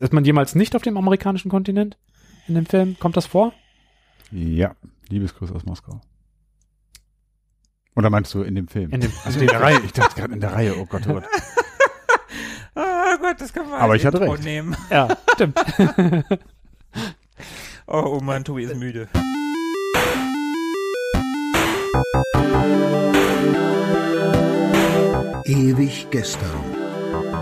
Ist man jemals nicht auf dem amerikanischen Kontinent in dem Film? Kommt das vor? Ja, Liebesgruß aus Moskau. Oder meinst du in dem Film? In dem, also in der Reihe. Ich dachte gerade in der Reihe. Oh Gott, oh Gott. Oh Gott, das kann man Aber ich hatte recht. nehmen. ja, stimmt. Oh, oh Mann, Tobi ist müde. Ewig gestern.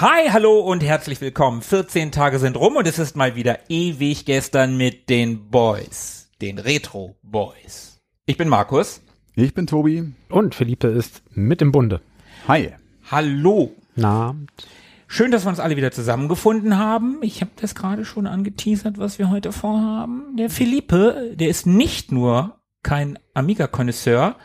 Hi, hallo und herzlich willkommen. 14 Tage sind rum und es ist mal wieder ewig gestern mit den Boys. Den Retro Boys. Ich bin Markus. Ich bin Tobi. Und Philippe ist mit im Bunde. Hi. Hallo. Na, Schön, dass wir uns alle wieder zusammengefunden haben. Ich habe das gerade schon angeteasert, was wir heute vorhaben. Der Philippe, der ist nicht nur kein Amiga-Konnoisseur,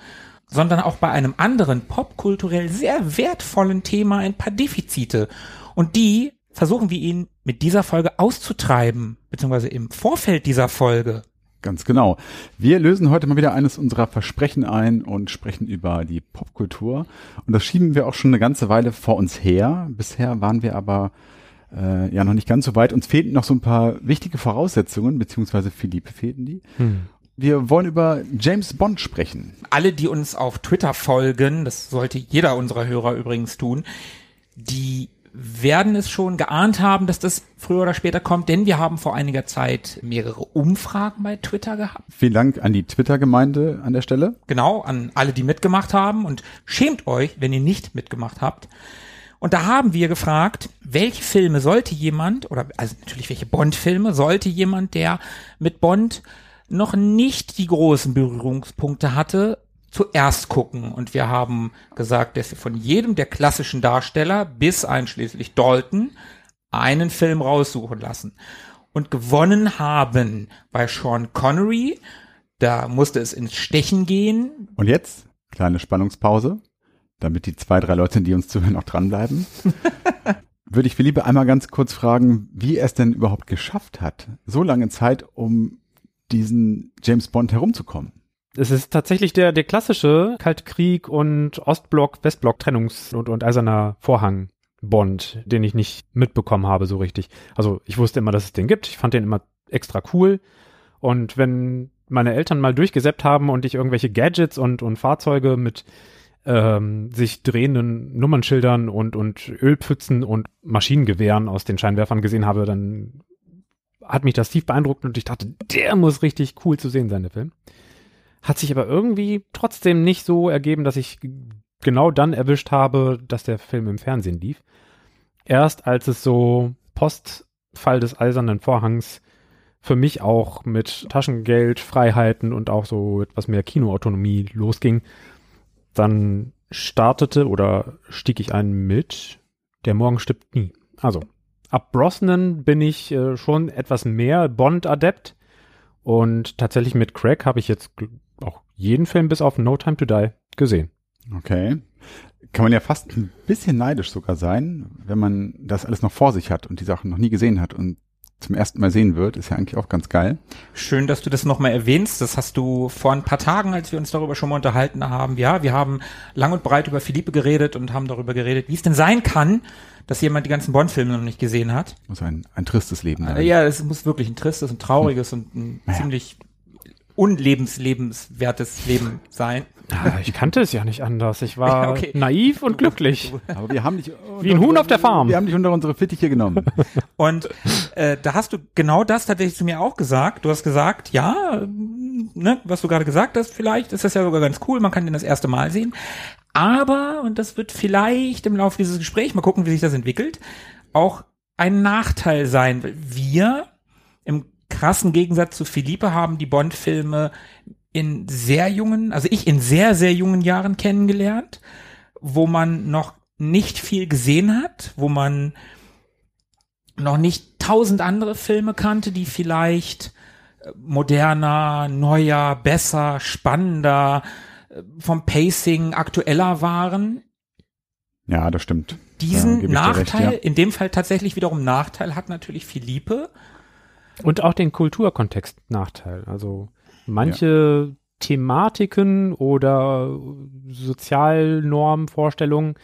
sondern auch bei einem anderen popkulturell sehr wertvollen Thema ein paar Defizite. Und die versuchen wir ihn mit dieser Folge auszutreiben, beziehungsweise im Vorfeld dieser Folge. Ganz genau. Wir lösen heute mal wieder eines unserer Versprechen ein und sprechen über die Popkultur. Und das schieben wir auch schon eine ganze Weile vor uns her. Bisher waren wir aber äh, ja noch nicht ganz so weit. Uns fehlten noch so ein paar wichtige Voraussetzungen, beziehungsweise Philippe fehlten die. Wir wollen über James Bond sprechen. Alle, die uns auf Twitter folgen, das sollte jeder unserer Hörer übrigens tun, die werden es schon geahnt haben, dass das früher oder später kommt, denn wir haben vor einiger Zeit mehrere Umfragen bei Twitter gehabt. Vielen Dank an die Twitter-Gemeinde an der Stelle. Genau, an alle, die mitgemacht haben und schämt euch, wenn ihr nicht mitgemacht habt. Und da haben wir gefragt, welche Filme sollte jemand, oder also natürlich welche Bond-Filme, sollte jemand, der mit Bond noch nicht die großen Berührungspunkte hatte, zuerst gucken. Und wir haben gesagt, dass wir von jedem der klassischen Darsteller bis einschließlich Dalton einen Film raussuchen lassen. Und gewonnen haben bei Sean Connery, da musste es ins Stechen gehen. Und jetzt, kleine Spannungspause, damit die zwei, drei Leute, die uns zuhören, auch dranbleiben. Würde ich Philippe einmal ganz kurz fragen, wie er es denn überhaupt geschafft hat, so lange Zeit, um diesen James Bond herumzukommen. es ist tatsächlich der, der klassische Kaltkrieg und Ostblock, Westblock Trennungs- und, und eiserner Vorhang Bond, den ich nicht mitbekommen habe so richtig. Also ich wusste immer, dass es den gibt. Ich fand den immer extra cool. Und wenn meine Eltern mal durchgesäppt haben und ich irgendwelche Gadgets und, und Fahrzeuge mit ähm, sich drehenden Nummernschildern und, und Ölpfützen und Maschinengewehren aus den Scheinwerfern gesehen habe, dann hat mich das tief beeindruckt und ich dachte, der muss richtig cool zu sehen sein, der Film. Hat sich aber irgendwie trotzdem nicht so ergeben, dass ich genau dann erwischt habe, dass der Film im Fernsehen lief. Erst als es so Postfall des eisernen Vorhangs für mich auch mit Taschengeld, Freiheiten und auch so etwas mehr Kinoautonomie losging, dann startete oder stieg ich ein mit Der Morgen stirbt nie. Also, ab Brosnan bin ich äh, schon etwas mehr Bond-Adept und tatsächlich mit Craig habe ich jetzt auch jeden Film bis auf No Time to Die gesehen. Okay. Kann man ja fast ein bisschen neidisch sogar sein, wenn man das alles noch vor sich hat und die Sachen noch nie gesehen hat und zum ersten Mal sehen wird, ist ja eigentlich auch ganz geil. Schön, dass du das nochmal erwähnst. Das hast du vor ein paar Tagen, als wir uns darüber schon mal unterhalten haben. Ja, wir haben lang und breit über Philippe geredet und haben darüber geredet, wie es denn sein kann, dass jemand die ganzen Bond-Filme noch nicht gesehen hat. Muss ein, ein tristes Leben sein. Äh, Ja, es muss wirklich ein tristes, ein trauriges und ein Naja. ziemlich unlebenslebenswertes Leben sein. Ah, ich kannte es ja nicht anders. Ich war Ja, okay. naiv und glücklich. Aber wir haben dich Wie ein Huhn auf der Farm. Wir haben dich unter unsere Fittiche genommen. Und äh, da hast du genau das tatsächlich zu mir auch gesagt. Du hast gesagt, ja, ne, was du gerade gesagt hast, vielleicht ist das ja sogar ganz cool, man kann den das erste Mal sehen. Aber, und das wird vielleicht im Laufe dieses Gesprächs, mal gucken, wie sich das entwickelt, auch ein Nachteil sein. Wir im krassen Gegensatz zu Philippe haben die Bond-Filme in sehr jungen, also ich in sehr, sehr jungen Jahren kennengelernt, wo man noch nicht viel gesehen hat, wo man noch nicht tausend andere Filme kannte, die vielleicht äh, moderner, neuer, besser, spannender, vom Pacing aktueller waren. Ja, das stimmt. Diesen Ja, Nachteil, recht, ja. in dem Fall tatsächlich wiederum Nachteil, hat natürlich Philippe. Und auch den Kulturkontext Nachteil. Also manche Thematiken oder Sozialnormvorstellungen,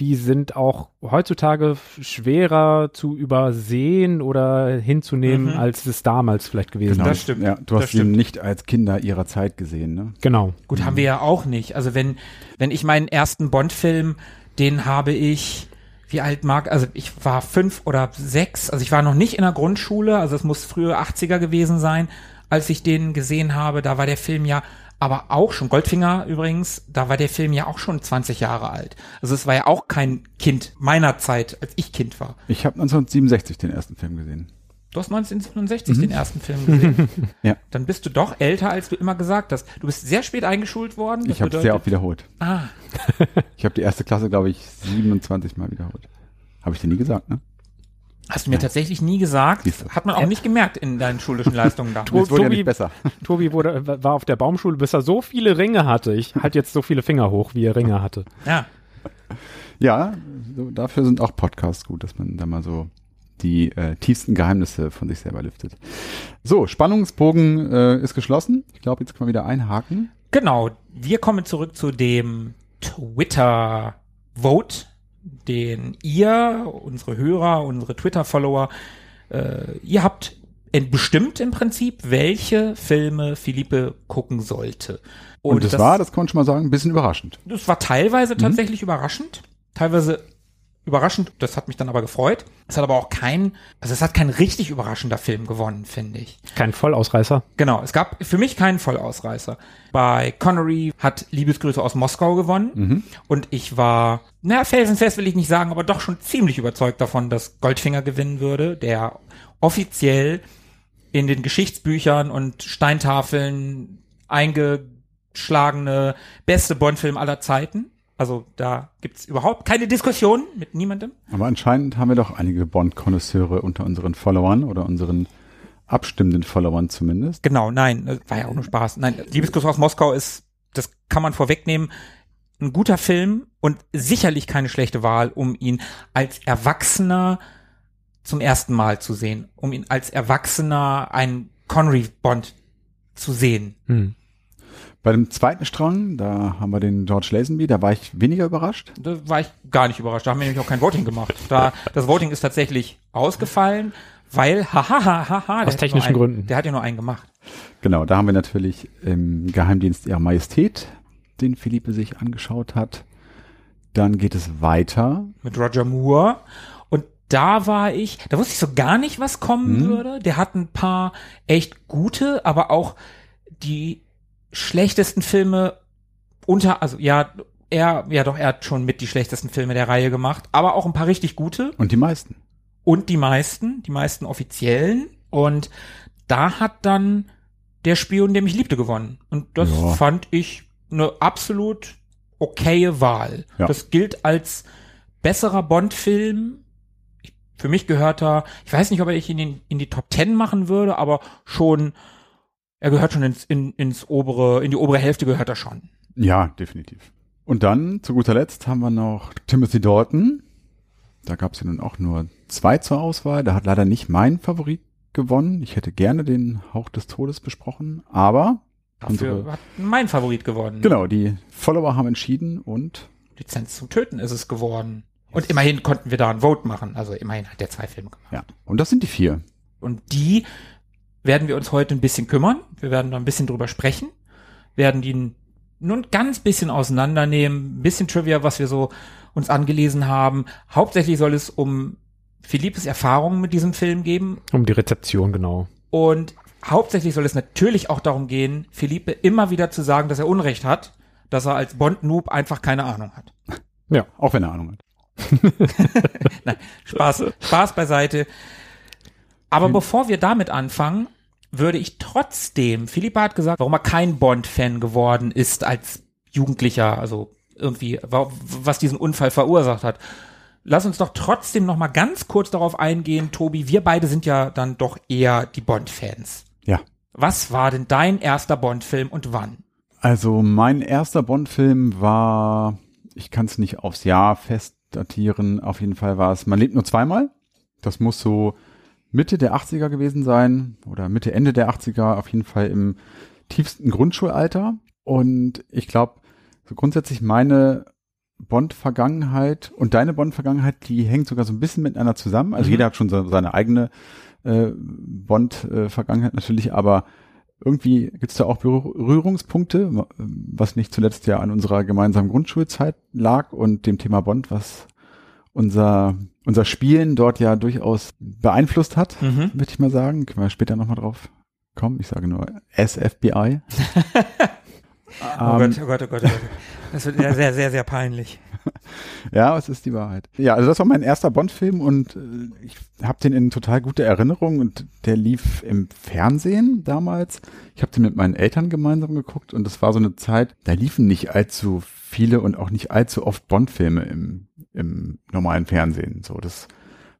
die sind auch heutzutage schwerer zu übersehen oder hinzunehmen, Mhm. als es damals vielleicht gewesen Genau. Das ist. stimmt. Ja, du hast Das sie stimmt. nicht als Kinder ihrer Zeit gesehen, ne? Genau. Gut, haben wir ja auch nicht. Also wenn, wenn ich meinen ersten Bond-Film, den habe ich, wie alt mag, also ich war fünf oder sechs, also ich war noch nicht in der Grundschule, also es muss frühe 80er gewesen sein, als ich den gesehen habe. Da war der Film ja aber auch schon, Goldfinger übrigens, da war der Film ja auch schon 20 Jahre alt. Also es war ja auch kein Kind meiner Zeit, als ich Kind war. Ich habe 1967 den ersten Film gesehen. Du hast 1967 den ersten Film gesehen. Ja. Dann bist du doch älter, als du immer gesagt hast. Du bist sehr spät eingeschult worden. Das Ich habe sehr oft wiederholt. Ah, Ich habe die erste Klasse, glaube ich, 27 Mal wiederholt. Habe ich dir nie gesagt, ne? Hast du mir tatsächlich nie gesagt. Hat man auch nicht gemerkt in deinen schulischen Leistungen da. To- Es wurde ja Tobi- nicht besser. Tobi wurde, war auf der Baumschule, bis er so viele Ringe hatte. Ich halte jetzt so viele Finger hoch, wie er Ringe hatte. Ja. Ja, so, dafür sind auch Podcasts gut, dass man da mal so die äh, tiefsten Geheimnisse von sich selber lüftet. So, Spannungsbogen äh, ist geschlossen. Ich glaube, jetzt können wir wieder einhaken. Genau. Wir kommen zurück zu dem Twitter-Vote, den ihr, unsere Hörer, unsere Twitter-Follower, äh, ihr habt bestimmt im Prinzip, welche Filme Philippe gucken sollte. Und, das, war, das kann man schon mal sagen, ein bisschen überraschend. Das war teilweise tatsächlich überraschend, teilweise überraschend, das hat mich dann aber gefreut. Es hat aber auch kein, also es hat kein richtig überraschender Film gewonnen, finde ich. Kein Vollausreißer. Genau, es gab für mich keinen Vollausreißer. Bei Connery hat Liebesgrüße aus Moskau gewonnen und ich war, na, felsenfest will ich nicht sagen, aber doch schon ziemlich überzeugt davon, dass Goldfinger gewinnen würde, der offiziell in den Geschichtsbüchern und Steintafeln eingeschlagene beste Bond-Film aller Zeiten. Also da gibt's überhaupt keine Diskussion mit niemandem. Aber anscheinend haben wir doch einige Bond-Konnoisseure unter unseren Followern oder unseren abstimmenden Followern zumindest. Genau, nein, das war ja auch nur Spaß. Nein, Liebesgruß aus Moskau ist, das kann man vorwegnehmen, ein guter Film und sicherlich keine schlechte Wahl, um ihn als Erwachsener zum ersten Mal zu sehen, um ihn als Erwachsener einen Connery Bond zu sehen. Hm. Bei dem zweiten Strang, da haben wir den George Lazenby, da war ich weniger überrascht. Da war ich gar nicht überrascht. Da haben wir nämlich auch kein Voting gemacht. Da, das Voting ist tatsächlich ausgefallen, weil, haha, haha, der Aus hat nur technischen einen, Gründen. Der hat ja nur einen gemacht. Genau, da haben wir natürlich im Geheimdienst Ihrer Majestät, den Philippe sich angeschaut hat. Dann geht es weiter. mit Roger Moore. Und da war ich, da wusste ich so gar nicht, was kommen würde. Der hat ein paar echt gute, aber auch die schlechtesten Filme unter, also ja, er, ja doch, er hat schon mit die schlechtesten Filme der Reihe gemacht, aber auch ein paar richtig gute Und die meisten. und die meisten, die meisten offiziellen. Und da hat dann der Spion, der mich liebte, gewonnen. Und das Ja. fand ich eine absolut okaye Wahl. Ja. Das gilt als besserer Bond-Film. Ich- Für mich gehört er, ich weiß nicht, ob ich ihn in, in die Top Ten machen würde, aber schon, er gehört schon ins, in, ins obere, in die obere Hälfte gehört er schon. Ja, definitiv. Und dann, zu guter Letzt, haben wir noch Timothy Dalton. Da gab es ja nun auch nur zwei zur Auswahl. Da hat leider nicht mein Favorit gewonnen. Ich hätte gerne den Hauch des Todes besprochen, aber Dafür unsere, hat mein Favorit gewonnen. genau, die Follower haben entschieden und Lizenz zum Töten ist es geworden. Und immerhin konnten wir da ein Vote machen. Also immerhin hat der zwei Filme gemacht. ja, und das sind die vier. Und die werden wir uns heute ein bisschen kümmern. Wir werden da ein bisschen drüber sprechen. Werden die nur ein ganz bisschen auseinandernehmen. Ein bisschen Trivia, was wir so uns angelesen haben. Hauptsächlich soll es um Philippes Erfahrungen mit diesem Film geben. Um die Rezeption, genau. Und hauptsächlich soll es natürlich auch darum gehen, Philippe immer wieder zu sagen, dass er Unrecht hat. Dass er als Bond-Noob einfach keine Ahnung hat. Ja. Auch wenn er Ahnung hat. Nein, Spaß, Spaß beiseite. Aber bevor wir damit anfangen, würde ich trotzdem, Philipp hat gesagt, warum er kein Bond-Fan geworden ist als Jugendlicher, also irgendwie, wa- was diesen Unfall verursacht hat, lass uns doch trotzdem noch mal ganz kurz darauf eingehen, Tobi. Wir beide sind ja dann doch eher die Bond-Fans. Ja. Was war denn dein erster Bond-Film und wann? Also mein erster Bond-Film war, ich kann es nicht aufs Jahr festdatieren, auf jeden Fall war es Man lebt nur zweimal. Das muss so Mitte der 80er gewesen sein oder Mitte, Ende der 80er, auf jeden Fall im tiefsten Grundschulalter. Und ich glaube, so grundsätzlich meine Bond-Vergangenheit und deine Bond-Vergangenheit, die hängt sogar so ein bisschen miteinander zusammen. Also Mhm. jeder hat schon so seine eigene äh, Bond-Vergangenheit natürlich, aber irgendwie gibt es da auch Berührungspunkte, was nicht zuletzt ja an unserer gemeinsamen Grundschulzeit lag und dem Thema Bond, was unser, unser Spielen dort ja durchaus beeinflusst hat, Mhm. würde ich mal sagen. Können wir später nochmal drauf kommen. Ich sage nur SFBI. Oh Ähm, Gott, oh Gott, oh Gott, oh Gott. Das wird ja sehr, sehr, sehr peinlich. Ja, es ist die Wahrheit. Ja, also das war mein erster Bond-Film und äh, ich habe den in total gute Erinnerung und der lief im Fernsehen damals. Ich habe den mit meinen Eltern gemeinsam geguckt und das war so eine Zeit, da liefen nicht allzu viele und auch nicht allzu oft Bond-Filme im, im normalen Fernsehen. So, das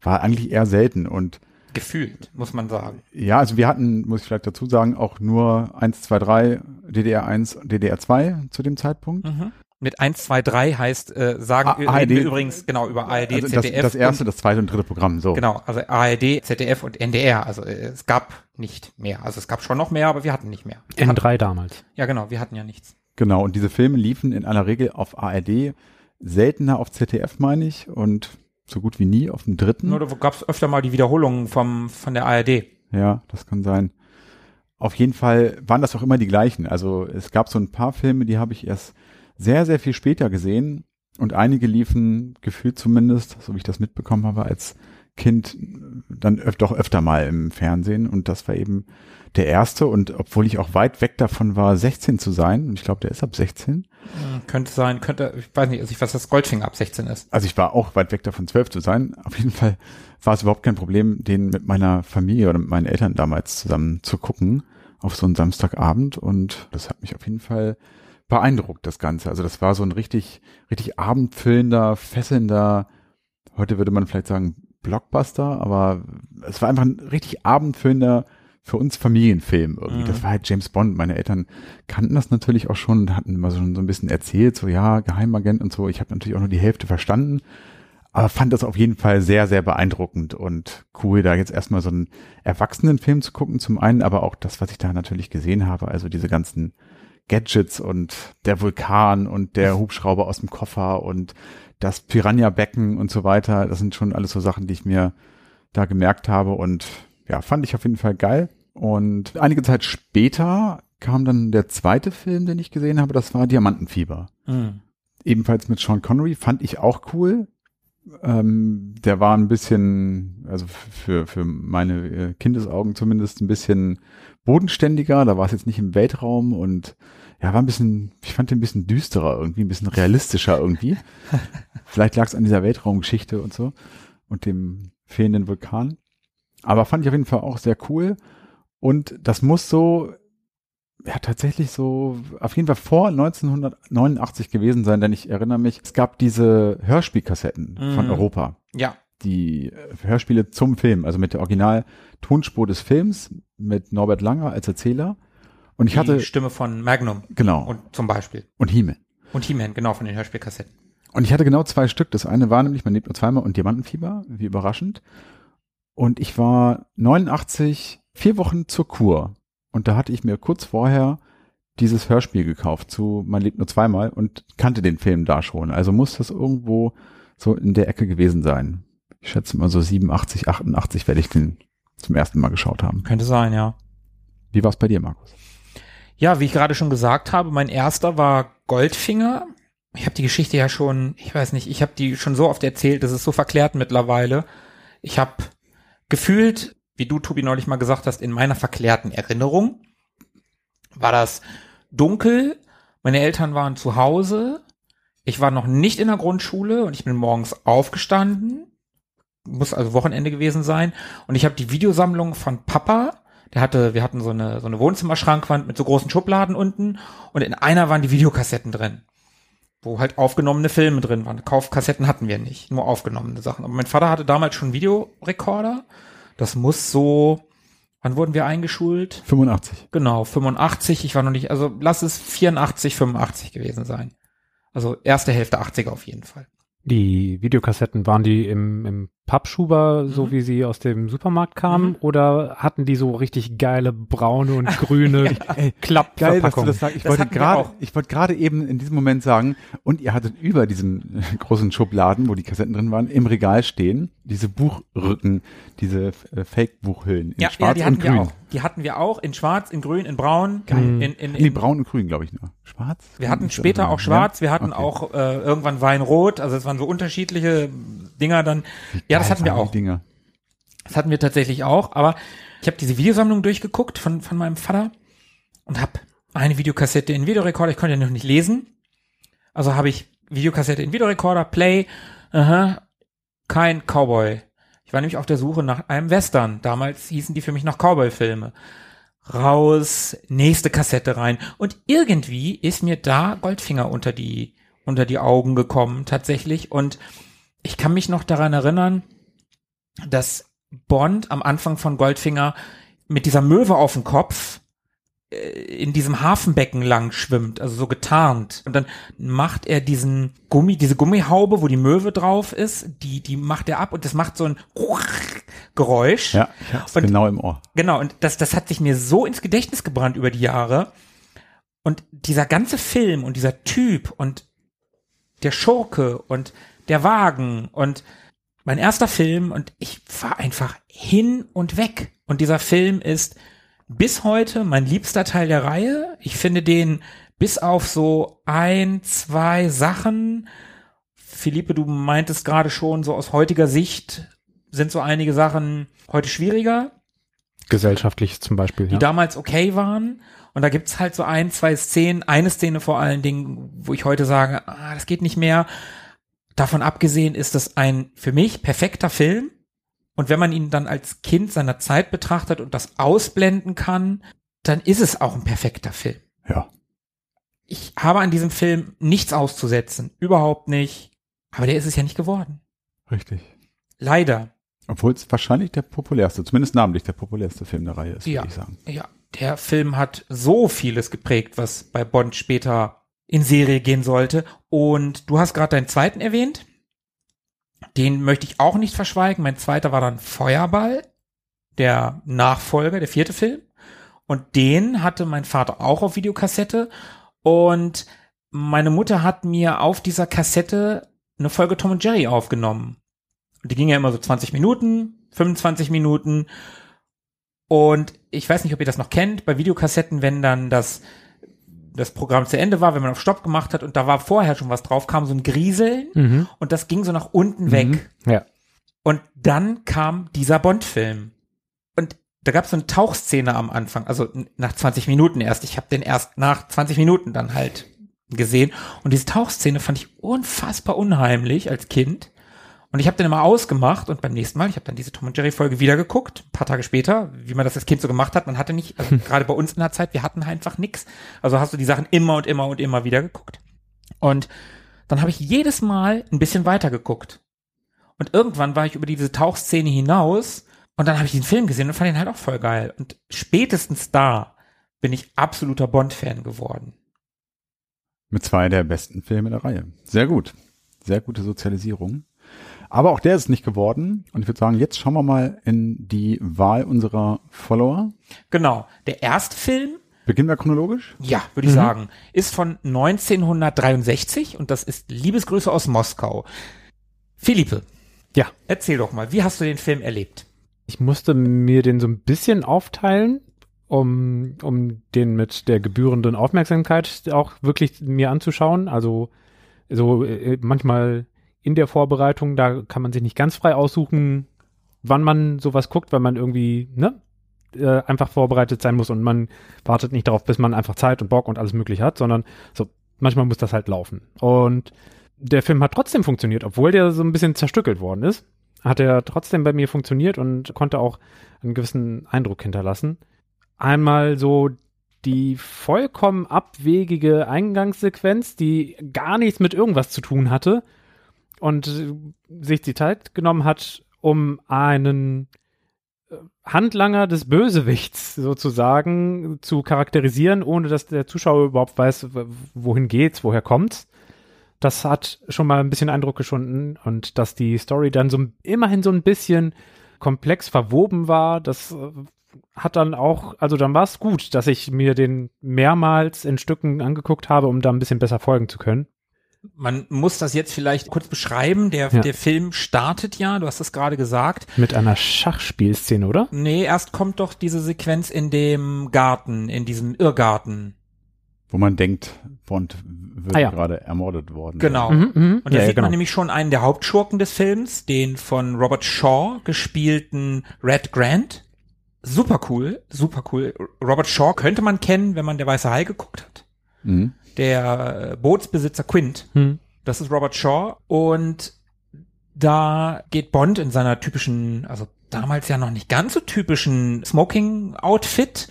war eigentlich eher selten und Gefühlt, muss man sagen. ja, also wir hatten, muss ich vielleicht dazu sagen, auch nur 1, 2, 3, DDR 1 und DDR 2 zu dem Zeitpunkt. Mhm. Mit 1, 2, 3 heißt, äh, sagen, A- reden ARD. wir übrigens genau über ARD, Also das, ZDF. das erste, und, das zweite und dritte Programm, so. Genau, also ARD, ZDF und NDR. Also äh, es gab nicht mehr. Also es gab schon noch mehr, aber wir hatten nicht mehr. Wir hatten, N3 damals. ja, genau, wir hatten ja nichts. Genau, und diese Filme liefen in aller Regel auf ARD, seltener auf ZDF, meine ich, und so gut wie nie auf dem dritten. Nur da gab es öfter mal die Wiederholungen vom, von der ARD. Ja, das kann sein. Auf jeden Fall waren das auch immer die gleichen. Also es gab so ein paar Filme, die habe ich erst sehr, sehr viel später gesehen und einige liefen gefühlt zumindest, so wie ich das mitbekommen habe, als Kind dann öf doch öfter mal im Fernsehen und das war eben der erste und obwohl ich auch weit weg davon war, 16 zu sein, und ich glaube, der ist ab 16, Hm, Könnte sein, könnte, ich weiß nicht, also ich weiß, dass Goldfinger ab 16 ist. also ich war auch weit weg davon, 12 zu sein. Auf jeden Fall war es überhaupt kein Problem, den mit meiner Familie oder mit meinen Eltern damals zusammen zu gucken auf so einen Samstagabend und das hat mich auf jeden Fall beeindruckt, das Ganze. Also das war so ein richtig, richtig abendfüllender, fesselnder, heute würde man vielleicht sagen Blockbuster, aber es war einfach ein richtig abendfüllender für uns Familienfilm irgendwie. Mhm. Das war halt James Bond. Meine Eltern kannten das natürlich auch schon und hatten immer so, so ein bisschen erzählt, so ja, Geheimagent und so. Ich habe natürlich auch nur die Hälfte verstanden, aber fand das auf jeden Fall sehr, sehr beeindruckend und cool, da jetzt erstmal so einen Erwachsenenfilm zu gucken, zum einen, aber auch das, was ich da natürlich gesehen habe, also diese ganzen Gadgets und der Vulkan und der Hubschrauber aus dem Koffer und das Piranha-Becken und so weiter. Das sind schon alles so Sachen, die ich mir da gemerkt habe und ja, fand ich auf jeden Fall geil. Und einige Zeit später kam dann der zweite Film, den ich gesehen habe, das war Diamantenfieber. Hm. Ebenfalls mit Sean Connery, fand ich auch cool. Ähm, der war ein bisschen, also für, für meine äh, Kindesaugen zumindest ein bisschen bodenständiger. Da war es jetzt nicht im Weltraum und ja, war ein bisschen, ich fand den ein bisschen düsterer irgendwie, ein bisschen realistischer irgendwie. Vielleicht lag es an dieser Weltraumgeschichte und so und dem fehlenden Vulkan. Aber fand ich auf jeden Fall auch sehr cool. Und das muss so, ja, tatsächlich so, auf jeden Fall vor 1989 gewesen sein, denn ich erinnere mich, es gab diese Hörspielkassetten von Mhm. Europa. Ja, Die Hörspiele zum Film, also mit der Original-Tonspur des Films, mit Norbert Langer als Erzähler. Und ich die hatte, Stimme von Magnum genau, und zum Beispiel. und Hieme. Und He-Man, genau, von den Hörspielkassetten. Und ich hatte genau zwei Stück. Das eine war nämlich, man lebt nur zweimal und Diamantenfieber, wie überraschend. Und ich war 89, vier Wochen zur Kur. Und da hatte ich mir kurz vorher dieses Hörspiel gekauft zu Man lebt nur zweimal und kannte den Film da schon. Also muss das irgendwo so in der Ecke gewesen sein. Ich schätze mal so 87, 88 werde ich den zum ersten Mal geschaut haben. Könnte sein, ja. Wie war es bei dir, Markus? Ja, wie ich gerade schon gesagt habe, mein erster war Goldfinger. Ich habe die Geschichte ja schon, ich weiß nicht, ich habe die schon so oft erzählt, das ist so verklärt mittlerweile. Ich habe gefühlt, wie du, Tobi, neulich mal gesagt hast, in meiner verklärten Erinnerung war das dunkel, meine Eltern waren zu Hause, ich war noch nicht in der Grundschule und ich bin morgens aufgestanden, muss also Wochenende gewesen sein, und ich habe die Videosammlung von Papa, der hatte, wir hatten so eine, so eine Wohnzimmerschrankwand mit so großen Schubladen unten und in einer waren die Videokassetten drin. wo halt aufgenommene Filme drin waren. Kaufkassetten hatten wir nicht, nur aufgenommene Sachen. Aber mein Vater hatte damals schon Videorekorder. Das muss so, wann wurden wir eingeschult? 85. Genau, 85. Ich war noch nicht, also lass es 84, 85 gewesen sein. Also erste Hälfte 80er auf jeden Fall. Die Videokassetten, waren die im, im Pappschuber, so Mhm. wie sie aus dem Supermarkt kamen, Mhm. oder hatten die so richtig geile braune und grüne Geil, du Klappverpackungen? das. Ich Das wollte gerade, ich wollte gerade eben in diesem Moment sagen, und ihr hattet über diesen äh, großen Schubladen, wo die Kassetten drin waren, im Regal stehen, diese Buchrücken, diese äh, Fake-Buchhüllen in Ja, schwarz ja, die hatten und wir grün. auch. Die hatten wir auch in schwarz, in grün, in braun, Geil. in, in, Nee, in, braun und grün, glaube ich nur. Schwarz? Wir hatten später so? auch schwarz, wir hatten Okay. auch äh, irgendwann Weinrot, also es waren so unterschiedliche Dinger dann. Ja, das hatten wir auch. Die Dinger. Das hatten wir tatsächlich auch, aber ich habe diese Videosammlung durchgeguckt von, von meinem Vater und habe eine Videokassette in Videorekorder, ich konnte ja noch nicht lesen. Also habe ich Videokassette in Videorekorder, Play, aha, kein Cowboy. Ich war nämlich auf der Suche nach einem Western. Damals hießen die für mich noch Cowboy-Filme. Raus, nächste Kassette rein. Und irgendwie ist mir da Goldfinger unter die, unter die Augen gekommen, tatsächlich. Und ich kann mich noch daran erinnern, dass Bond am Anfang von Goldfinger mit dieser Möwe auf dem Kopf äh, in diesem Hafenbecken lang schwimmt, also so getarnt. Und dann macht er diesen Gummi, diese Gummihaube, wo die Möwe drauf ist, die, die macht er ab und das macht so ein Geräusch. Ja, ich hab's Und- genau im Ohr. Genau, und das, das hat sich mir so ins Gedächtnis gebrannt über die Jahre. Und dieser ganze Film und dieser Typ und der Schurke und der Wagen und mein erster Film und ich war einfach hin und weg. Und dieser Film ist bis heute mein liebster Teil der Reihe. Ich finde den bis auf so ein, zwei Sachen. Philippe, du meintest gerade schon, so aus heutiger Sicht sind so einige Sachen heute schwieriger Gesellschaftlich zum Beispiel, die ja. damals okay waren. Und da gibt's halt so ein, zwei Szenen, eine Szene vor allen Dingen, wo ich heute sage, ah, das geht nicht mehr. Davon abgesehen ist es ein für mich perfekter Film. Und wenn man ihn dann als Kind seiner Zeit betrachtet und das ausblenden kann, dann ist es auch ein perfekter Film. Ja. Ich habe an diesem Film nichts auszusetzen. Überhaupt nicht. Aber der ist es ja nicht geworden. Richtig. Leider. Obwohl es wahrscheinlich der populärste, zumindest namentlich der populärste Film der Reihe ist, Ja. würde ich sagen. Ja, der Film hat so vieles geprägt, was bei Bond später in Serie gehen sollte. Und du hast gerade deinen zweiten erwähnt. Den möchte ich auch nicht verschweigen. Mein zweiter war dann Feuerball, der Nachfolger, der vierte Film. Und den hatte mein Vater auch auf Videokassette. Und meine Mutter hat mir auf dieser Kassette eine Folge Tom und Jerry aufgenommen. Und die ging ja immer so 20 Minuten, 25 Minuten. Und ich weiß nicht, ob ihr das noch kennt, bei Videokassetten, wenn dann das, das Programm zu Ende war, wenn man auf Stopp gemacht hat und da war vorher schon was drauf, kam so ein Grieseln Mhm. und das ging so nach unten weg. Ja. Und dann kam dieser Bond-Film. Und da gab es so eine Tauchszene am Anfang, also nach 20 Minuten erst. Ich habe den erst nach 20 Minuten dann halt gesehen. Und diese Tauchszene fand ich unfassbar unheimlich als Kind. Und ich habe den immer ausgemacht und beim nächsten Mal, ich habe dann diese Tom und Jerry Folge wieder geguckt, ein paar Tage später, wie man das als Kind so gemacht hat. Man hatte nicht, also gerade bei uns in der Zeit, wir hatten einfach nix. Also hast du die Sachen immer und immer und immer wieder geguckt. Und dann habe ich jedes Mal ein bisschen weiter geguckt. Und irgendwann war ich über diese Tauchszene hinaus und dann habe ich den Film gesehen und fand ihn halt auch voll geil. Und spätestens da bin ich absoluter Bond-Fan geworden. Mit zwei der besten Filme der Reihe. Sehr gut. Sehr gute Sozialisierung. Aber auch der ist nicht geworden. Und ich würde sagen, jetzt schauen wir mal in die Wahl unserer Follower. Genau. Der erste Film, Beginnen wir chronologisch? ja, würde ich sagen, ist von 1963 und das ist Liebesgrüße aus Moskau. Philippe, Ja. erzähl doch mal, wie hast du den Film erlebt? Ich musste mir den so ein bisschen aufteilen, um, um den mit der gebührenden Aufmerksamkeit auch wirklich mir anzuschauen. Also so äh, manchmal in der Vorbereitung, da kann man sich nicht ganz frei aussuchen, wann man sowas guckt, weil man irgendwie ne, äh, einfach vorbereitet sein muss und man wartet nicht darauf, bis man einfach Zeit und Bock und alles mögliche hat, sondern so manchmal muss das halt laufen. Und der Film hat trotzdem funktioniert, obwohl der so ein bisschen zerstückelt worden ist hat er trotzdem bei mir funktioniert und konnte auch einen gewissen Eindruck hinterlassen. Einmal so die vollkommen abwegige Eingangssequenz, die gar nichts mit irgendwas zu tun hatte und sich die Zeit genommen hat, um einen äh, Handlanger des Bösewichts sozusagen zu charakterisieren, ohne dass der Zuschauer überhaupt weiß, wohin geht's, woher kommt's. Das hat schon mal ein bisschen Eindruck geschunden und dass die Story dann so immerhin so ein bisschen komplex verwoben war, das äh, hat dann auch, also dann war es gut, dass ich mir den mehrmals in Stücken angeguckt habe, um da ein bisschen besser folgen zu können. Man muss das jetzt vielleicht kurz beschreiben. Der, Ja. der Film startet ja, du hast es gerade gesagt. Mit einer Schachspielszene, oder? Nee, erst kommt doch diese Sequenz in dem Garten, in diesem Irrgarten. Wo man denkt, Bond wird Ah, ja. gerade ermordet worden. Genau. Mhm, mhm. Und da Ja, ja, sieht genau. man nämlich schon einen der Hauptschurken des Films, den von Robert Shaw gespielten Red Grant. Super cool, super cool. Robert Shaw könnte man kennen, wenn man der Weiße Hai geguckt hat. Mhm. Der äh, Bootsbesitzer Quint. Hm. Das ist Robert Shaw. Und da geht Bond in seiner typischen, also damals ja noch nicht ganz so typischen Smoking-Outfit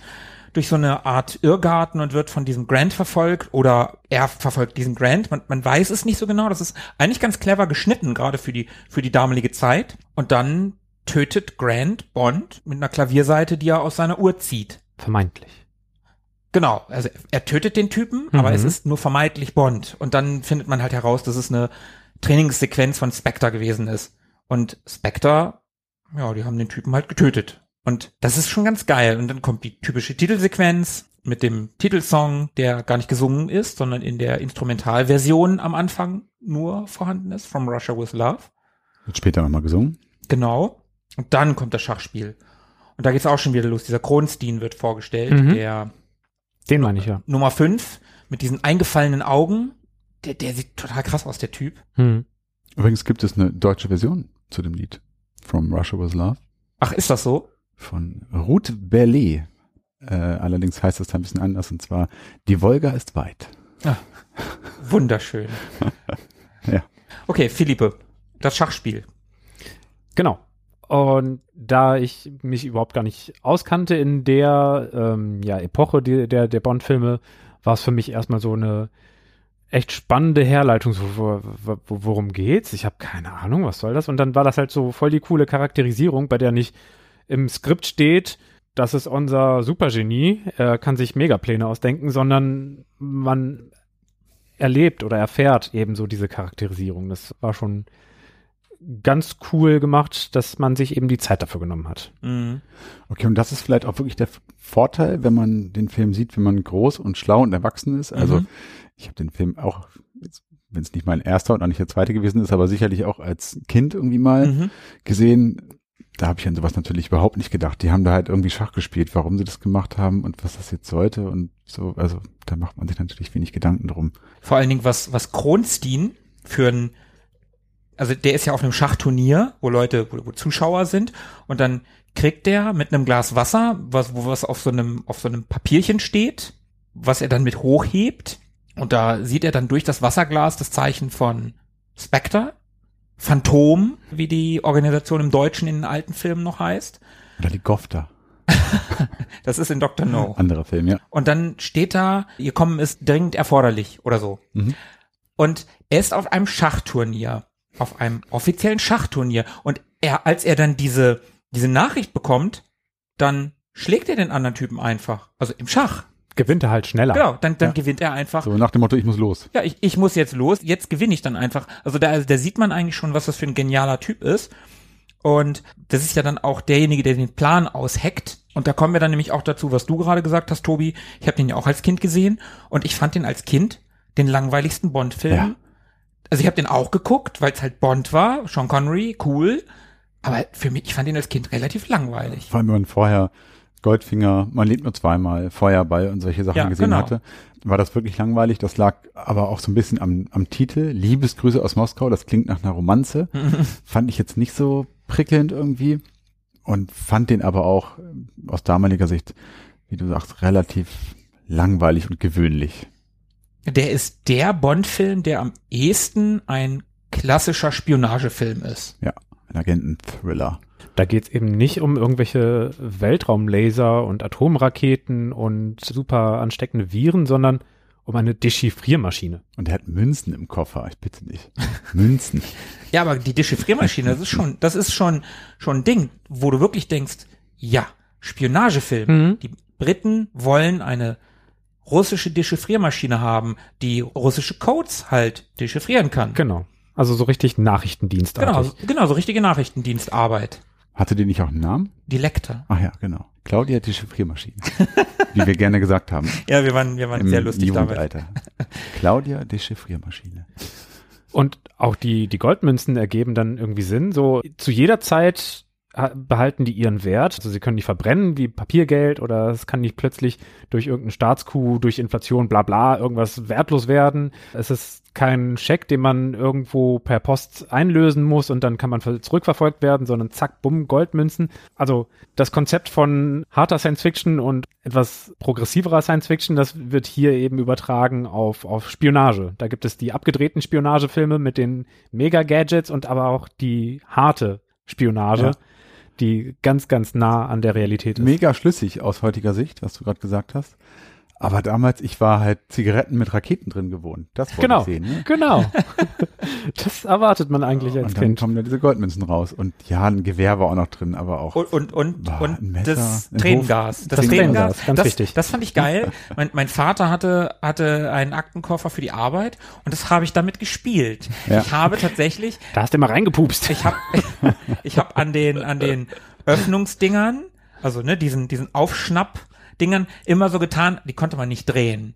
durch so eine Art Irrgarten und wird von diesem Grant verfolgt oder er verfolgt diesen Grant. Man, man weiß es nicht so genau. Das ist eigentlich ganz clever geschnitten, gerade für die, für die damalige Zeit. Und dann tötet Grant Bond mit einer Klavierseite, die er aus seiner Uhr zieht. Vermeintlich. Genau, also er tötet den Typen, aber Mhm. es ist nur vermeintlich Bond. Und dann findet man halt heraus, dass es eine Trainingssequenz von Spectre gewesen ist. Und Spectre, ja, die haben den Typen halt getötet. Und das ist schon ganz geil. Und dann kommt die typische Titelsequenz mit dem Titelsong, der gar nicht gesungen ist, sondern in der Instrumentalversion am Anfang nur vorhanden ist, From Russia with Love. Wird später nochmal gesungen. Genau. Und dann kommt das Schachspiel. Und da geht's auch schon wieder los. Dieser Kronstein wird vorgestellt, Mhm. der Den meine ich ja. Nummer 5 mit diesen eingefallenen Augen. Der, der sieht total krass aus, der Typ. Hm. Übrigens gibt es eine deutsche Version zu dem Lied. From Russia with Love. Ach, ist das so? Von Ruth Berlet. Äh, allerdings heißt es ein bisschen anders und zwar Die Wolga ist weit. Wunderschön. Ja. Okay, Philippe, das Schachspiel. Genau. Und da ich mich überhaupt gar nicht auskannte in der ähm, ja, Epoche die, der, der Bond-Filme, war es für mich erstmal so eine echt spannende Herleitung, so, wo, wo, worum geht's? Ich habe keine Ahnung, was soll das? Und dann war das halt so voll die coole Charakterisierung, bei der nicht im Skript steht, das ist unser Supergenie, er kann sich Megapläne ausdenken, sondern man erlebt oder erfährt eben so diese Charakterisierung. Das war schon ganz cool gemacht, dass man sich eben die Zeit dafür genommen hat. Mhm. Okay, und das ist vielleicht auch wirklich der Vorteil, wenn man den Film sieht, wenn man groß und schlau und erwachsen ist. Also Mhm. ich habe den Film auch, wenn es nicht mein erster und auch nicht der zweite gewesen ist, aber sicherlich auch als Kind irgendwie mal Mhm. gesehen. Da habe ich an sowas natürlich überhaupt nicht gedacht. Die haben da halt irgendwie Schach gespielt, warum sie das gemacht haben und was das jetzt sollte und so. Also da macht man sich natürlich wenig Gedanken drum. Vor allen Dingen, was, was Kronstein für ein, also der ist ja auf einem Schachturnier, wo Leute, wo, wo Zuschauer sind, und dann kriegt der mit einem Glas Wasser, was, wo was auf so einem, auf so einem Papierchen steht, was er dann mit hochhebt, und da sieht er dann durch das Wasserglas das Zeichen von Spectre, Phantom, wie die Organisation im Deutschen in den alten Filmen noch heißt. Oder die Gofta, Das ist in Dr. No. anderer Film, ja. Und dann steht da, ihr Kommen ist dringend erforderlich oder so. Mhm. Und er ist auf einem Schachturnier, auf einem offiziellen Schachturnier. Und er, als er dann diese, diese Nachricht bekommt, dann schlägt er den anderen Typen einfach. Also im Schach. Gewinnt er halt schneller. Genau, dann, dann Ja. gewinnt er einfach. So nach dem Motto, ich muss los. Ja, ich, ich muss jetzt los, jetzt gewinne ich dann einfach. Also da, also da sieht man eigentlich schon, was das für ein genialer Typ ist. Und das ist ja dann auch derjenige, der den Plan ausheckt. Und da kommen wir dann nämlich auch dazu, was du gerade gesagt hast, Tobi. Ich habe den ja auch als Kind gesehen und ich fand den als Kind den langweiligsten Bond-Film. Ja. Also ich habe den auch geguckt, weil es halt Bond war, Sean Connery, cool. Aber für mich, ich fand ihn als Kind relativ langweilig. Vor allem, wenn man vorher Goldfinger, man lebt nur zweimal, Feuerball und solche Sachen Ja, gesehen genau. hatte, war das wirklich langweilig. Das lag aber auch so ein bisschen am, am Titel. Liebesgrüße aus Moskau, das klingt nach einer Romanze. fand ich jetzt nicht so prickelnd irgendwie und fand den aber auch aus damaliger Sicht, wie du sagst, relativ langweilig und gewöhnlich. Der ist der Bond-Film, der am ehesten ein klassischer Spionagefilm ist. Ja, ein Agenten-Thriller. Da geht's eben nicht um irgendwelche Weltraumlaser und Atomraketen und super ansteckende Viren, sondern um eine Dechiffriermaschine. Und er hat Münzen im Koffer, ich bitte nicht. Münzen. Ja, aber die Dechiffriermaschine, das ist schon, das ist schon, schon ein Ding, wo du wirklich denkst, ja, Spionagefilm. Mhm. Die Briten wollen eine russische Dechiffriermaschine haben, die russische Codes halt dechiffrieren kann. Genau. Also so richtig Nachrichtendienstartig. Genau, genau, so richtige Nachrichtendienstarbeit. Hatte die nicht auch einen Namen? Die Lektor. Ach ja, genau. Claudia die Chiffriermaschine. Wie wir gerne gesagt haben. Ja, wir waren, wir waren sehr lustig damit. Claudia die Chiffriermaschine. Und auch die, die Goldmünzen ergeben dann irgendwie Sinn. So zu jeder Zeit behalten die ihren Wert. Also sie können nicht verbrennen wie Papiergeld oder es kann nicht plötzlich durch irgendeinen Staatscoup, durch Inflation, bla bla, irgendwas wertlos werden. Es ist kein Scheck, den man irgendwo per Post einlösen muss und dann kann man ver- zurückverfolgt werden, sondern zack, bumm, Goldmünzen. Also das Konzept von harter Science Fiction und etwas progressiverer Science Fiction, das wird hier eben übertragen auf, auf Spionage. Da gibt es die abgedrehten Spionagefilme mit den Mega-Gadgets und aber auch die harte Spionage, Ja. Die ganz, ganz nah an der Realität ist. Mega schlüssig aus heutiger Sicht, was du gerade gesagt hast. Aber damals, ich war halt Zigaretten mit Raketen drin gewohnt. Das wollte Genau, ich sehen. Ne? genau. das erwartet man eigentlich als Und dann Kind. kommen da diese Goldmünzen raus. Und ja, ein Gewehr war auch noch drin, aber auch. Und, und, und, Boah, und ein Messer, das Tränengas. Das, Das Tränengas, ganz das, wichtig. Das fand ich geil. mein, mein Vater hatte, hatte einen Aktenkoffer für die Arbeit und das habe ich damit gespielt. Ja. Ich habe tatsächlich, Da hast du immer reingepupst. ich habe ich hab an den, an den Öffnungsdingern, also ne, diesen, diesen Aufschnapp-Dingern immer so getan, die konnte man nicht drehen.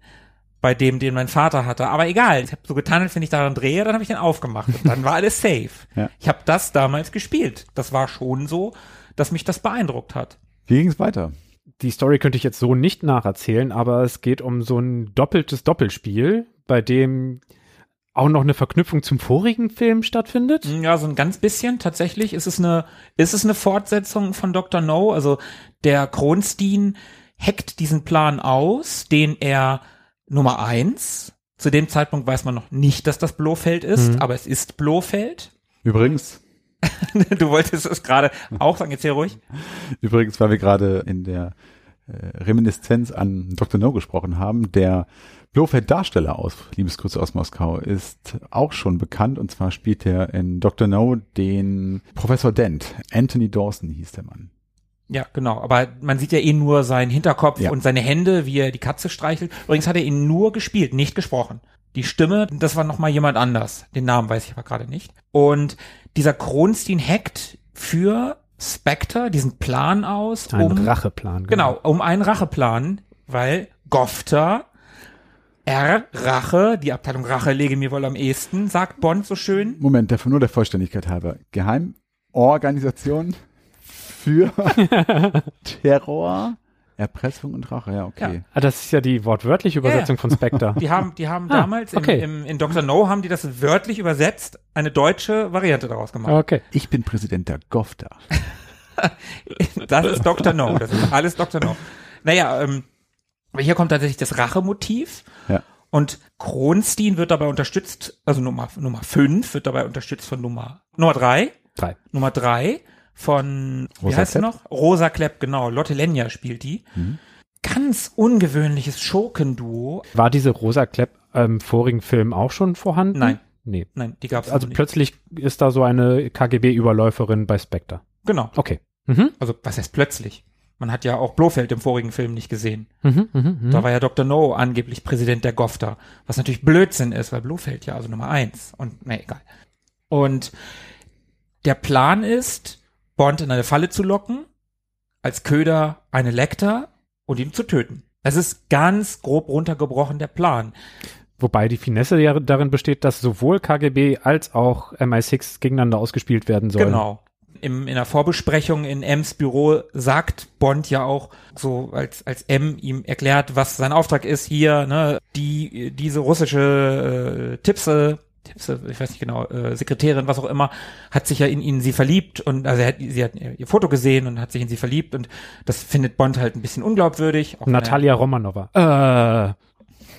Bei dem, den mein Vater hatte. Aber egal, ich habe so getan, als wenn ich daran drehe, dann habe ich den aufgemacht. Und dann war alles safe. Ja. Ich habe das damals gespielt. Das war schon so, dass mich das beeindruckt hat. Wie ging's weiter? die Story könnte ich jetzt so nicht nacherzählen, aber es geht um so ein doppeltes Doppelspiel, bei dem auch noch eine Verknüpfung zum vorigen Film stattfindet. Ja, so ein ganz bisschen. Tatsächlich ist es eine, ist es eine Fortsetzung von Dr. No. Also der Kronstein hackt diesen Plan aus, den er Nummer eins. Zu dem Zeitpunkt weiß man noch nicht, dass das Blofeld ist, Mhm. aber es ist Blofeld. Übrigens, Du wolltest es gerade auch sagen, erzähl ruhig. übrigens, weil wir gerade in der äh, Reminiszenz an Dr. No gesprochen haben, der Blofeld-Darsteller aus Liebesgrüße aus Moskau ist auch schon bekannt und zwar spielt er in Dr. No den Professor Dent. Anthony Dawson hieß der Mann. Ja, genau. Aber man sieht ja eh nur seinen Hinterkopf Ja. und seine Hände, wie er die Katze streichelt. Übrigens hat er ihn nur gespielt, nicht gesprochen. Die Stimme, das war nochmal jemand anders. Den Namen weiß ich aber gerade nicht. Und dieser Kronstein hackt für Spectre diesen Plan aus, Ein um, Racheplan. genau, um einen Racheplan, weil Gofter R, Rache, die Abteilung Rache lege mir wohl am ehesten, sagt Bond so schön. Moment, der, nur der Vollständigkeit halber. Geheimorganisation für Terror, Erpressung und Rache. Ja, okay. Ah, das ist ja die wortwörtliche Übersetzung von Spectre. Die haben, die haben Ah, damals okay. im, im, in Dr. No haben die das wörtlich übersetzt, eine deutsche Variante daraus gemacht. Okay. Ich bin Präsident der GOFTA. Das ist Dr. No. Das ist alles Dr. No. Naja, ähm, hier kommt tatsächlich das Rachemotiv. Ja. Und Kronstein wird dabei unterstützt, also Nummer, Nummer 5 wird dabei unterstützt von Nummer, Nummer 3. Drei. Nummer 3 von, wie Rosa heißt sie Klepp? noch? Rosa Klepp, genau. Lotte Lenya spielt die. Ganz ungewöhnliches Schurkenduo. War diese Rosa Klepp im vorigen Film auch schon vorhanden? Nein. Nee. Nein, die gab's Also noch nicht. plötzlich ist da so eine KGB-Überläuferin bei Spectre. Genau. Okay. Mhm. Also, was heißt plötzlich? Man hat ja auch Blofeld im vorigen Film nicht gesehen. Mhm, mhm, mhm. Da war ja Dr. No angeblich Präsident der GOFTA, was natürlich Blödsinn ist, weil Blofeld ja also Nummer eins und na egal. Und der Plan ist, Bond in eine Falle zu locken, als Köder eine Lecter und ihn zu töten. Das ist ganz grob runtergebrochen der Plan. Wobei die Finesse ja darin besteht, dass sowohl KGB als auch MI6 gegeneinander ausgespielt werden sollen. Genau. Im, in der Vorbesprechung in M's Büro sagt Bond ja auch so, als, als M ihm erklärt, was sein Auftrag ist hier, ne, die, diese russische äh, Tipse, Tipse, ich weiß nicht genau, äh, Sekretärin, was auch immer, hat sich ja in ihn sie verliebt und also er hat, sie hat ihr Foto gesehen und hat sich in sie verliebt und das findet Bond halt ein bisschen unglaubwürdig. er- Natalia Romanova. Äh.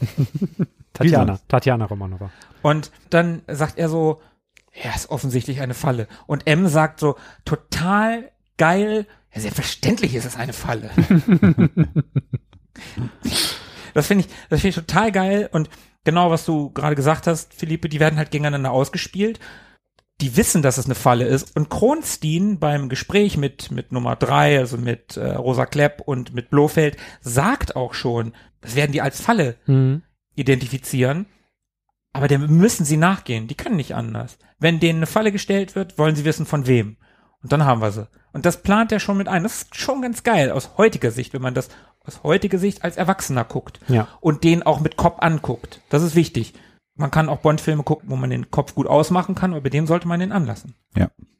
Tatjana. Tatjana Romanova. Und dann sagt er so, ja, ist offensichtlich eine Falle. Und M sagt so total geil. Ja, selbstverständlich ist es eine Falle. das finde ich, das finde ich total geil und genau, was du gerade gesagt hast, Philippe, die werden halt gegeneinander ausgespielt. Die wissen, dass es eine Falle ist. Und Kronstein beim Gespräch mit, mit Nummer drei, also mit äh, Rosa Klepp und mit Blofeld, sagt auch schon, das werden die als Falle Mhm. identifizieren. Aber dem müssen sie nachgehen. Die können nicht anders. Wenn denen eine Falle gestellt wird, wollen sie wissen, von wem. Und dann haben wir sie. Und das plant er schon mit ein. Das ist schon ganz geil aus heutiger Sicht, wenn man das aus heutiger Sicht als Erwachsener guckt. Ja. Und den auch mit Kopf anguckt. Das ist wichtig. Man kann auch Bond-Filme gucken, wo man den Kopf gut ausmachen kann, aber bei dem sollte man den anlassen.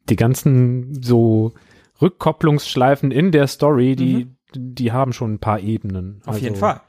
Die ganzen so Rückkopplungsschleifen in der Story, die, die haben schon ein paar Ebenen. Mhm. Auf Also, jeden Fall.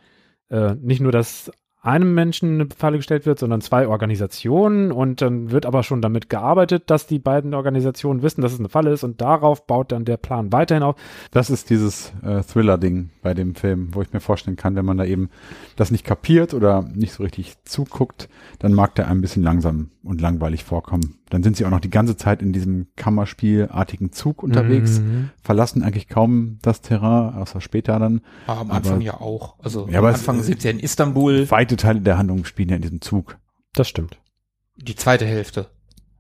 Äh, nicht nur, dass einem Menschen eine Falle gestellt wird, sondern zwei Organisationen und dann wird aber schon damit gearbeitet, dass die beiden Organisationen wissen, dass es eine Falle ist und darauf baut dann der Plan weiterhin auf. Das ist dieses äh, Thriller-Ding bei dem Film, wo ich mir vorstellen kann, wenn man da eben das nicht kapiert oder nicht so richtig zuguckt, dann mag der ein bisschen langsam und langweilig vorkommen. Dann sind sie auch noch die ganze Zeit in diesem Kammerspielartigen Zug unterwegs, Mhm. verlassen eigentlich kaum das Terrain, außer später dann. Aber am Aber- Anfang ja auch. Also Ja, am Anfang sind sie ja in Istanbul, Weite Teile der Handlung spielen ja in diesem Zug. Das stimmt. die zweite Hälfte.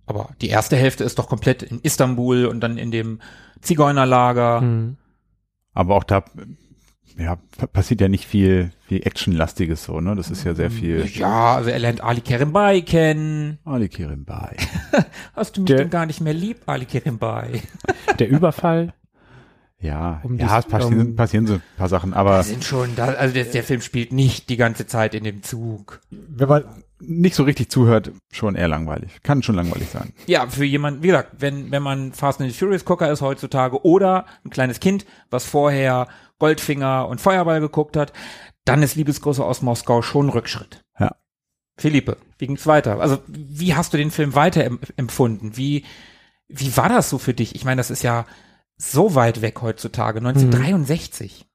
Aber die erste Hälfte ist doch komplett in Istanbul und dann in dem Zigeunerlager. Mhm. Aber auch da ja, pa- passiert ja nicht viel, viel Actionlastiges so, ne? Das ist ja sehr viel Ja, also er lernt Ali Kerimbai kennen. Ali Kirimbai. Hast du mich Der- denn gar nicht mehr lieb, Ali Kerimbai? Der Überfall, Ja, Um ja, das- es passieren, um- passieren so ein paar Sachen, aber sind schon da, also der, der Film spielt nicht die ganze Zeit in dem Zug. wenn man nicht so richtig zuhört, schon eher langweilig. Kann schon langweilig sein. Ja, für jemand, wie gesagt, wenn, wenn man Fast and Furious Gucker ist heutzutage oder ein kleines Kind, was vorher Goldfinger und Feuerball geguckt hat, dann ist Liebesgrüße aus Moskau schon ein Rückschritt. Ja. Philippe, wie ging's weiter? Also, wie hast du den Film weiter em- empfunden? Wie, wie war das so für dich? Ich meine, das ist ja so weit weg heutzutage, 1963.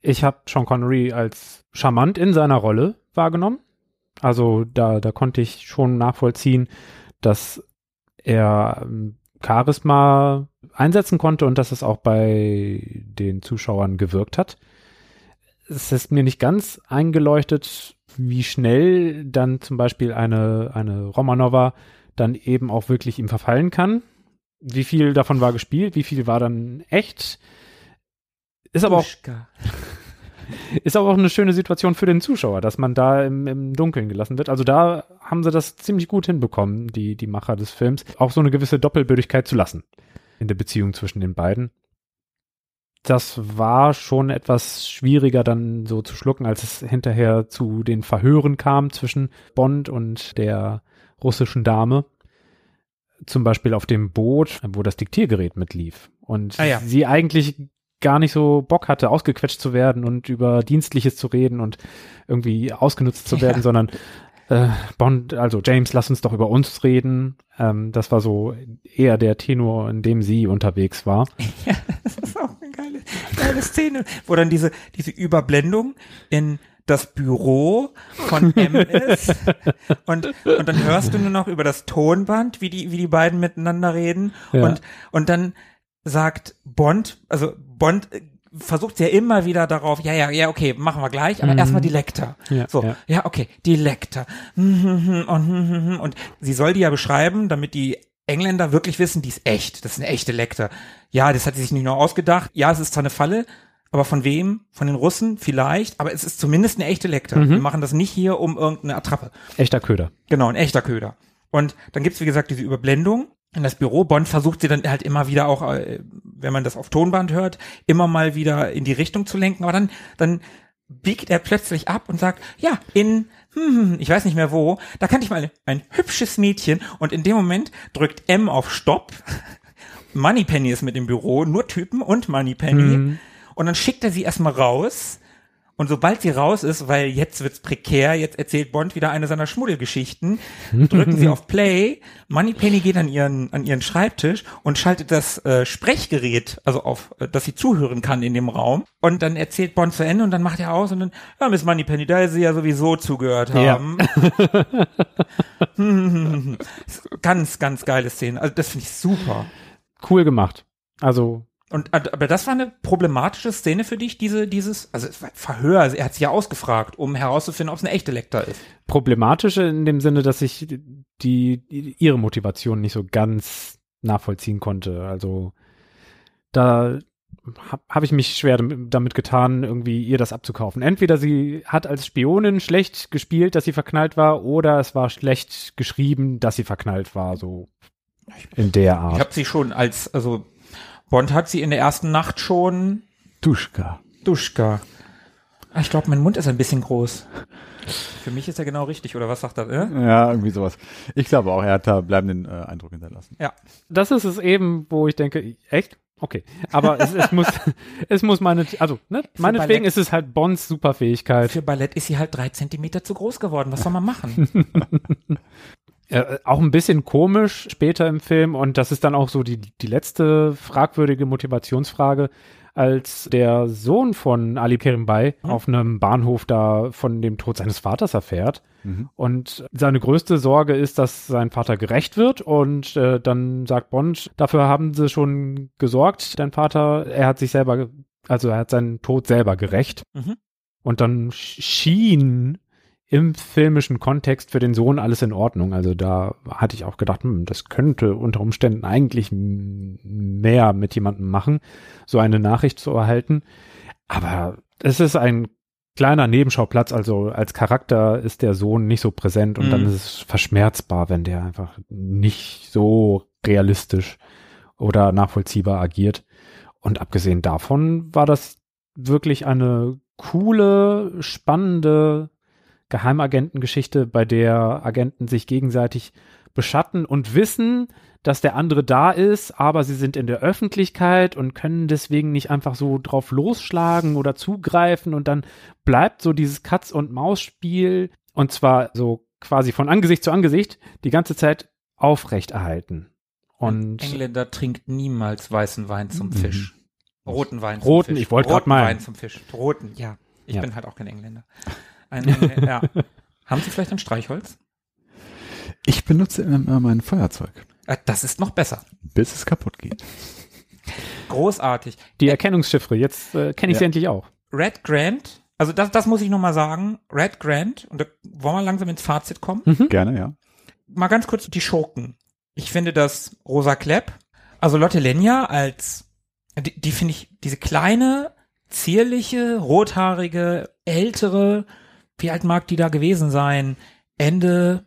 ich habe Sean Connery als charmant in seiner Rolle wahrgenommen. Also da, da konnte ich schon nachvollziehen, dass er ähm, Charisma einsetzen konnte und dass es auch bei den Zuschauern gewirkt hat. Es ist mir nicht ganz eingeleuchtet, wie schnell dann zum Beispiel eine, eine Romanova dann eben auch wirklich ihm verfallen kann. Wie viel davon war gespielt, wie viel war dann echt. Ist aber auch. Ist aber auch eine schöne Situation für den Zuschauer, dass man da im, im Dunkeln gelassen wird. Also da haben sie das ziemlich gut hinbekommen, die, die Macher des Films, auch so eine gewisse Doppelbödigkeit zu lassen in der Beziehung zwischen den beiden. Das war schon etwas schwieriger dann so zu schlucken, als es hinterher zu den Verhören kam zwischen Bond und der russischen Dame. Zum Beispiel auf dem Boot, wo das Diktiergerät mitlief. Und Ah ja. sie eigentlich gar nicht so Bock hatte, ausgequetscht zu werden und über Dienstliches zu reden und irgendwie ausgenutzt zu werden, Ja. sondern äh, Bond, also James, lass uns doch über uns reden. Ähm, das war so eher der Tenor, in dem sie unterwegs war. Ja, das ist auch eine geile, geile Szene, wo dann diese, diese Überblendung in das Büro von M ist und, und dann hörst du nur noch über das Tonband, wie die, wie die beiden miteinander reden Ja. und, und dann sagt Bond, also Bond äh, versucht ja immer wieder darauf, ja, ja, ja, okay, machen wir gleich, aber Mhm. erstmal die Lektor. Ja, so, ja. ja. okay, die Lektor. Und, und sie soll die ja beschreiben, damit die Engländer wirklich wissen, die ist echt. Das ist eine echte Lektor. Ja, das hat sie sich nicht nur ausgedacht. Ja, es ist zwar eine Falle, aber von wem? Von den Russen? Vielleicht. Aber es ist zumindest eine echte Lektor. Mhm. Wir machen das nicht hier um irgendeine Attrappe. Echter Köder. Genau, ein echter Köder. Und dann gibt's wie gesagt, diese Überblendung in das Büro. Bond versucht sie dann halt immer wieder auch, äh, wenn man das auf Tonband hört, immer mal wieder in die Richtung zu lenken. Aber dann, dann biegt er plötzlich ab und sagt, ja, in, hm, ich weiß nicht mehr wo, da kannte ich mal ein, hübsches Mädchen. Und in dem Moment drückt M auf Stopp. Moneypenny ist mit im Büro, nur Typen und Moneypenny. Mhm. Und dann schickt er sie erstmal raus. Und sobald sie raus ist, weil jetzt wird's prekär, jetzt erzählt Bond wieder eine seiner Schmuddelgeschichten, drücken sie auf Play, Moneypenny geht an ihren, an ihren Schreibtisch und schaltet das äh, Sprechgerät, also auf, äh, dass sie zuhören kann in dem Raum. Und dann erzählt Bond zu Ende und dann macht er aus und dann, ja, Miss Moneypenny, da sie ja sowieso zugehört Ja. haben. ganz, ganz geile Szene. Also das finde ich super. Cool gemacht. Also Und äh, aber das war eine problematische Szene für dich, diese dieses also Verhör, also er hat sich ja ausgefragt, um herauszufinden, ob es eine echte Lektor ist. problematisch in dem Sinne, dass ich die, die ihre Motivation nicht so ganz nachvollziehen konnte. Also da habe hab ich mich schwer damit, getan, irgendwie ihr das abzukaufen. Entweder sie hat als Spionin schlecht gespielt, dass sie verknallt war, oder es war schlecht geschrieben, dass sie verknallt war, so in der Ich Art. habe sie schon als also Bond hat sie in der ersten Nacht schon Duschka. Duschka. Ah, Ich glaube, mein Mund ist ein bisschen groß. Für mich ist er genau richtig, oder was sagt er? Äh? Ja, irgendwie sowas. Ich glaube auch, er hat da bleibenden äh, Eindruck hinterlassen. Ja. Das ist es eben, wo ich denke, echt? Okay. Aber es, es muss, es muss meine, also, ne, meinetwegen ist es halt Bonds Superfähigkeit. Für Ballett ist sie halt drei Zentimeter zu groß geworden. Was soll man machen? Äh, auch ein bisschen komisch später im Film und das ist dann auch so die, die letzte fragwürdige Motivationsfrage, als der Sohn von Ali Kerimbai Mhm. auf einem Bahnhof da von dem Tod seines Vaters erfährt. Und seine größte Sorge ist, dass sein Vater gerecht wird und äh, dann sagt Bond, dafür haben sie schon gesorgt, dein Vater, er hat sich selber, also er hat seinen Tod selber gerecht. Mhm. Und dann sch- schien im filmischen Kontext für den Sohn alles in Ordnung. Also da hatte ich auch gedacht, hm, das könnte unter Umständen eigentlich mehr mit jemandem machen, so eine Nachricht zu erhalten. Aber es ist ein kleiner Nebenschauplatz, also als Charakter ist der Sohn nicht so präsent und Mhm. dann ist es verschmerzbar, wenn der einfach nicht so realistisch oder nachvollziehbar agiert. Und abgesehen davon war das wirklich eine coole, spannende Geheimagentengeschichte, bei der Agenten sich gegenseitig beschatten und wissen, dass der andere da ist, aber sie sind in der Öffentlichkeit und können deswegen nicht einfach so drauf losschlagen oder zugreifen und dann bleibt so dieses Katz- und Maus-Spiel und zwar so quasi von Angesicht zu Angesicht die ganze Zeit aufrechterhalten. Und Engländer trinkt niemals weißen Wein zum Fisch. Roten Wein zum Roten, Fisch. ich wollte grad Roten meinen. Wein zum Fisch. Roten, ja. Ich Ja. bin halt auch kein Engländer. Ein, ein, ja. Haben Sie vielleicht ein Streichholz? Ich benutze immer mein Feuerzeug, Äh, Das ist noch besser. bis es kaputt geht. Großartig. die Erkennungschiffre, jetzt äh, kenne ich sie Ja. endlich auch. Red Grant, also das, das muss ich noch mal sagen. Red Grant, und da wollen wir langsam ins Fazit kommen. Gerne, ja. Mal ganz kurz die Schurken. Ich finde, dass Rosa Klepp, also Lotte Lenya als, die, die finde ich, diese kleine, zierliche, rothaarige, ältere, wie alt mag die da gewesen sein? Ende,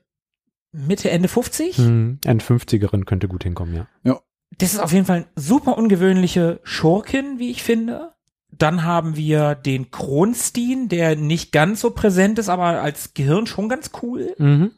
Mitte, Ende 50? Hm, ein 50erin könnte gut hinkommen, ja. Das ist auf jeden Fall eine super ungewöhnliche Schurkin, wie ich finde. Dann haben wir den Kronstein, der nicht ganz so präsent ist, aber als Gehirn schon ganz cool. Mhm.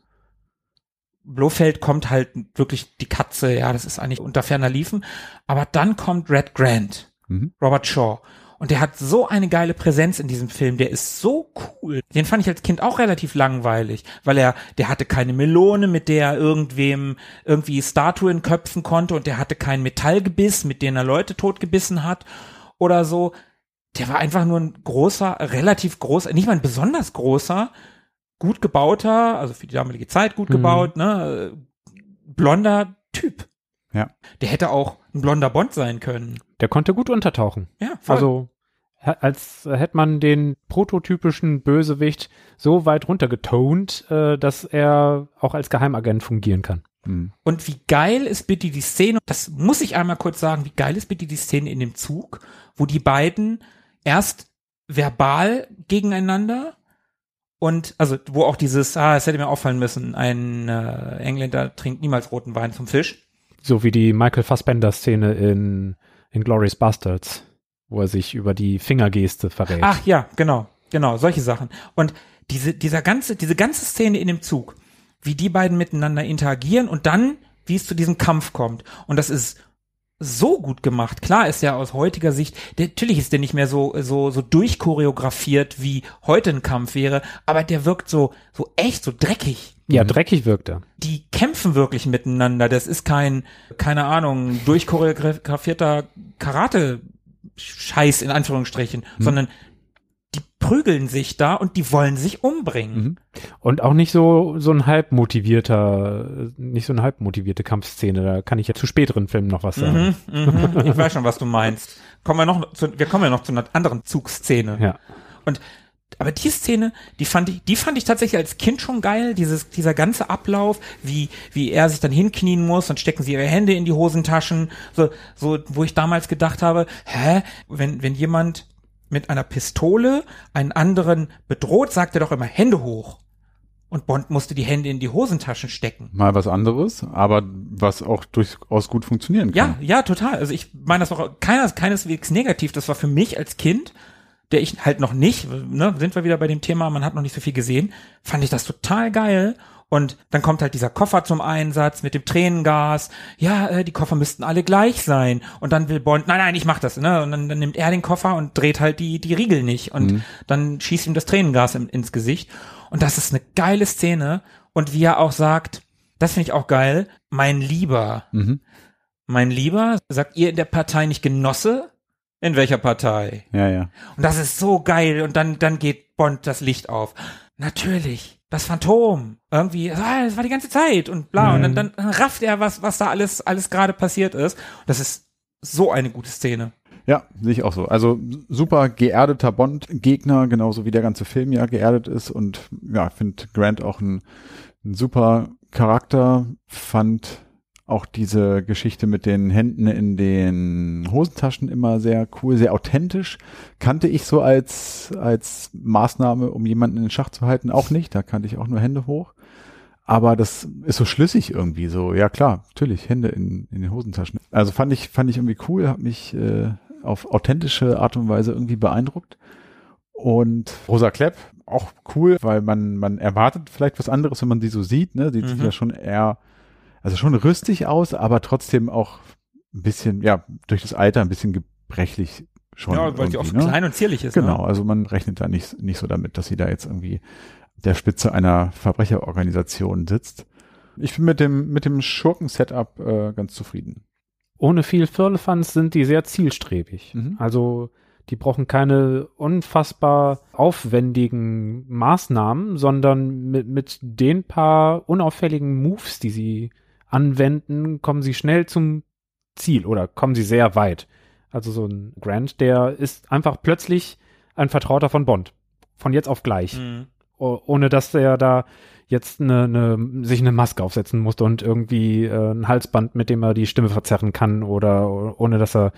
Blofeld kommt halt wirklich die Katze, ja, das ist eigentlich unter ferner Liefen. Aber dann kommt Red Grant, Mhm. Robert Shaw. Und der hat so eine geile Präsenz in diesem Film. Der ist so cool. Den fand ich als Kind auch relativ langweilig, weil er, der hatte keine Melone, mit der er irgendwem irgendwie Statuen köpfen konnte und der hatte kein Metallgebiss, mit dem er Leute totgebissen hat oder so. Der war einfach nur ein großer, relativ großer, nicht mal ein besonders großer, gut gebauter, also für die damalige Zeit gut Mhm. gebaut, ne, blonder Typ. Ja. Der hätte auch ein blonder Bond sein können. Der konnte gut untertauchen. Ja, voll. Also als hätte man den prototypischen Bösewicht so weit runtergetont, äh, dass er auch als Geheimagent fungieren kann. Mhm. Und wie geil ist bitte die Szene, das muss ich einmal kurz sagen, wie geil ist bitte die Szene in dem Zug, wo die beiden erst verbal gegeneinander und also wo auch dieses, ah, es hätte mir auffallen müssen, ein äh, Engländer trinkt niemals roten Wein zum Fisch. So wie die Michael Fassbender-Szene in, in Glorious Bastards, wo er sich über die Fingergeste verrät. Ach ja, genau, genau, solche Sachen. Und diese, dieser ganze, diese ganze Szene in dem Zug, wie die beiden miteinander interagieren und dann, wie es zu diesem Kampf kommt. Und das ist so gut gemacht. Klar ist ja aus heutiger Sicht, der, natürlich ist der nicht mehr so, so, so durchchoreografiert, wie heute ein Kampf wäre, aber der wirkt so, so echt, so dreckig. Ja, dreckig wirkt er. Die kämpfen wirklich miteinander. Das ist kein, keine Ahnung, durchchoreografierter Karate-Scheiß in Anführungsstrichen, sondern die prügeln sich da und die wollen sich umbringen. Mhm. Und auch nicht so, so ein halb motivierter, nicht so eine halb motivierte Kampfszene. Da kann ich ja zu späteren Filmen noch was sagen. Mhm, mhm. Ich weiß schon, was du meinst. Kommen wir noch zu, wir kommen ja noch zu einer anderen Zugszene. Ja. Und aber die Szene, die fand ich, die fand ich tatsächlich als Kind schon geil. Dieses, dieser ganze Ablauf, wie, wie er sich dann hinknien muss, dann stecken sie ihre Hände in die Hosentaschen, so, so, wo ich damals gedacht habe, hä, wenn, wenn jemand mit einer Pistole einen anderen bedroht, sagt er doch immer Hände hoch. Und Bond musste die Hände in die Hosentaschen stecken. Mal was anderes, aber was auch durchaus gut funktionieren Ja, kann. ja, total. Also ich meine das auch keineswegs negativ. Das war für mich als Kind, der ich halt noch nicht, ne, sind wir wieder bei dem Thema, man hat noch nicht so viel gesehen, fand ich das total geil. Und dann kommt halt dieser Koffer zum Einsatz mit dem Tränengas. Ja, äh, die Koffer müssten alle gleich sein. Und dann will Bond, nein, nein, ich mach das. Ne? Und dann, dann nimmt er den Koffer und dreht halt die, die Riegel nicht. Und dann schießt ihm das Tränengas im, ins Gesicht. Und das ist eine geile Szene. Und wie er auch sagt, das finde ich auch geil, mein Lieber. Mhm. Mein Lieber, sagt ihr in der Partei nicht Genosse? In welcher Partei? Ja, ja. Und das ist so geil. Und dann, dann geht Bond das Licht auf. Natürlich. Das Phantom. Irgendwie, ah, das war die ganze Zeit und bla. Und dann, dann, dann rafft er, was, was da alles, alles gerade passiert ist. Und das ist so eine gute Szene. Ja, sehe ich auch so. Also super geerdeter Bond-Gegner, genauso wie der ganze Film ja geerdet ist. Und ja, ich finde Grant auch ein, ein super Charakter. Fand auch diese Geschichte mit den Händen in den Hosentaschen immer sehr cool, sehr authentisch. Kannte ich so als, als Maßnahme, um jemanden in den Schach zu halten, auch nicht. Da kannte ich auch nur Hände hoch. Aber das ist so schlüssig irgendwie so. Ja klar, natürlich Hände in, in den Hosentaschen. Also fand ich fand ich irgendwie cool, hat mich äh, auf authentische Art und Weise irgendwie beeindruckt. Und Rosa Klepp auch cool, weil man man erwartet vielleicht was anderes, wenn man sie so sieht. Ne, sieht Mhm. ja schon eher also schon rüstig aus, aber trotzdem auch ein bisschen ja durch das Alter ein bisschen gebrechlich schon. ja, weil sie auch ne? klein und zierlich ist. Genau, Ne? also man rechnet da nicht, nicht so damit, dass sie da jetzt irgendwie der Spitze einer Verbrecherorganisation sitzt. Ich bin mit dem, mit dem Schurken-Setup äh, ganz zufrieden. Ohne viel Firlefanz sind die sehr zielstrebig. Mhm. Also die brauchen keine unfassbar aufwendigen Maßnahmen, sondern mit, mit den paar unauffälligen Moves, die sie anwenden, kommen sie schnell zum Ziel oder kommen sie sehr weit. Also so ein Grant, der ist einfach plötzlich ein Vertrauter von Bond. Von jetzt auf gleich. Mhm. Oh, ohne dass er da jetzt eine, eine, sich eine Maske aufsetzen musste und irgendwie äh, ein Halsband, mit dem er die Stimme verzerren kann oder ohne dass er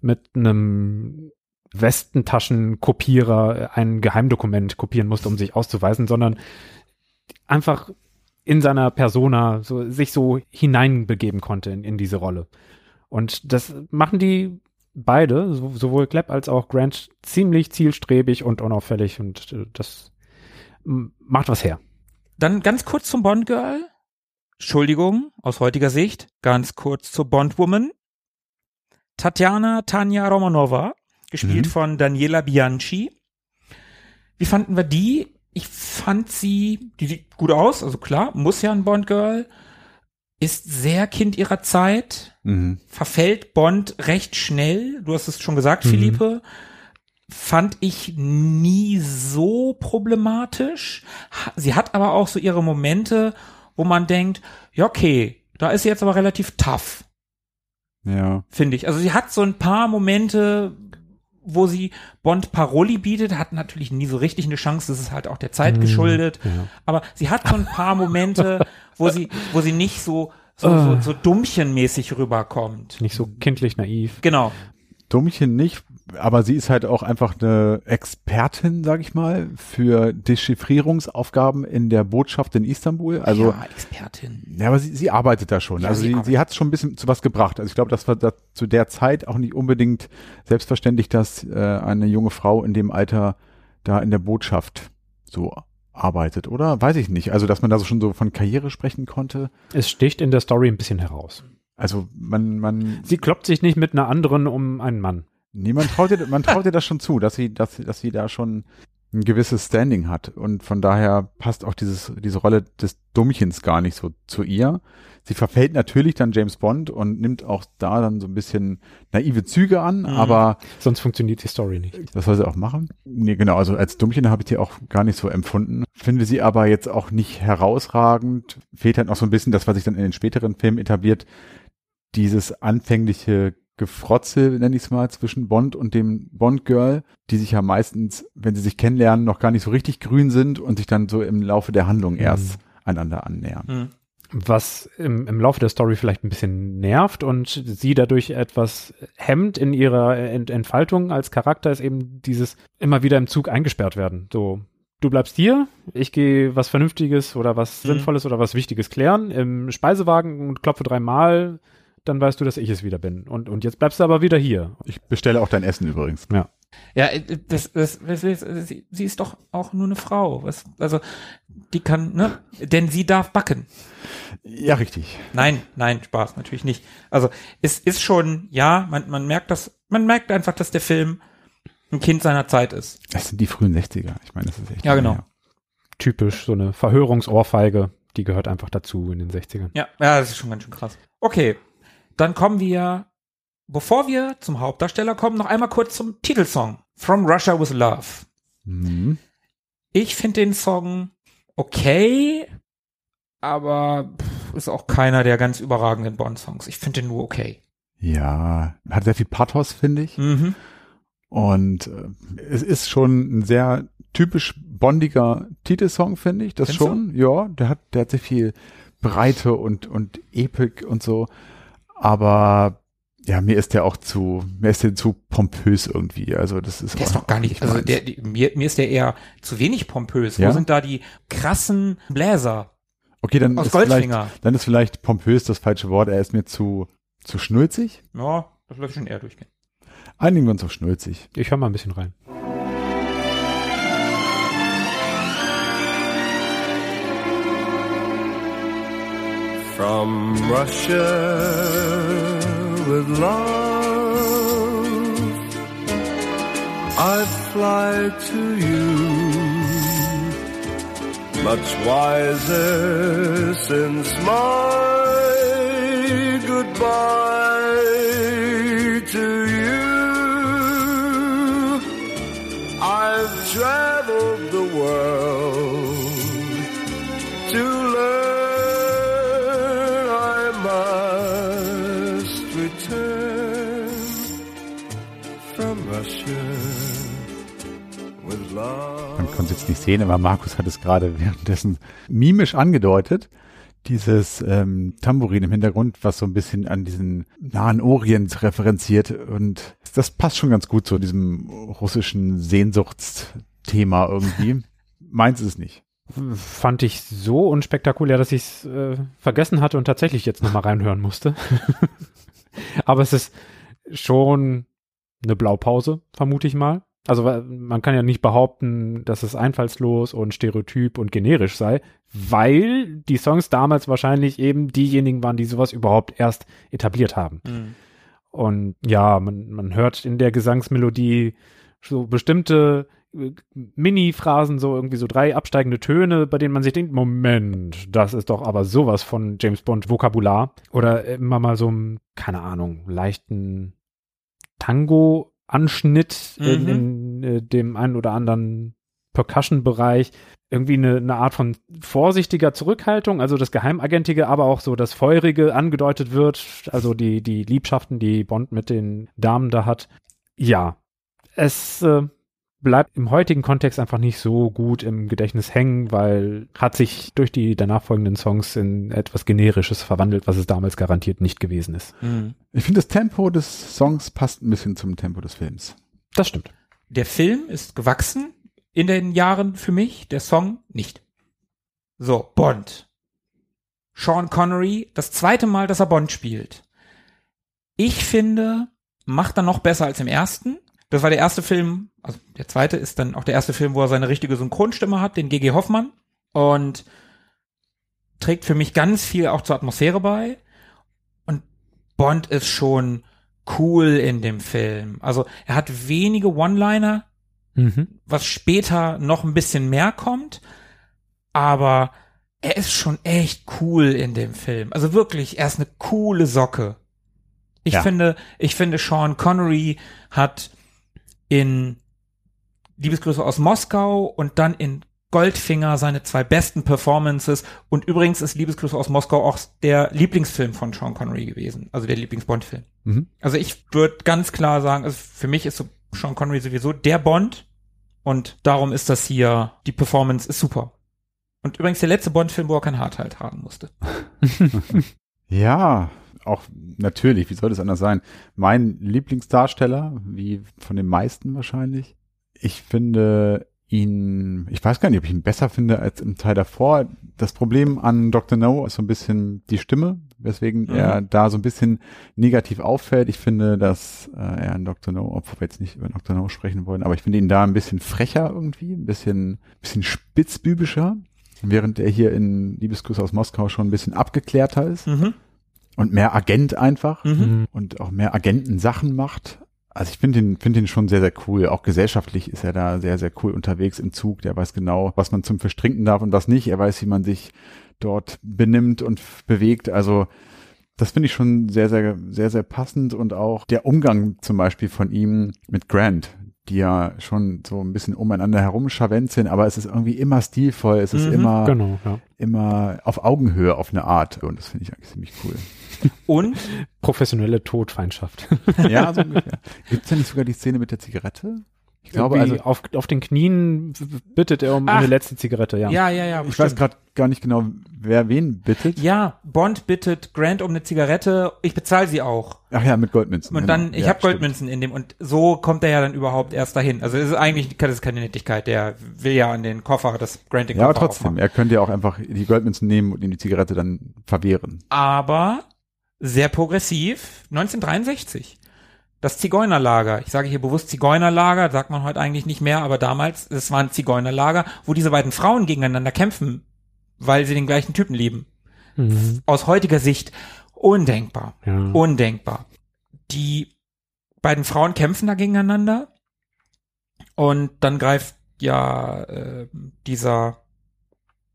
mit einem Westentaschenkopierer ein Geheimdokument kopieren musste, um sich auszuweisen, sondern einfach in seiner Persona so, sich so hineinbegeben konnte in, in diese Rolle. Und das machen die beide, so, sowohl Klepp als auch Grant, ziemlich zielstrebig und unauffällig und äh, das macht was her. Dann ganz kurz zum Bond Girl. Entschuldigung, aus heutiger Sicht. Ganz kurz zur Bond Woman. Tatjana Tanja Romanova, gespielt Mhm. von Daniela Bianchi. Wie fanden wir die? Ich fand sie, die sieht gut aus, also klar, muss ja ein Bond Girl. Ist sehr Kind ihrer Zeit, Mhm. verfällt Bond recht schnell. Du hast es schon gesagt, Mhm. Philippe. Fand ich nie so problematisch. Sie hat aber auch so ihre Momente, wo man denkt, ja, okay, da ist sie jetzt aber relativ tough, Ja. finde ich. Also sie hat so ein paar Momente, wo sie Bond Paroli bietet, hat natürlich nie so richtig eine Chance, das ist halt auch der Zeit Mhm, geschuldet. ja. Aber sie hat so ein paar Momente, wo sie, wo sie nicht so, so, so, so dummchenmäßig rüberkommt. Nicht so kindlich naiv. Genau. Dummchen nicht, aber sie ist halt auch einfach eine Expertin, sag ich mal, für Dechiffrierungsaufgaben in der Botschaft in Istanbul. Also ja, Expertin. Ja, aber sie, sie arbeitet da schon. Ja, also sie sie, sie hat schon ein bisschen zu was gebracht. Also ich glaube, das war da, zu der Zeit auch nicht unbedingt selbstverständlich, dass äh, eine junge Frau in dem Alter da in der Botschaft so arbeitet, oder? Weiß ich nicht. Also, dass man da so schon so von Karriere sprechen konnte. Es sticht in der Story ein bisschen heraus. Also man, man, Sie kloppt sich nicht mit einer anderen um einen Mann. Nee, man traut ihr, man traut ihr das schon zu, dass sie, dass, dass sie da schon ein gewisses Standing hat und von daher passt auch dieses, diese Rolle des Dummchens gar nicht so zu ihr. Sie verfällt natürlich dann James Bond und nimmt auch da dann so ein bisschen naive Züge an, Mhm. aber Sonst funktioniert die Story nicht. das soll sie auch machen. Nee, genau, also als Dummchen habe ich die auch gar nicht so empfunden. Finde sie aber jetzt auch nicht herausragend. Fehlt halt noch so ein bisschen das, was sich dann in den späteren Filmen etabliert, dieses anfängliche Gefrotze, nenne ich es mal, zwischen Bond und dem Bond-Girl, die sich ja meistens, wenn sie sich kennenlernen, noch gar nicht so richtig grün sind und sich dann so im Laufe der Handlung erst einander annähern. Mhm. was im, im Laufe der Story vielleicht ein bisschen nervt und sie dadurch etwas hemmt in ihrer Ent Entfaltung als Charakter, ist eben dieses immer wieder im Zug eingesperrt werden. So, du bleibst hier, ich gehe was Vernünftiges oder was Mhm. Sinnvolles oder was Wichtiges klären im Speisewagen und klopfe dreimal, dann weißt du, dass ich es wieder bin. Und, und jetzt bleibst du aber wieder hier. Ich bestelle auch dein Essen übrigens. Ja, äh, das, das, das, das, sie, sie ist doch auch nur eine Frau. Was, also, die kann, ne? Denn sie darf backen. Ja, richtig. Nein, nein, Spaß, natürlich nicht. Also, es ist schon, ja, man, man merkt das, man merkt einfach, dass der Film ein Kind seiner Zeit ist. Das sind die frühen 60er. Ich meine, das ist echt. Ja, genau. her. Typisch, so eine Verhörungsohrfeige, die gehört einfach dazu in den 60ern. Ja, ja, das ist schon ganz schön krass. Okay, dann kommen wir, bevor wir zum Hauptdarsteller kommen, noch einmal kurz zum Titelsong. From Russia with Love. Mhm. Ich finde den Song okay, aber ist auch keiner der ganz überragenden Bond-Songs. Ich finde den nur okay. Ja, hat sehr viel Pathos, finde ich. Mhm. Und äh, es ist schon ein sehr typisch bondiger Titelsong, finde ich. Das Findest schon. Ja, der hat, der hat sehr viel Breite und, und Epik und so. Aber ja, mir ist der auch zu, mir ist der zu pompös irgendwie. Also das ist Der ist doch gar nicht, also der, die, mir, mir ist der eher zu wenig pompös. Wo Ja? sind da die krassen Bläser okay, dann aus ist vielleicht, Goldfinger? dann ist vielleicht pompös das falsche Wort. Er ist mir zu, zu schnulzig. Ja, das läuft schon eher durchgehen. Einigen wir uns auf schnulzig. Ich höre mal ein bisschen rein. From Russia with love, I fly to you. Much wiser since my goodbye to you. I've traveled the world jetzt nicht sehen, aber Markus hat es gerade währenddessen mimisch angedeutet. Dieses ähm, Tambourin im Hintergrund, was so ein bisschen an diesen Nahen Orient referenziert. Und das passt schon ganz gut zu diesem russischen Sehnsuchtsthema irgendwie. Meins ist es nicht. Fand ich so unspektakulär, dass ich es äh, vergessen hatte und tatsächlich jetzt nochmal reinhören musste. Aber es ist schon eine Blaupause, vermute ich mal. Also man kann ja nicht behaupten, dass es einfallslos und stereotyp und generisch sei, weil die Songs damals wahrscheinlich eben diejenigen waren, die sowas überhaupt erst etabliert haben. Und ja, man, man hört in der Gesangsmelodie so bestimmte äh, Mini-Phrasen, so irgendwie so drei absteigende Töne, bei denen man sich denkt, Moment, das ist doch aber sowas von James Bond Vokabular. Oder immer mal so einen, keine Ahnung, leichten Tango-Anschnitt in, Mhm. in äh, dem einen oder anderen Percussion-Bereich. Irgendwie eine, eine Art von vorsichtiger Zurückhaltung, also das Geheimagentige, aber auch so das Feurige angedeutet wird, also die, die Liebschaften, die Bond mit den Damen da hat. Ja, es äh, bleibt im heutigen Kontext einfach nicht so gut im Gedächtnis hängen, weil hat sich durch die danach folgenden Songs in etwas Generisches verwandelt, was es damals garantiert nicht gewesen ist. Mhm. Ich finde, das Tempo des Songs passt ein bisschen zum Tempo des Films. Das stimmt. Der Film ist gewachsen in den Jahren für mich, der Song nicht. So, Bond. Sean Connery, das zweite Mal, dass er Bond spielt. Ich finde, macht er noch besser als im ersten. Das war der erste Film, also der zweite ist dann auch der erste Film, wo er seine richtige Synchronstimme hat, den G.G. Hoffmann. Und trägt für mich ganz viel auch zur Atmosphäre bei. Und Bond ist schon cool in dem Film. Also er hat wenige One-Liner, Mhm. was später noch ein bisschen mehr kommt, aber er ist schon echt cool in dem Film. Also wirklich, er ist eine coole Socke. Ich Ja. finde, ich finde Sean Connery hat in Liebesgrüße aus Moskau und dann in Goldfinger seine zwei besten Performances und übrigens ist Liebesgrüße aus Moskau auch der Lieblingsfilm von Sean Connery gewesen, also der Lieblingsbond-Film. Mhm. Also ich würde ganz klar sagen, also für mich ist so Sean Connery sowieso der Bond und darum ist das hier, die Performance ist super. Und übrigens der letzte Bond-Film, wo er kein Hart halt haben musste. Ja, auch natürlich, wie soll das anders sein? Mein Lieblingsdarsteller, wie von den meisten wahrscheinlich. Ich finde ihn, ich weiß gar nicht, ob ich ihn besser finde als im Teil davor. Das Problem an Dr. No ist so ein bisschen die Stimme, weswegen Mhm. er da so ein bisschen negativ auffällt. Ich finde, dass äh, er in Dr. No, obwohl wir jetzt nicht über Dr. No sprechen wollen, aber ich finde ihn da ein bisschen frecher irgendwie, ein bisschen, bisschen spitzbübischer, während er hier in Liebesgrüße aus Moskau schon ein bisschen abgeklärter ist Mhm. Und mehr Agent einfach Mhm. und auch mehr Agentensachen macht. Also ich finde ihn, finde ihn schon sehr, sehr cool. Auch gesellschaftlich ist er da sehr, sehr cool unterwegs im Zug. Der weiß genau, was man zum Verstrinken darf und was nicht. Er weiß, wie man sich dort benimmt und bewegt. Also das finde ich schon sehr, sehr, sehr, sehr passend und auch der Umgang zum Beispiel von ihm mit Grant, die ja schon so ein bisschen umeinander herumscharwenzeln, aber es ist irgendwie immer stilvoll, es ist Mhm, immer, Genau, ja. immer auf Augenhöhe auf eine Art und das finde ich eigentlich ziemlich cool. Und Professionelle Todfeindschaft. Ja, so ungefähr. Gibt es ja nicht sogar die Szene mit der Zigarette? Ich glaube, also, auf, auf den Knien bittet er um Ach. eine letzte Zigarette, ja. ja, ja, ja. ich bestimmt. weiß gerade gar nicht genau, wer wen bittet. Ja, Bond bittet Grant um eine Zigarette, ich bezahle sie auch. Ach ja, mit Goldmünzen. Und genau. dann, ich ja, habe Goldmünzen in dem und so kommt er ja dann überhaupt erst dahin. Also es ist eigentlich das ist keine Nettigkeit, der will ja an den Koffer, das Grant den. Ja, Koffer aber trotzdem, aufmachen. er könnte ja auch einfach die Goldmünzen nehmen und ihm die Zigarette dann verwehren. Aber sehr progressiv, 1963. Das Zigeunerlager. Ich sage hier bewusst Zigeunerlager, sagt man heute eigentlich nicht mehr, aber damals, es war ein Zigeunerlager, wo diese beiden Frauen gegeneinander kämpfen, weil sie den gleichen Typen lieben. Mhm. Aus heutiger Sicht undenkbar. ja. Undenkbar. Die beiden Frauen kämpfen da gegeneinander und dann greift ja äh, dieser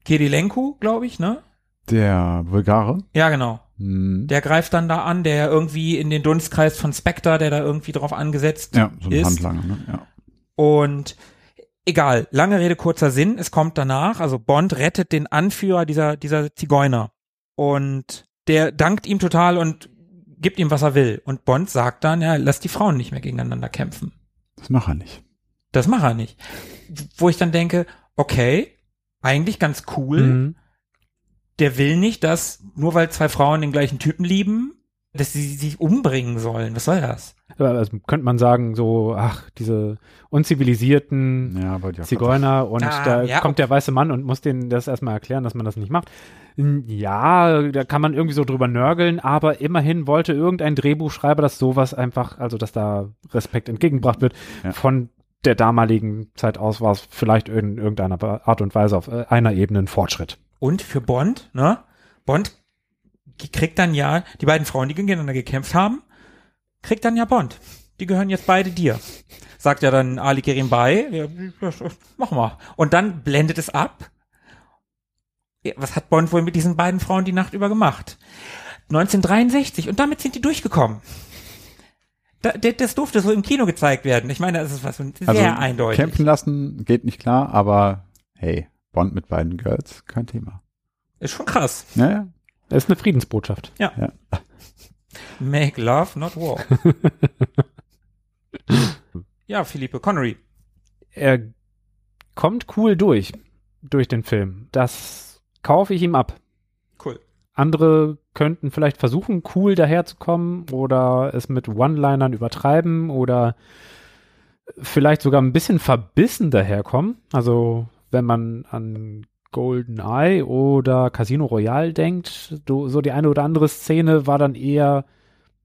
Kirilenko, glaube ich, ne? Der Bulgare. Ja, genau. Hm. Der greift dann da an, der irgendwie in den Dunstkreis von Spectre, der da irgendwie drauf angesetzt Ja, so ein ist. Handlanger, ne? Ja. Und egal, lange Rede, kurzer Sinn, es kommt danach, also Bond rettet den Anführer dieser, dieser Zigeuner. Und der dankt ihm total und gibt ihm, was er will. Und Bond sagt dann, ja, lass die Frauen nicht mehr gegeneinander kämpfen. Das macht er nicht. Das macht er nicht. Wo ich dann denke, okay, eigentlich ganz cool. Mhm. Der will nicht, dass nur weil zwei Frauen den gleichen Typen lieben, dass sie sich umbringen sollen. Was soll das? Aber Also könnte man sagen, so, ach, diese unzivilisierten Ja, Zigeuner und Ah, da ja, kommt der weiße Mann und muss denen das erstmal erklären, dass man das nicht macht. Ja, da kann man irgendwie so drüber nörgeln, aber immerhin wollte irgendein Drehbuchschreiber, dass sowas einfach, also dass da Respekt entgegengebracht wird. Ja. Von der damaligen Zeit aus war es vielleicht in irgendeiner Art und Weise auf äh, einer Ebene ein Fortschritt. Und für Bond, ne? Bond kriegt dann ja, die beiden Frauen, die gegeneinander gekämpft haben, kriegt dann ja Bond. Die gehören jetzt beide dir. Sagt ja dann Ali Kerim bei, ja, mach mal. Und dann blendet es ab. Was hat Bond wohl mit diesen beiden Frauen die Nacht über gemacht? 1963 und damit sind die durchgekommen. Da, das das durfte so im Kino gezeigt werden. Ich meine, das ist was sehr Also, eindeutig. Kämpfen lassen geht nicht klar, aber hey, Bond mit beiden Girls, kein Thema. Ist schon krass. Naja, Das ist eine Friedensbotschaft. Make love, not war. ja, Philippe Connery. Er kommt cool durch, durch den Film. Das kaufe ich ihm ab. Cool. Andere könnten vielleicht versuchen, cool daherzukommen oder es mit One-Linern übertreiben oder vielleicht sogar ein bisschen verbissen daherkommen. Also wenn man an Golden Eye oder Casino Royale denkt, so die eine oder andere Szene war dann eher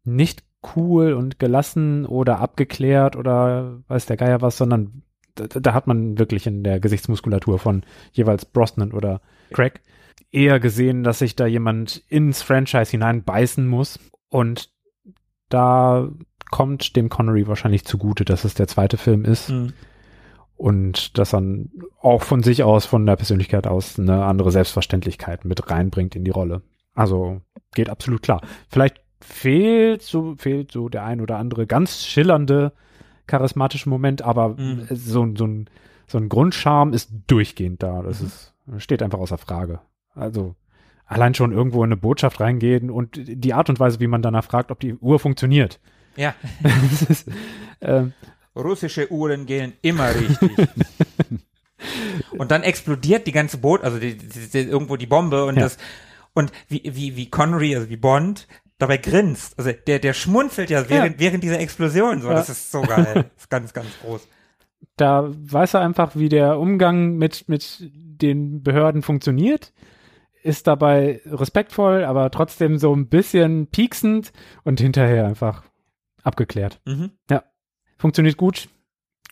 nicht cool und gelassen oder abgeklärt oder weiß der Geier was, sondern da, da hat man wirklich in der Gesichtsmuskulatur von jeweils Brosnan oder Craig eher gesehen, dass sich da jemand ins Franchise hineinbeißen muss und da kommt dem Connery wahrscheinlich zugute, dass es der zweite Film ist. Mhm. Und das dann auch von sich aus, von der Persönlichkeit aus, eine andere Selbstverständlichkeit mit reinbringt in die Rolle. Also geht absolut klar. Vielleicht fehlt so, fehlt so der ein oder andere ganz schillernde charismatische Moment, aber Mhm. so, so ein, so ein Grundcharme ist durchgehend da. Das Mhm. ist, steht einfach außer Frage. Also, allein schon irgendwo in eine Botschaft reingehen und die Art und Weise, wie man danach fragt, ob die Uhr funktioniert. Ja, Das ist, ähm, russische Uhren gehen immer richtig. und dann explodiert die ganze Boot, also die, die, die, irgendwo die Bombe und Ja. das und wie wie wie Connery, also wie Bond dabei grinst. Also der der schmunzelt ja während während dieser Explosion so, Ja. das ist so geil. Das ist ganz ganz groß. da weiß er einfach, wie der Umgang mit, mit den Behörden funktioniert, ist dabei respektvoll, aber trotzdem so ein bisschen pieksend und hinterher einfach abgeklärt. Mhm. Funktioniert gut.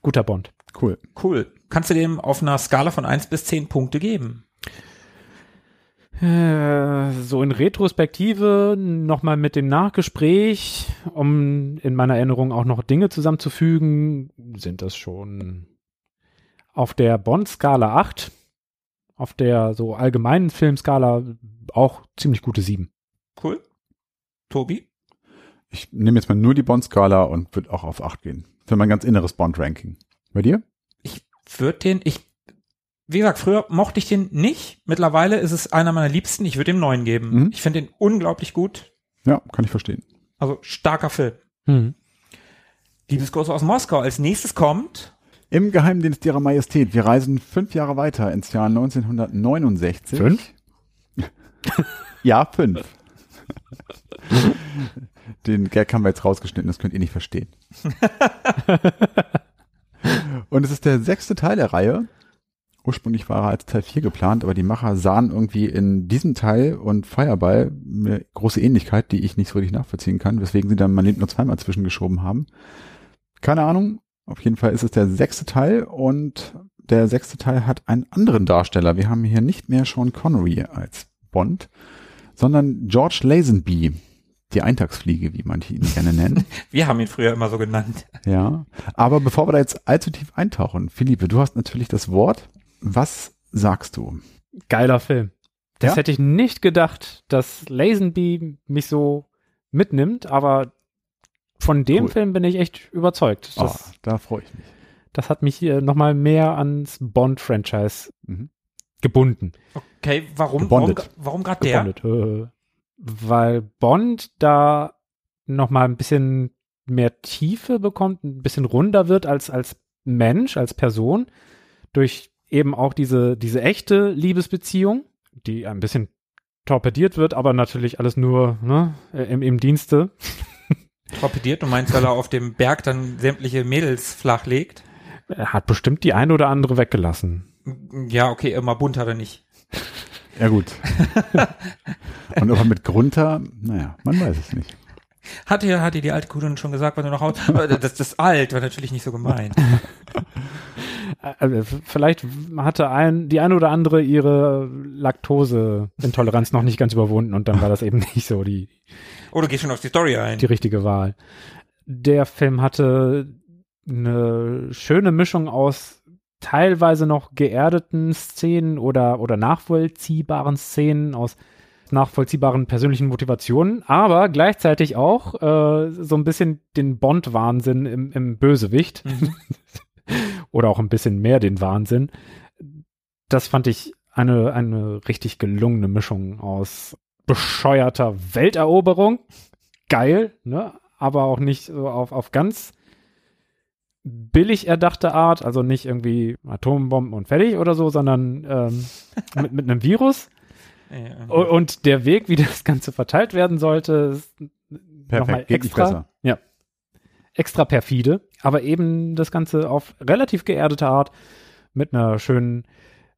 Guter Bond. Cool. Cool. Kannst du dem auf einer Skala von 1 bis 10 Punkte geben? Äh, So in Retrospektive nochmal mit dem Nachgespräch, um in meiner Erinnerung auch noch Dinge zusammenzufügen, sind das schon auf der Bond-Skala 8, auf der so allgemeinen Filmskala auch ziemlich gute 7. Cool. Tobi? Ich nehme jetzt mal nur die Bond-Skala und würde auch auf 8 gehen. Für mein ganz inneres Bond-Ranking. Bei dir? Ich würde den, ich, wie gesagt, früher mochte ich den nicht. Mittlerweile ist es einer meiner Liebsten. Ich würde ihm 9 geben. Mhm. Ich finde den unglaublich gut. Ja, kann ich verstehen. Also starker Film. Hm. Liebesgrüße aus Moskau. Als nächstes kommt Im Geheimdienst ihrer Majestät. Wir reisen fünf Jahre weiter ins Jahr 1969. Fünf? Ja, fünf. Den Gag haben wir jetzt rausgeschnitten, das könnt ihr nicht verstehen. Und es ist der sechste Teil der Reihe. Ursprünglich war er als Teil 4 geplant, aber die Macher sahen irgendwie in diesem Teil und Fireball eine große Ähnlichkeit, die ich nicht so richtig nachvollziehen kann, weswegen sie dann mein Leben nur zweimal zwischengeschoben haben. Keine Ahnung. Auf jeden Fall ist es der sechste Teil und der sechste Teil hat einen anderen Darsteller. Wir haben hier nicht mehr Sean Connery als Bond, sondern George Lazenby, die Eintagsfliege, wie manche ihn gerne nennen. Wir haben ihn früher immer so genannt. ja. Aber bevor wir da jetzt allzu tief eintauchen, Philippe, du hast natürlich das Wort. Was sagst du? Geiler Film. Das Ja? hätte ich nicht gedacht, dass Lazenby mich so mitnimmt, aber von dem Cool. Film bin ich echt überzeugt. Oh, Das, da freue ich mich. das hat mich hier nochmal mehr ans Bond-Franchise Mhm. gebunden. Okay, warum? Warum, warum gerade der? Gebondet. Weil Bond da nochmal ein bisschen mehr Tiefe bekommt, ein bisschen runder wird als, als Mensch, als Person, durch eben auch diese, diese echte Liebesbeziehung, die ein bisschen torpediert wird, aber natürlich alles nur ne, im, im Dienste. Torpediert, du meinst, weil er auf dem Berg dann sämtliche Mädels flachlegt? Er hat bestimmt die eine oder andere weggelassen. Ja, okay, immer bunt hat er nicht. Ja gut. Und ob er mit Grunter, naja, man weiß es nicht. Hat dir, hat dir die alte Kuh schon gesagt, wann du nach Hause, Äh, das, das alt war natürlich nicht so gemeint. Also vielleicht hatte ein, die eine oder andere ihre Laktoseintoleranz noch nicht ganz überwunden und dann war das eben nicht so die, Oh, du gehst schon auf die Story ein. die richtige Wahl. Der Film hatte eine schöne Mischung aus teilweise noch geerdeten Szenen oder, oder nachvollziehbaren Szenen aus nachvollziehbaren persönlichen Motivationen, aber gleichzeitig auch äh, so ein bisschen den Bond-Wahnsinn im, im Bösewicht Mhm. oder auch ein bisschen mehr den Wahnsinn. Das fand ich eine, eine richtig gelungene Mischung aus bescheuerter Welteroberung, geil, ne? aber auch nicht so auf, auf ganz billig erdachte Art, also nicht irgendwie Atombomben und fertig oder so, sondern ähm, mit, mit einem Virus. Ja. Und der Weg, wie das Ganze verteilt werden sollte, ist nochmal extra, ja, extra perfide, aber eben das Ganze auf relativ geerdete Art mit einer schönen,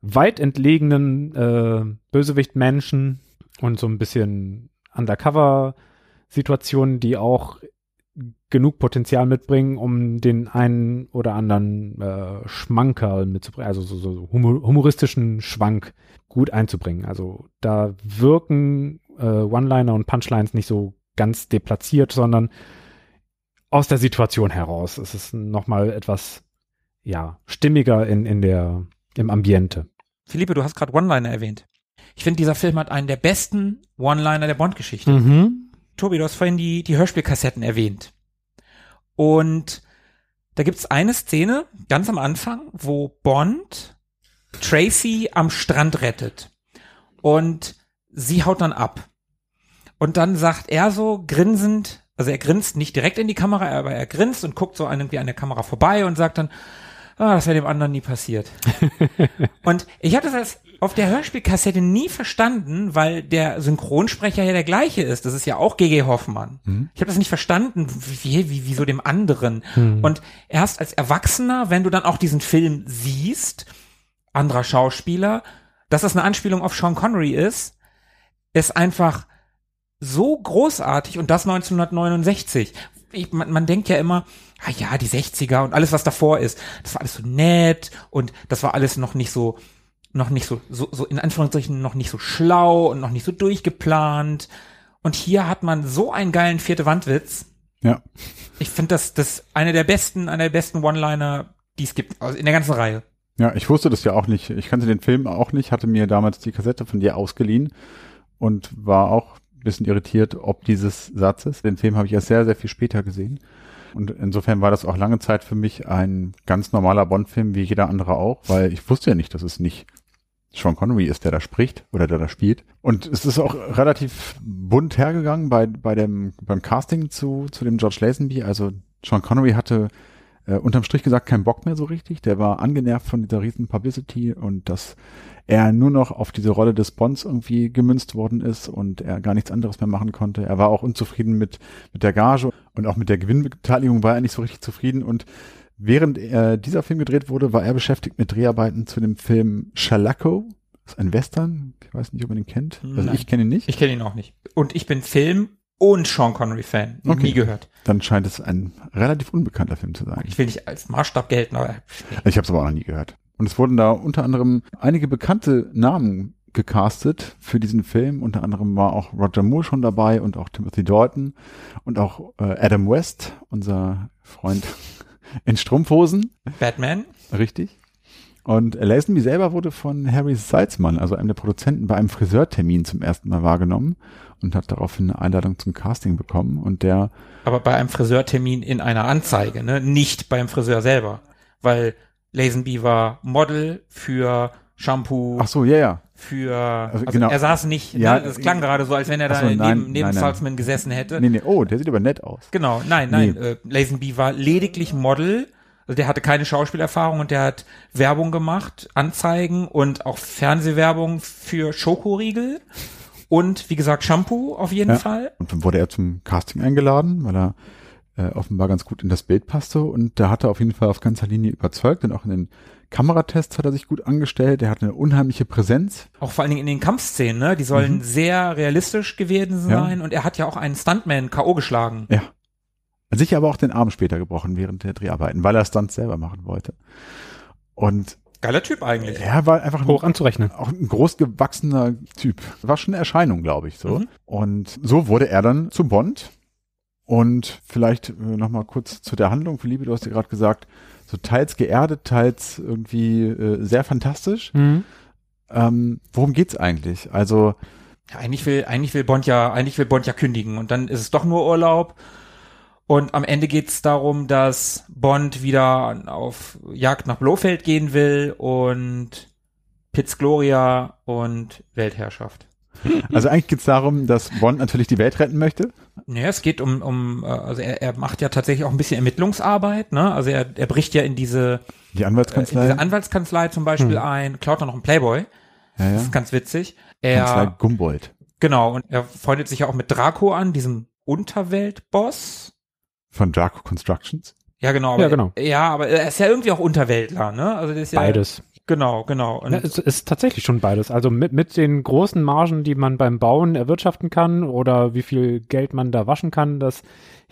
weit entlegenen äh, Bösewicht-Menschen und so ein bisschen Undercover-Situationen, die auch genug Potenzial mitbringen, um den einen oder anderen äh, Schmankerl mitzubringen, also so, so so humor humoristischen Schwank gut einzubringen. Also da wirken äh, One-Liner und Punchlines nicht so ganz deplatziert, sondern aus der Situation heraus. Es ist nochmal etwas ja, stimmiger in, in der, im Ambiente. Philippe, du hast gerade One-Liner erwähnt. Ich finde, dieser Film hat einen der besten One-Liner der Bond-Geschichte. Mhm. Tobi, du hast vorhin die, die Hörspielkassetten erwähnt. Und da gibt's eine Szene ganz am Anfang, wo Bond Tracy am Strand rettet. Und sie haut dann ab. Und dann sagt er so grinsend, also er grinst nicht direkt in die Kamera, aber er grinst und guckt so irgendwie an der Kamera vorbei und sagt dann, ah, das wäre dem anderen nie passiert. und ich habe das als auf der Hörspielkassette nie verstanden, weil der Synchronsprecher ja der gleiche ist. Das ist ja auch GG Hoffmann. Ich habe das nicht verstanden, wie, wie, wieso dem anderen. Und erst als Erwachsener, wenn du dann auch diesen Film siehst, anderer Schauspieler, dass das eine Anspielung auf Sean Connery ist, ist einfach so großartig und das 1969. Ich, man, man denkt ja immer, ah ja, die 60er und alles, was davor ist, das war alles so nett und das war alles noch nicht so, noch nicht so, so, so in Anführungszeichen noch nicht so schlau und noch nicht so durchgeplant. Und hier hat man so einen geilen vierte Wandwitz. Ja. Ich finde das, das eine der besten, einer der besten One-Liner, die es gibt, also in der ganzen Reihe. Ja, ich wusste das ja auch nicht. Ich kannte den Film auch nicht, hatte mir damals die Kassette von dir ausgeliehen und war auch ein bisschen irritiert, ob dieses Satzes. Den Film habe ich erst sehr, sehr viel später gesehen. Und insofern war das auch lange Zeit für mich ein ganz normaler Bond-Film, wie jeder andere auch, weil ich wusste ja nicht, dass es nicht Sean Connery ist, der da spricht oder der da spielt. Und es ist auch relativ bunt hergegangen bei, bei dem, beim Casting zu, zu dem George Lazenby. Also Sean Connery hatte äh, unterm Strich gesagt keinen Bock mehr so richtig. Der war angenervt von dieser riesen Publicity und dass er nur noch auf diese Rolle des Bonds irgendwie gemünzt worden ist und er gar nichts anderes mehr machen konnte. Er war auch unzufrieden mit, mit der Gage und auch mit der Gewinnbeteiligung war er nicht so richtig zufrieden und Während äh, dieser Film gedreht wurde, war er beschäftigt mit Dreharbeiten zu dem Film Shalako. Das ist ein Western. Ich weiß nicht, ob man ihn kennt. Also Nein. ich kenne ihn nicht. Ich kenne ihn auch nicht. Und ich bin Film- und Sean Connery-Fan. Okay. Nie gehört. Dann scheint es ein relativ unbekannter Film zu sein. Ich will nicht als Maßstab gelten, aber Ich habe es aber auch noch nie gehört. Und es wurden da unter anderem einige bekannte Namen gecastet für diesen Film. Unter anderem war auch Roger Moore schon dabei und auch Timothy Dalton und auch äh, Adam West, unser Freund in Strumpfhosen. Batman. Richtig. Und Lazenby selber wurde von Harry Salzman, also einem der Produzenten, bei einem Friseurtermin zum ersten Mal wahrgenommen und hat daraufhin eine Einladung zum Casting bekommen. Und der, Aber bei einem Friseurtermin in einer Anzeige, ne? Nicht beim Friseur selber. Weil Lazenby war Model für Shampoo, ach so, ja, ja. für, also, genau. er saß nicht, Ja, ne? das klang gerade so, als wenn er da so, nein, neben, neben nein, nein. Salzman gesessen hätte. Nee, nee, oh, der sieht aber nett aus. Genau, nein, nein, Nee. äh, Lazenby war lediglich Model, also der hatte keine Schauspielerfahrung und der hat Werbung gemacht, Anzeigen und auch Fernsehwerbung für Schokoriegel und wie gesagt Shampoo auf jeden Ja. Fall. Und dann wurde er zum Casting eingeladen, weil er äh, offenbar ganz gut in das Bild passte. Und da hat er auf jeden Fall auf ganzer Linie überzeugt. Und auch in den Kameratests hat er sich gut angestellt. Er hat eine unheimliche Präsenz. Auch vor allen Dingen in den Kampfszenen, ne? Die sollen sehr realistisch gewesen Mhm. Ja. sein und er hat ja auch einen Stuntman K.O. geschlagen. Ja. Hat sich aber auch den Arm später gebrochen während der Dreharbeiten, weil er Stunts selber machen wollte. Und Geiler Typ eigentlich. er war einfach Hoch anzurechnen. auch ein großgewachsener Typ. War schon eine Erscheinung, glaube ich, so. Mhm. Und so wurde er dann zu Bond. Und vielleicht äh, noch mal kurz zu der Handlung. Philippe, du hast ja gerade gesagt, so teils geerdet, teils irgendwie äh, sehr fantastisch. Mhm. Ähm, worum geht's eigentlich? Also, Ja, eigentlich will, eigentlich will Bond ja, eigentlich will Bond ja kündigen und dann ist es doch nur Urlaub. Und am Ende geht es darum, dass Bond wieder auf Jagd nach Blofeld gehen will und Piz Gloria und Weltherrschaft. also eigentlich geht's darum, dass Bond natürlich die Welt retten möchte. Naja, es geht um, um äh, also er, er macht ja tatsächlich auch ein bisschen Ermittlungsarbeit, ne? Also er, er bricht ja in diese, Die äh, in Anwaltskanzlei. diese Anwaltskanzlei zum Beispiel ein, klaut da noch einen Playboy. ja, Das ja. ist ganz witzig. Kanzlei Er, Gumboldt. genau, und er freundet sich ja auch mit Draco an, diesem Unterweltboss. Von Draco Constructions. Ja, genau. Aber Ja, genau. Ja, aber er ist ja irgendwie auch Unterweltler, ne? Also das ist ja, Beides. Genau, genau. Und Ja, es ist tatsächlich schon beides. Also mit, mit den großen Margen, die man beim Bauen erwirtschaften kann oder wie viel Geld man da waschen kann, das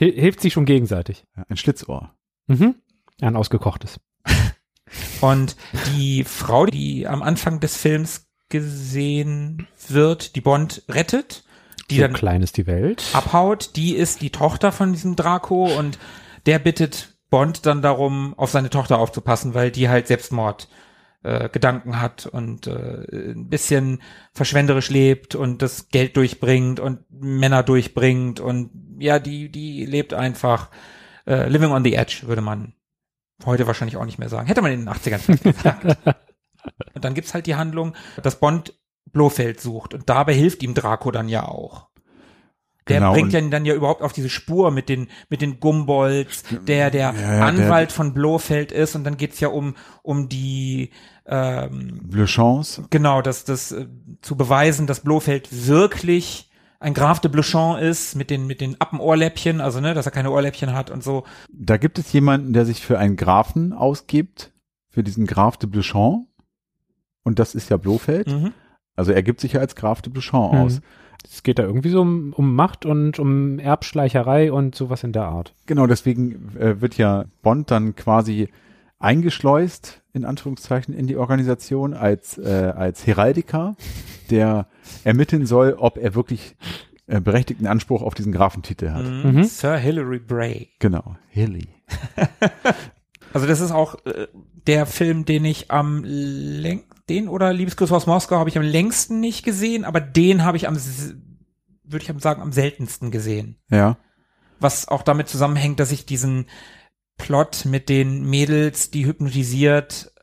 hi hilft sich schon gegenseitig. Ein Schlitzohr. Mhm. Ein ausgekochtes. Und die Frau, die am Anfang des Films gesehen wird, die Bond rettet, die so dann klein ist die Welt. abhaut, die ist die Tochter von diesem Draco und der bittet Bond dann darum, auf seine Tochter aufzupassen, weil die halt Selbstmord äh, Gedanken hat und äh, ein bisschen verschwenderisch lebt und das Geld durchbringt und Männer durchbringt und ja, die, die lebt einfach äh, living on the edge, würde man heute wahrscheinlich auch nicht mehr sagen. Hätte man in den 80ern vielleicht gesagt. und dann gibt's halt die Handlung, dass Bond Blofeld sucht und dabei hilft ihm Draco dann ja auch. Der Genau, bringt ja dann ja überhaupt auf diese Spur mit den mit den Gumbolds, der der Ja, Anwalt von Blofeld ist und dann geht's ja um um die ähm, Le Chance. genau das das äh, zu beweisen, dass Blofeld wirklich ein Graf de Bluchon ist mit den mit den Appenohrläppchen, also ne, dass er keine Ohrläppchen hat und so. Da gibt es jemanden, der sich für einen Grafen ausgibt, für diesen Graf de Bluchon. Und das ist ja Blofeld. Mhm. Also er gibt sich ja als Graf de Bluchon Mhm. aus. Es geht da irgendwie so um, um Macht und um Erbschleicherei und sowas in der Art. Genau, deswegen äh, wird ja Bond dann quasi eingeschleust, in Anführungszeichen, in die Organisation als, äh, als Heraldiker, der ermitteln soll, ob er wirklich äh, berechtigten Anspruch auf diesen Grafentitel hat. Mhm. Mhm. Sir Hilary Bray. Genau, Hilly. Also das ist auch äh, der Film, den ich am läng den oder Liebesgrüße aus Moskau habe ich am längsten nicht gesehen, aber den habe ich am würde ich sagen am seltensten gesehen. Ja. Was auch damit zusammenhängt, dass ich diesen Plot mit den Mädels, die hypnotisiert,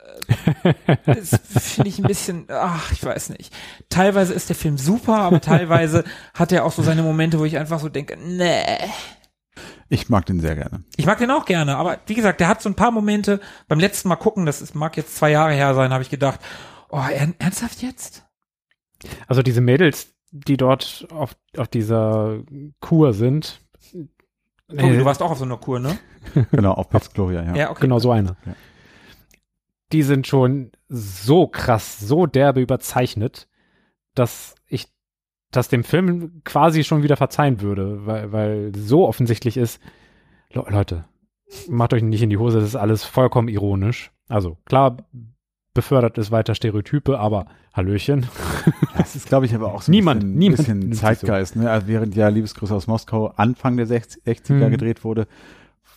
äh, das finde ich ein bisschen, ach, ich weiß nicht. Teilweise ist der Film super, aber teilweise hat er auch so seine Momente, wo ich einfach so denke, nee. Ich mag den sehr gerne. Ich mag den auch gerne, aber wie gesagt, der hat so ein paar Momente. Beim letzten Mal gucken, das ist, mag jetzt zwei Jahre her sein, habe ich gedacht, oh, ern ernsthaft jetzt? Also diese Mädels, die dort auf, auf dieser Kur sind. Tobi, äh, du warst auch auf so einer Kur, ne? Genau, auf Pax Gloria, ja. Ja, okay. Genau so eine. Ja. Die sind schon so krass, so derbe überzeichnet, dass das dem Film quasi schon wieder verzeihen würde, weil, weil so offensichtlich ist, Le Leute, macht euch nicht in die Hose, das ist alles vollkommen ironisch. Also klar befördert es weiter Stereotype, aber Hallöchen. Das ist, glaube ich, aber auch so Niemand- ein bisschen, niemand bisschen sich so. Zeitgeist, ne? Also während ja Liebesgrüße aus Moskau Anfang der 60, 60er Hm. gedreht wurde,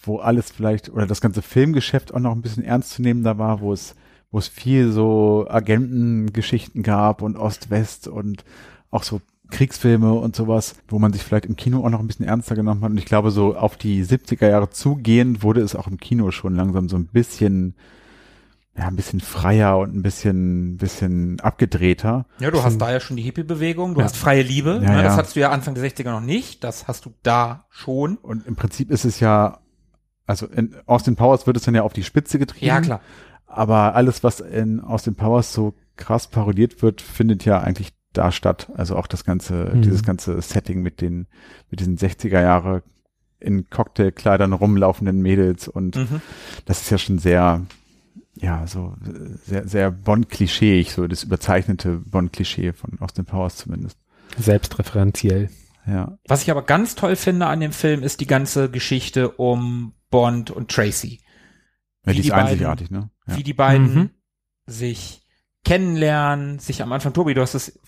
wo alles vielleicht, oder das ganze Filmgeschäft auch noch ein bisschen ernstzunehmender war, wo es, wo es viel so Agentengeschichten gab und Ost-West und auch so Kriegsfilme und sowas, wo man sich vielleicht im Kino auch noch ein bisschen ernster genommen hat. Und ich glaube, so auf die 70er Jahre zugehend wurde es auch im Kino schon langsam so ein bisschen, ja, ein bisschen freier und ein bisschen, bisschen abgedrehter. Ja, du hast da ja schon die Hippie-Bewegung, du Ja. hast freie Liebe, Ja, ne? das ja. hattest du ja Anfang der 60er noch nicht, das hast du da schon. Und im Prinzip ist es ja, also in Austin Powers wird es dann ja auf die Spitze getrieben. Ja, klar. Aber alles, was in Austin Powers so krass parodiert wird, findet ja eigentlich da statt. Also auch das ganze, Mhm. dieses ganze Setting mit den, mit diesen 60er Jahre in Cocktailkleidern rumlaufenden Mädels und Mhm. das ist ja schon sehr, ja, so sehr, sehr Bond-Klischeeig, so das überzeichnete Bond-Klischee von Austin Powers zumindest. Selbstreferenziell. Ja. Was ich aber ganz toll finde an dem Film, ist die ganze Geschichte um Bond und Tracy. ja Wie die ist die beiden- einzigartig, ne? Ja. Wie die beiden Mhm. sich kennenlernen, sich am Anfang, Tobi, du hast es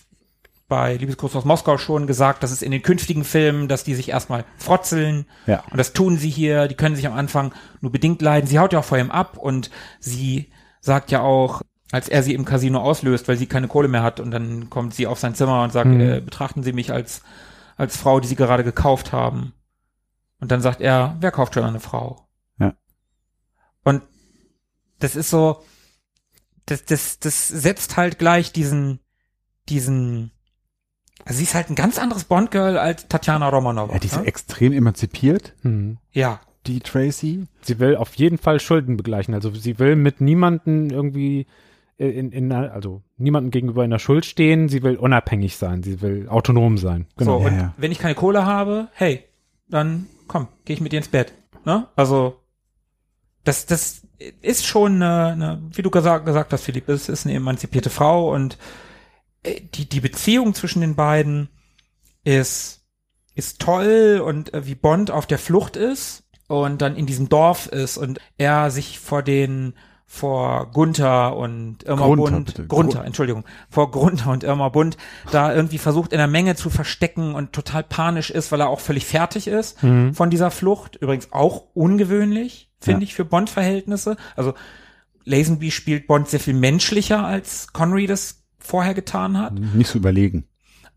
bei Liebesgruß aus Moskau schon gesagt, dass es in den künftigen Filmen, dass die sich erstmal frotzeln. Ja. Und das tun sie hier. Die können sich am Anfang nur bedingt leiden. Sie haut ja auch vor ihm ab und sie sagt ja auch, als er sie im Casino auslöst, weil sie keine Kohle mehr hat und dann kommt sie auf sein Zimmer und sagt, Mhm. äh, betrachten Sie mich als, als Frau, die Sie gerade gekauft haben. Und dann sagt er, wer kauft schon eine Frau? Ja. Und das ist so, das, das, das setzt halt gleich diesen, diesen, also sie ist halt ein ganz anderes Bond-Girl als Tatjana Romanova. ja, die ist ne? extrem emanzipiert, Hm. ja. die Tracy. Sie will auf jeden Fall Schulden begleichen. Also sie will mit niemanden irgendwie äh, in, in einer- also niemandem gegenüber in der Schuld stehen. Sie will unabhängig sein. Sie will autonom sein. Genau. So, und Ja, ja. wenn ich keine Kohle habe, hey, dann komm, gehe ich mit dir ins Bett. Ne? Also, das, das ist schon eine, eine wie du gesagt, gesagt hast, Philipp, es ist eine emanzipierte Frau und äh, die, die Beziehung zwischen den beiden ist, ist toll und äh, wie Bond auf der Flucht ist und dann in diesem Dorf ist und er sich vor den vor Gunther und Irma Grunther, Bund, bitte. Grunther, Grun- Entschuldigung, vor Grunther und Irma Bund da irgendwie versucht in der Menge zu verstecken und total panisch ist, weil er auch völlig fertig ist von dieser Flucht. Übrigens auch ungewöhnlich, finde Ja. ich, für Bond-Verhältnisse. Also Lazenby spielt Bond sehr viel menschlicher, als Connery das vorher getan hat. Nicht so überlegen.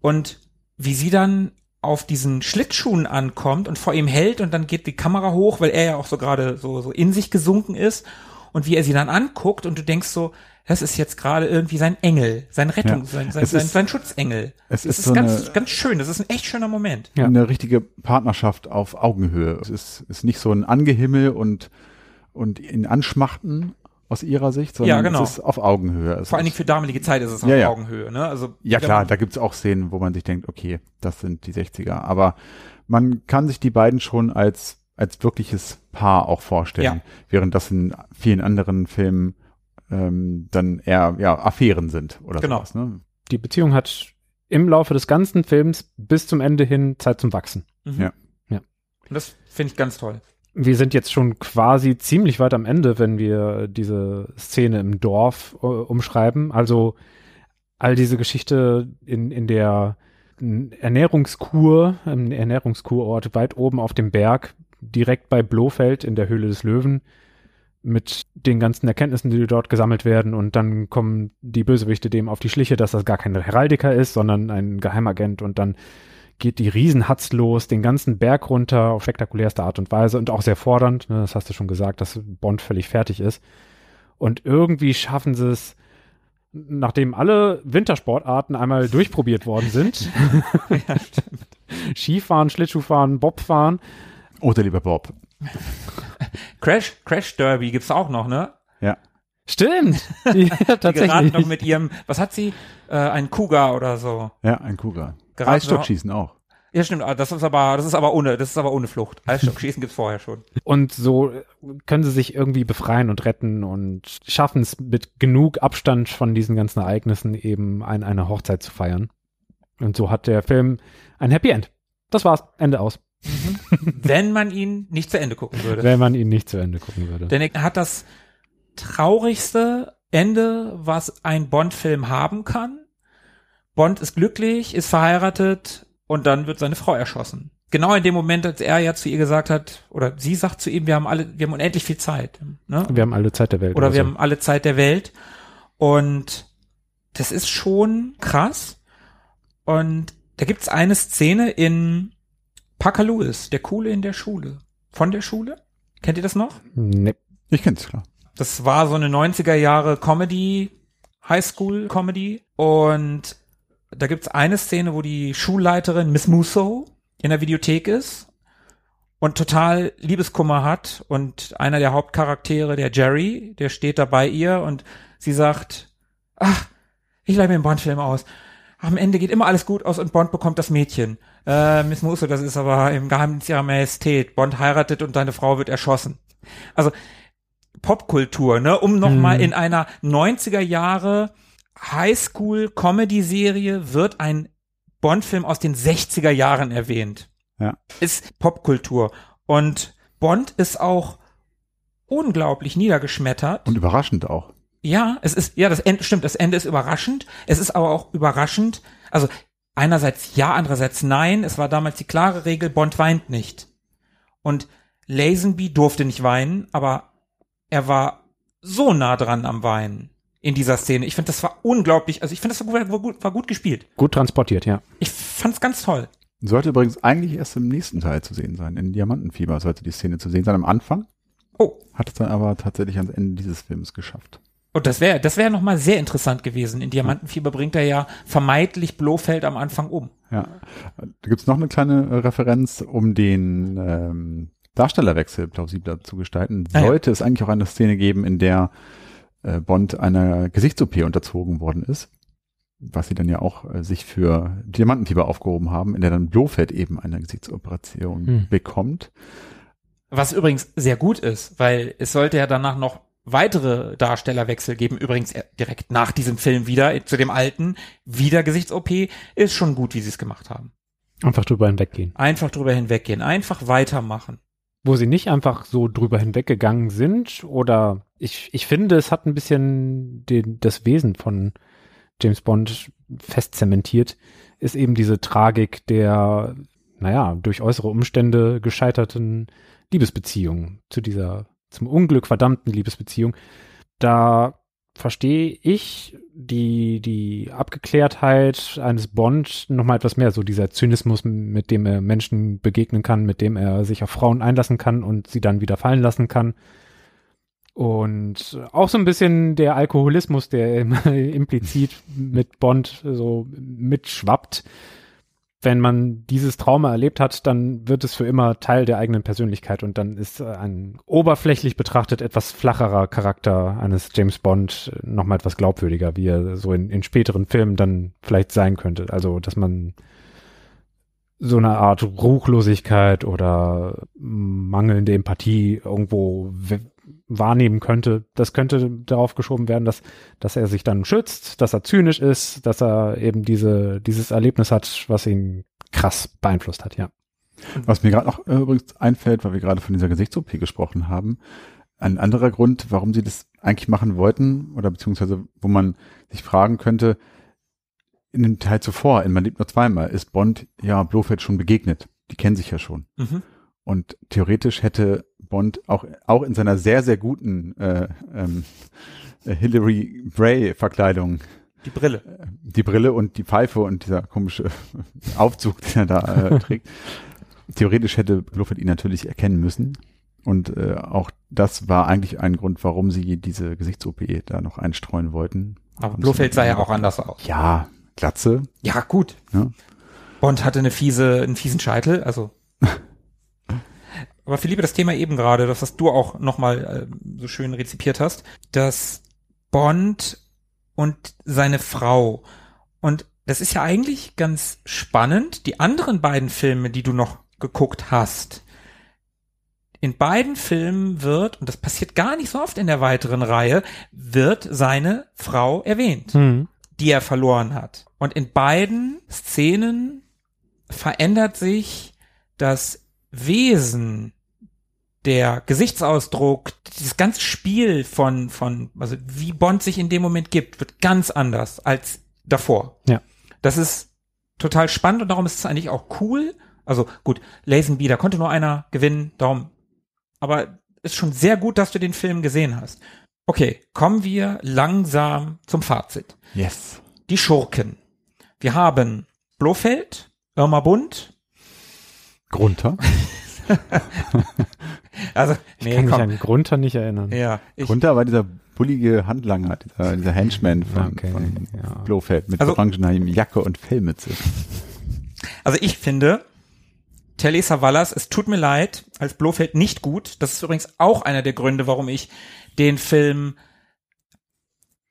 Und wie sie dann auf diesen Schlittschuhen ankommt und vor ihm hält und dann geht die Kamera hoch, weil er ja auch so gerade so, so in sich gesunken ist und wie er sie dann anguckt und du denkst so, das ist jetzt gerade irgendwie sein Engel, sein Rettung, Ja. sein, sein, Es sein, ist- sein Schutzengel. es das ist ist, so ganz, eine- ganz schön, das ist ein echt schöner Moment. Ja. Eine richtige Partnerschaft auf Augenhöhe. Es ist, ist nicht so ein Angehimmel und, und in Anschmachten aus ihrer Sicht, sondern Ja, genau. es ist auf Augenhöhe. Es Vor allen Dingen für damalige Zeit ist es auf Ja, ja. Augenhöhe, ne? Also, ja klar, da gibt's auch Szenen, wo man sich denkt, okay, das sind die 60er. Aber man kann sich die beiden schon als, als wirkliches Paar auch vorstellen. Ja. Während das in vielen anderen Filmen ähm, dann eher ja, Affären sind oder Genau. sowas. Ne? Die Beziehung hat im Laufe des ganzen Films bis zum Ende hin Zeit zum Wachsen. Mhm. Ja. Ja. Und das finde ich ganz toll. Wir sind jetzt schon quasi ziemlich weit am Ende, wenn wir diese Szene im Dorf äh, umschreiben. Also all diese Geschichte in, in der Ernährungskur, im Ernährungskurort weit oben auf dem Berg, direkt bei Blofeld in der Höhle des Löwen, mit den ganzen Erkenntnissen, die dort gesammelt werden und dann kommen die Bösewichte dem auf die Schliche, dass das gar kein Heraldiker ist, sondern ein Geheimagent und dann geht die Riesenhatz los, den ganzen Berg runter auf spektakulärste Art und Weise und auch sehr fordernd, ne, das hast du schon gesagt, dass Bond völlig fertig ist. Und irgendwie schaffen sie es, nachdem alle Wintersportarten einmal durchprobiert worden sind, Skifahren, Schlittschuhfahren, Bobfahren, Oder lieber Bob. Crash, Crash Derby gibt's auch noch, ne? Ja. Stimmt. Ja, Die geraten tatsächlich. noch mit ihrem, was hat sie? Äh, ein Cougar oder so. Ja, ein Kuga. Gerade Eisstockschießen auch. Ja, stimmt, ah, das ist aber, das ist aber ohne, das ist aber ohne Flucht. Eisstockschießen gibt's vorher schon. Und so können sie sich irgendwie befreien und retten und schaffen es mit genug Abstand von diesen ganzen Ereignissen eben ein, eine Hochzeit zu feiern. Und so hat der Film ein Happy End. Das war's. Ende aus. Wenn man ihn nicht zu Ende gucken würde. Wenn man ihn nicht zu Ende gucken würde. Denn er hat das traurigste Ende, was ein Bond-Film haben kann. Bond ist glücklich, ist verheiratet und dann wird seine Frau erschossen. Genau in dem Moment, als er ja zu ihr gesagt hat, oder sie sagt zu ihm, wir haben alle, wir haben unendlich viel Zeit. Ne? Wir haben alle Zeit der Welt. oder wir so. haben alle Zeit der Welt. Und das ist schon krass. Und da gibt's eine Szene in Parker Lewis, der Coole in der Schule. Von der Schule? Kennt ihr das noch? Nee. Ich kenn's klar. Das war so eine 90er Jahre Comedy, Highschool Comedy. Und da gibt's eine Szene, wo die Schulleiterin Miss Musso in der Videothek ist und total Liebeskummer hat. Und einer der Hauptcharaktere, der Jerry, der steht da bei ihr und sie sagt, ach, ich leih mir einen Bond-Film aus. Am Ende geht immer alles gut aus und Bond bekommt das Mädchen. Äh, Miss Musso, das ist aber im Geheimnis ihrer Majestät. Bond heiratet und deine Frau wird erschossen. Also Popkultur, ne, um nochmal Mhm. in einer 90er Jahre Highschool-Comedy-Serie wird ein Bond-Film aus den 60er Jahren erwähnt. Ja. Ist Popkultur. Und Bond ist auch unglaublich niedergeschmettert. Und überraschend auch. Ja, es ist, ja, das Ende, stimmt, das Ende ist überraschend. Es ist aber auch überraschend. Also, einerseits ja, andererseits nein. Es war damals die klare Regel, Bond weint nicht. Und Lazenby durfte nicht weinen, aber er war so nah dran am Weinen in dieser Szene. Ich finde, das war unglaublich, also ich finde, das war gut, war gut, war gut gespielt. Gut transportiert, ja. Ich fand's ganz toll. Sollte übrigens eigentlich erst im nächsten Teil zu sehen sein. In Diamantenfieber sollte die Szene zu sehen sein am Anfang. Oh, Hat es dann aber tatsächlich ans Ende dieses Films geschafft. und das wäre, das wäre noch mal sehr interessant gewesen. In Diamantenfieber bringt er ja vermeintlich Blofeld am Anfang um. Ja. Da gibt's noch eine kleine äh, Referenz, um den ähm, Darstellerwechsel plausibler zu gestalten. Ah, ja. Sollte es eigentlich auch eine Szene geben, in der äh, Bond einer Gesichts-OP unterzogen worden ist, was sie dann ja auch äh, sich für Diamantenfieber aufgehoben haben, in der dann Blofeld eben eine Gesichtsoperation Hm. bekommt. Was übrigens sehr gut ist, weil es sollte ja danach noch weitere Darstellerwechsel geben. Übrigens direkt nach diesem Film wieder äh, zu dem alten, wieder Gesichts-OP. Ist schon gut, wie sie es gemacht haben. Einfach drüber hinweggehen. Einfach drüber hinweggehen, einfach weitermachen. Wo sie nicht einfach so drüber hinweggegangen sind oder ich, ich finde, es hat ein bisschen den, das Wesen von James Bond fest zementiert, ist eben diese Tragik der, naja, durch äußere Umstände gescheiterten Liebesbeziehung zu dieser, zum Unglück verdammten Liebesbeziehung. Da verstehe ich die, die Abgeklärtheit eines Bond nochmal etwas mehr, so dieser Zynismus, mit dem er Menschen begegnen kann, mit dem er sich auf Frauen einlassen kann und sie dann wieder fallen lassen kann. Und auch so ein bisschen der Alkoholismus, der implizit mit Bond so mitschwappt. Wenn man dieses Trauma erlebt hat, dann wird es für immer Teil der eigenen Persönlichkeit und dann ist ein oberflächlich betrachtet etwas flacherer Charakter eines James Bond nochmal etwas glaubwürdiger, wie er so in, in späteren Filmen dann vielleicht sein könnte. Also, dass man so eine Art Ruchlosigkeit oder mangelnde Empathie irgendwo wahrnehmen könnte. Das könnte darauf geschoben werden, dass, dass er sich dann schützt, dass er zynisch ist, dass er eben diese, dieses Erlebnis hat, was ihn krass beeinflusst hat, ja. Was mir gerade noch äh, übrigens einfällt, weil wir gerade von dieser Gesichts-OP gesprochen haben, ein anderer Grund, warum sie das eigentlich machen wollten, oder beziehungsweise wo man sich fragen könnte, in dem Teil zuvor, in Man lebt nur zweimal, ist Bond ja Blofeld schon begegnet. Die kennen sich ja schon. Mhm. Und theoretisch hätte Bond auch, auch in seiner sehr, sehr guten äh, ähm, äh, Hillary Bray-Verkleidung Die Brille. äh, die Brille und die Pfeife und dieser komische Aufzug, den er da äh, trägt. Theoretisch hätte Blofeld ihn natürlich erkennen müssen. Und äh, auch das war eigentlich ein Grund, warum sie diese Gesichts-OP da noch einstreuen wollten. Aber Und Blofeld sah ja auch anders aus. Ja, Glatze. Ja, gut. Ja. Bond hatte eine fiese, einen fiesen Scheitel, also. Aber Philippe, das Thema eben gerade, das was du auch nochmal äh, so schön rezipiert hast, dass Bond und seine Frau und das ist ja eigentlich ganz spannend. Die anderen beiden Filme, die du noch geguckt hast, in beiden Filmen wird, und das passiert gar nicht so oft in der weiteren Reihe, wird seine Frau erwähnt Hm. die er verloren hat. Und in beiden Szenen verändert sich das Wesen, der Gesichtsausdruck, dieses ganze Spiel von, von, also wie Bond sich in dem Moment gibt, wird ganz anders als davor. Ja. Das ist total spannend und darum ist es eigentlich auch cool. Also gut, Lazenby, da konnte nur einer gewinnen, darum, aber ist schon sehr gut, dass du den Film gesehen hast. Okay, kommen wir langsam zum Fazit Yes. die Schurken. Wir haben Blofeld, Irma Bund, Grunter. also, Ich nee, kann mich komm. an Grunter nicht erinnern. Ja, ich, Grunter war dieser bullige Handlanger, dieser, dieser Henchman von, Okay, von ja. Blofeld mit Also- orangener Jacke und Fellmütze. also ich finde, Telly Savalas, es tut mir leid, als Blofeld nicht gut. Das ist übrigens auch einer der Gründe, warum ich den Film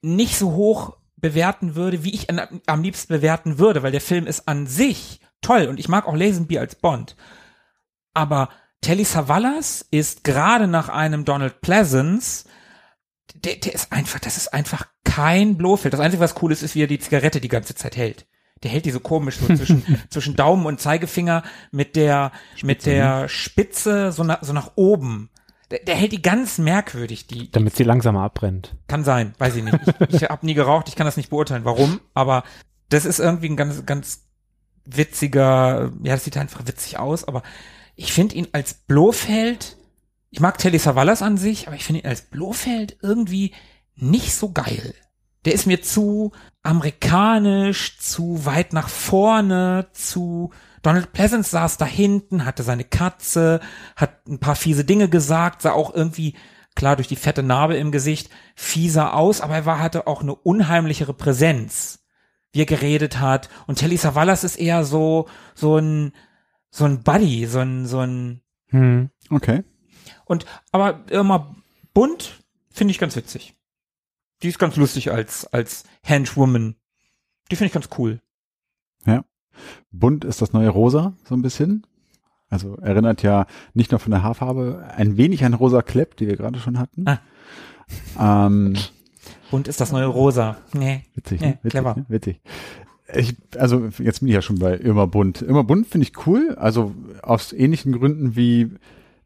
nicht so hoch bewerten würde, wie ich an, am liebsten bewerten würde, weil der Film ist an sich toll und ich mag auch Lazenby als Bond. Aber Telly Savalas ist gerade nach einem Donald Pleasance, der, der ist einfach, das ist einfach kein Blofeld. Das Einzige, was cool ist, ist, wie er die Zigarette die ganze Zeit hält. Der hält die so komisch so zwischen, zwischen Daumen und Zeigefinger mit der, mit der Spitze so nach, so nach oben. Der, der hält die ganz merkwürdig, die, Damit sie langsamer abbrennt. kann sein, weiß ich nicht. Ich, ich habe nie geraucht, ich kann das nicht beurteilen, warum, aber das ist irgendwie ein ganz, ganz witziger, ja, das sieht einfach witzig aus, aber ich finde ihn als Blofeld, ich mag Telly Savalas an sich, aber ich finde ihn als Blofeld irgendwie nicht so geil. Der ist mir zu amerikanisch, zu weit nach vorne, zu Donald Pleasance saß da hinten, hatte seine Katze, hat ein paar fiese Dinge gesagt, sah auch irgendwie, klar, durch die fette Narbe im Gesicht, fieser aus, aber er war, hatte auch eine unheimlichere Präsenz, wie er geredet hat. Und Telly Savalas ist eher so, so ein, so ein Buddy, so ein, so ein, Hm. Okay. und, aber immer bunt, finde ich ganz witzig. Die ist ganz lustig als, als Henchwoman. Die finde ich ganz cool. Bunt ist das neue Rosa, so ein bisschen. Also erinnert ja nicht nur von der Haarfarbe ein wenig an Rosa Klepp, die wir gerade schon hatten. Ah. Ähm, Bunt ist das neue Rosa. Nee. witzig, Ja, ne? witzig, clever. ne? witzig. Ich, also jetzt bin ich ja schon bei Immer Bunt. Immer Bunt finde ich cool, also aus ähnlichen Gründen wie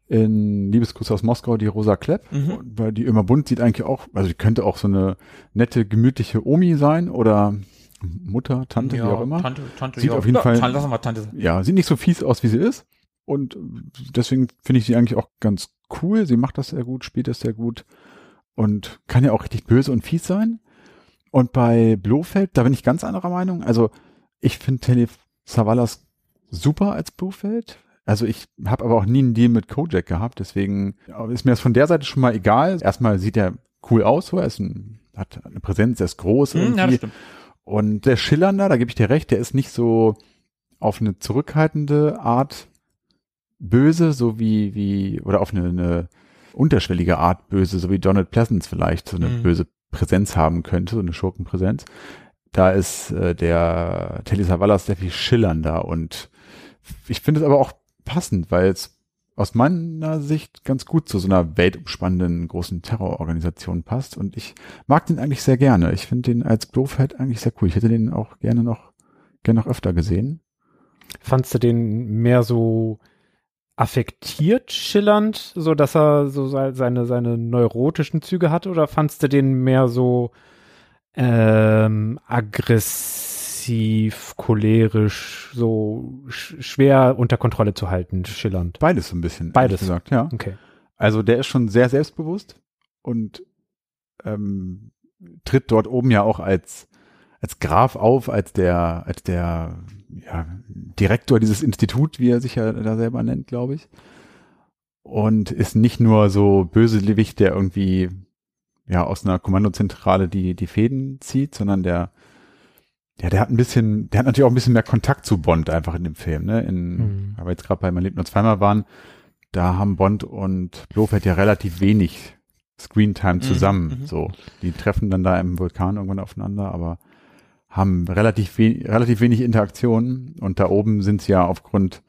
in Liebesgrüße aus Moskau die Rosa Klepp, Mhm. weil die immer bunt sieht eigentlich auch, also die könnte auch so eine nette, gemütliche Omi sein oder Mutter, Tante, wie auch immer. Tante, Tante, Sieht ja. auf jeden ja, Fall- Tante, lassen wir Tante. ja, sieht nicht so fies aus, wie sie ist. Und deswegen finde ich sie eigentlich auch ganz cool. Sie macht das sehr gut, spielt das sehr gut und kann ja auch richtig böse und fies sein. Und bei Blofeld, da bin ich ganz anderer Meinung. Also ich finde Telly Savalas super als Blofeld. Also ich habe aber auch nie einen Deal mit Kojak gehabt, deswegen ist mir das von der Seite schon mal egal. Erstmal sieht er cool aus, so er ist ein, hat eine Präsenz, er ist groß Hm, ja, das irgendwie. stimmt. Und der Schillernder, da gebe ich dir recht, der ist nicht so auf eine zurückhaltende Art böse, so wie, wie, oder auf eine, eine unterschwellige Art böse, so wie Donald Pleasance vielleicht so eine Mhm. böse Präsenz haben könnte, so eine Schurkenpräsenz. Da ist äh, der Telly Savalas sehr viel schillernder und ich finde es aber auch passend, weil es aus meiner Sicht ganz gut zu so einer weltumspannenden großen Terrororganisation passt und ich mag den eigentlich sehr gerne. Ich finde den als Blofeld eigentlich sehr cool. Ich hätte den auch gerne noch, gerne noch öfter gesehen. Fandst du den mehr so affektiert schillernd, so dass er so se- seine, seine neurotischen Züge hat, oder fandst du den mehr so ähm, aggressiv, cholerisch, so sch schwer unter Kontrolle zu halten, schillernd? Beides so ein bisschen. Beides. gesagt, ja. Okay. Also der ist schon sehr selbstbewusst und ähm, tritt dort oben ja auch als als Graf auf, als der als der ja, Direktor dieses Institut, wie er sich ja da selber nennt, glaube ich. Und ist nicht nur so bösewicht, der irgendwie ja aus einer Kommandozentrale die die Fäden zieht, sondern der ja, der hat ein bisschen, der hat natürlich auch ein bisschen mehr Kontakt zu Bond einfach in dem Film, ne? In, Mhm. aber jetzt gerade bei Man lebt nur zweimal waren, da haben Bond und Blofeld ja relativ wenig Screentime zusammen. mhm. So, die treffen dann da im Vulkan irgendwann aufeinander, aber haben relativ, we relativ wenig Interaktion. Und da oben sind sie ja aufgrund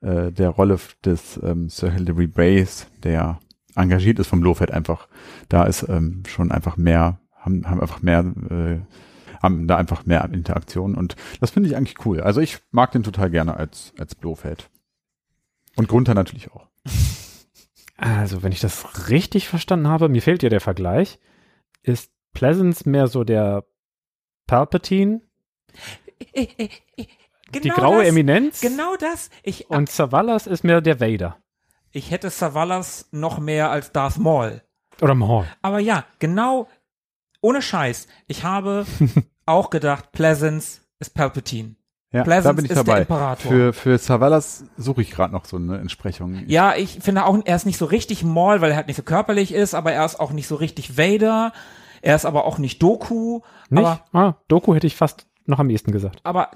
äh, der Rolle des ähm, Sir Hilary Brace, der engagiert ist vom Blofeld einfach. Da ist ähm, schon einfach mehr, haben, haben einfach mehr, äh, haben da einfach mehr Interaktion. Und das finde ich eigentlich cool. Also ich mag den total gerne als, als Blofeld. Und Gunther natürlich auch. Also, wenn ich das richtig verstanden habe, mir fehlt ja der Vergleich, ist Pleasance mehr so der Palpatine, die Genau graue das, Eminenz Genau das. Ich, und Savalas ist mehr der Vader. ich hätte Savalas noch mehr als Darth Maul. Oder Maul. Aber ja, genau, ohne Scheiß. Ich habe auch gedacht, Pleasance ist Palpatine. Ja, Pleasance da bin ich ist der dabei. Imperator. Für, für Savalas suche ich gerade noch so eine Entsprechung. Ja, ich finde auch, er ist nicht so richtig Maul, weil er halt nicht so körperlich ist, aber er ist auch nicht so richtig Vader. Er ist aber auch nicht Doku. Nicht? Aber, ah, Doku hätte ich fast noch am ehesten gesagt. aber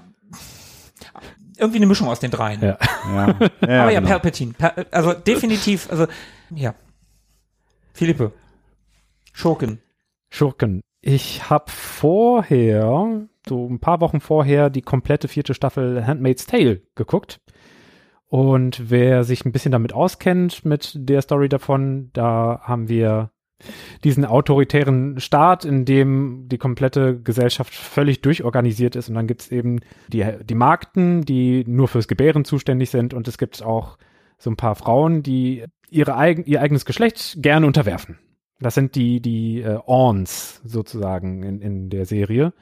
irgendwie eine Mischung aus den dreien. Ja. Ja, ja, aber ja, genau. Palpatine. Pa also definitiv, also ja. Philippe. Schurken. Schurken. Ich habe vorher, so ein paar Wochen vorher, die komplette vierte Staffel Handmaid's Tale geguckt. Und wer sich ein bisschen damit auskennt, mit der Story davon, da haben wir diesen autoritären Staat, in dem die komplette Gesellschaft völlig durchorganisiert ist. Und dann gibt es eben die, die Magden, die nur fürs Gebären zuständig sind. Und es gibt auch so ein paar Frauen, die ihre eigen, ihr eigenes Geschlecht gerne unterwerfen. Das sind die, die äh, Orns sozusagen in, in der Serie,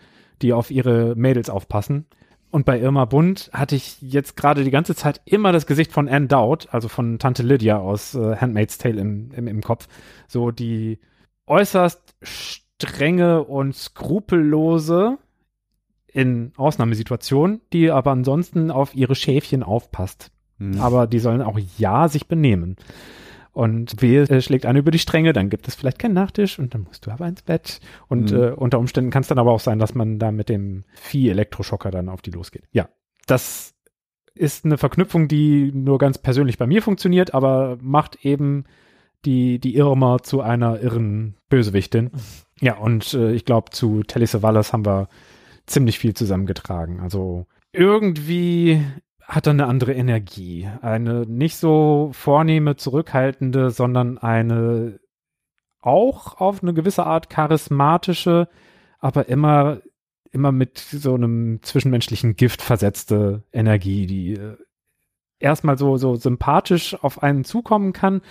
die auf ihre Mädels aufpassen. Und bei Irma Bund hatte ich jetzt gerade die ganze Zeit immer das Gesicht von Anne Dowd, also von Tante Lydia aus äh, Handmaid's Tale im, im, im Kopf. So die äußerst strenge und skrupellose in Ausnahmesituationen, die aber ansonsten auf ihre Schäfchen aufpasst. Hm. Aber die sollen auch ja sich benehmen. Und wehe, äh, schlägt eine über die Stränge, dann gibt es vielleicht keinen Nachtisch und dann musst du aber ins Bett. Und Mhm. äh, unter Umständen kann es dann aber auch sein, dass man da mit dem Vieh-Elektroschocker dann auf die losgeht. Ja, das ist eine Verknüpfung, die nur ganz persönlich bei mir funktioniert, aber macht eben die, die Irma zu einer irren Bösewichtin. Ja, und äh, ich glaube, zu Telly Savalas haben wir ziemlich viel zusammengetragen. Also irgendwie hat er eine andere Energie. Eine nicht so vornehme, zurückhaltende, sondern eine auch auf eine gewisse Art charismatische, aber immer, immer mit so einem zwischenmenschlichen Gift versetzte Energie, die äh, erstmal so, so sympathisch auf einen zukommen kann.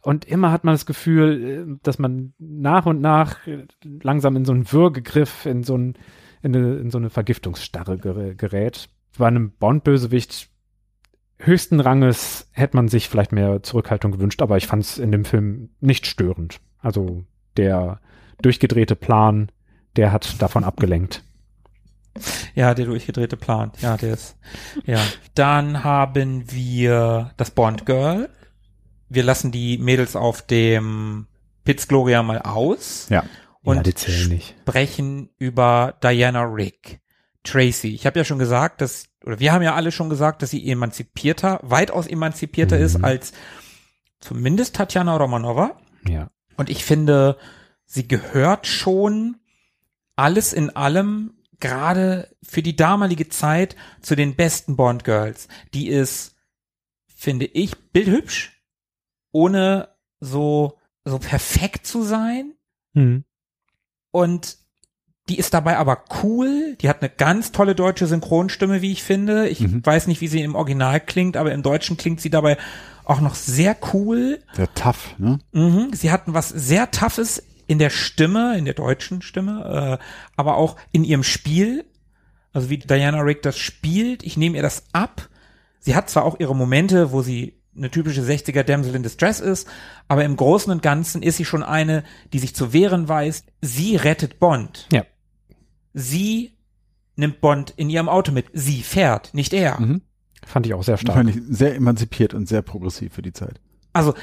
Und immer hat man das Gefühl, äh, dass man nach und nach äh, langsam in so einen Würgegriff, in so, ein, in eine, in so eine Vergiftungsstarre ger- gerät. Bei einem Bond-Bösewicht höchsten Ranges hätte man sich vielleicht mehr Zurückhaltung gewünscht, aber ich fand es in dem Film nicht störend. Also der durchgedrehte Plan, der hat davon abgelenkt. Ja, der durchgedrehte Plan. Ja, der ist. Ja. Dann haben wir das Bond Girl. Wir lassen die Mädels auf dem Piz Gloria mal aus Ja. und ja, sprechen über Diana Rick. Tracy. Ich habe ja schon gesagt, dass, oder wir haben ja alle schon gesagt, dass sie emanzipierter, weitaus emanzipierter ist Mhm. als zumindest Tatjana Romanova. Ja. Und ich finde, sie gehört schon alles in allem, gerade für die damalige Zeit, zu den besten Bond Girls. Die ist, finde ich, bildhübsch, ohne so, so perfekt zu sein. Hm. Und die ist dabei aber cool. Die hat eine ganz tolle deutsche Synchronstimme, wie ich finde. Ich Mhm. weiß nicht, wie sie im Original klingt, aber im Deutschen klingt sie dabei auch noch sehr cool. Sehr tough, ne? Mhm. Sie hatten was sehr Toughes in der Stimme, in der deutschen Stimme, äh, aber auch in ihrem Spiel. Also wie Diana Rick das spielt, ich nehme ihr das ab. Sie hat zwar auch ihre Momente, wo sie eine typische 60er Damsel in Distress ist, aber im Großen und Ganzen ist sie schon eine, die sich zu wehren weiß. Sie rettet Bond. Ja. Sie nimmt Bond in ihrem Auto mit. Sie fährt, nicht er. Mhm. Fand ich auch sehr stark. Fand ich sehr emanzipiert und sehr progressiv für die Zeit. Also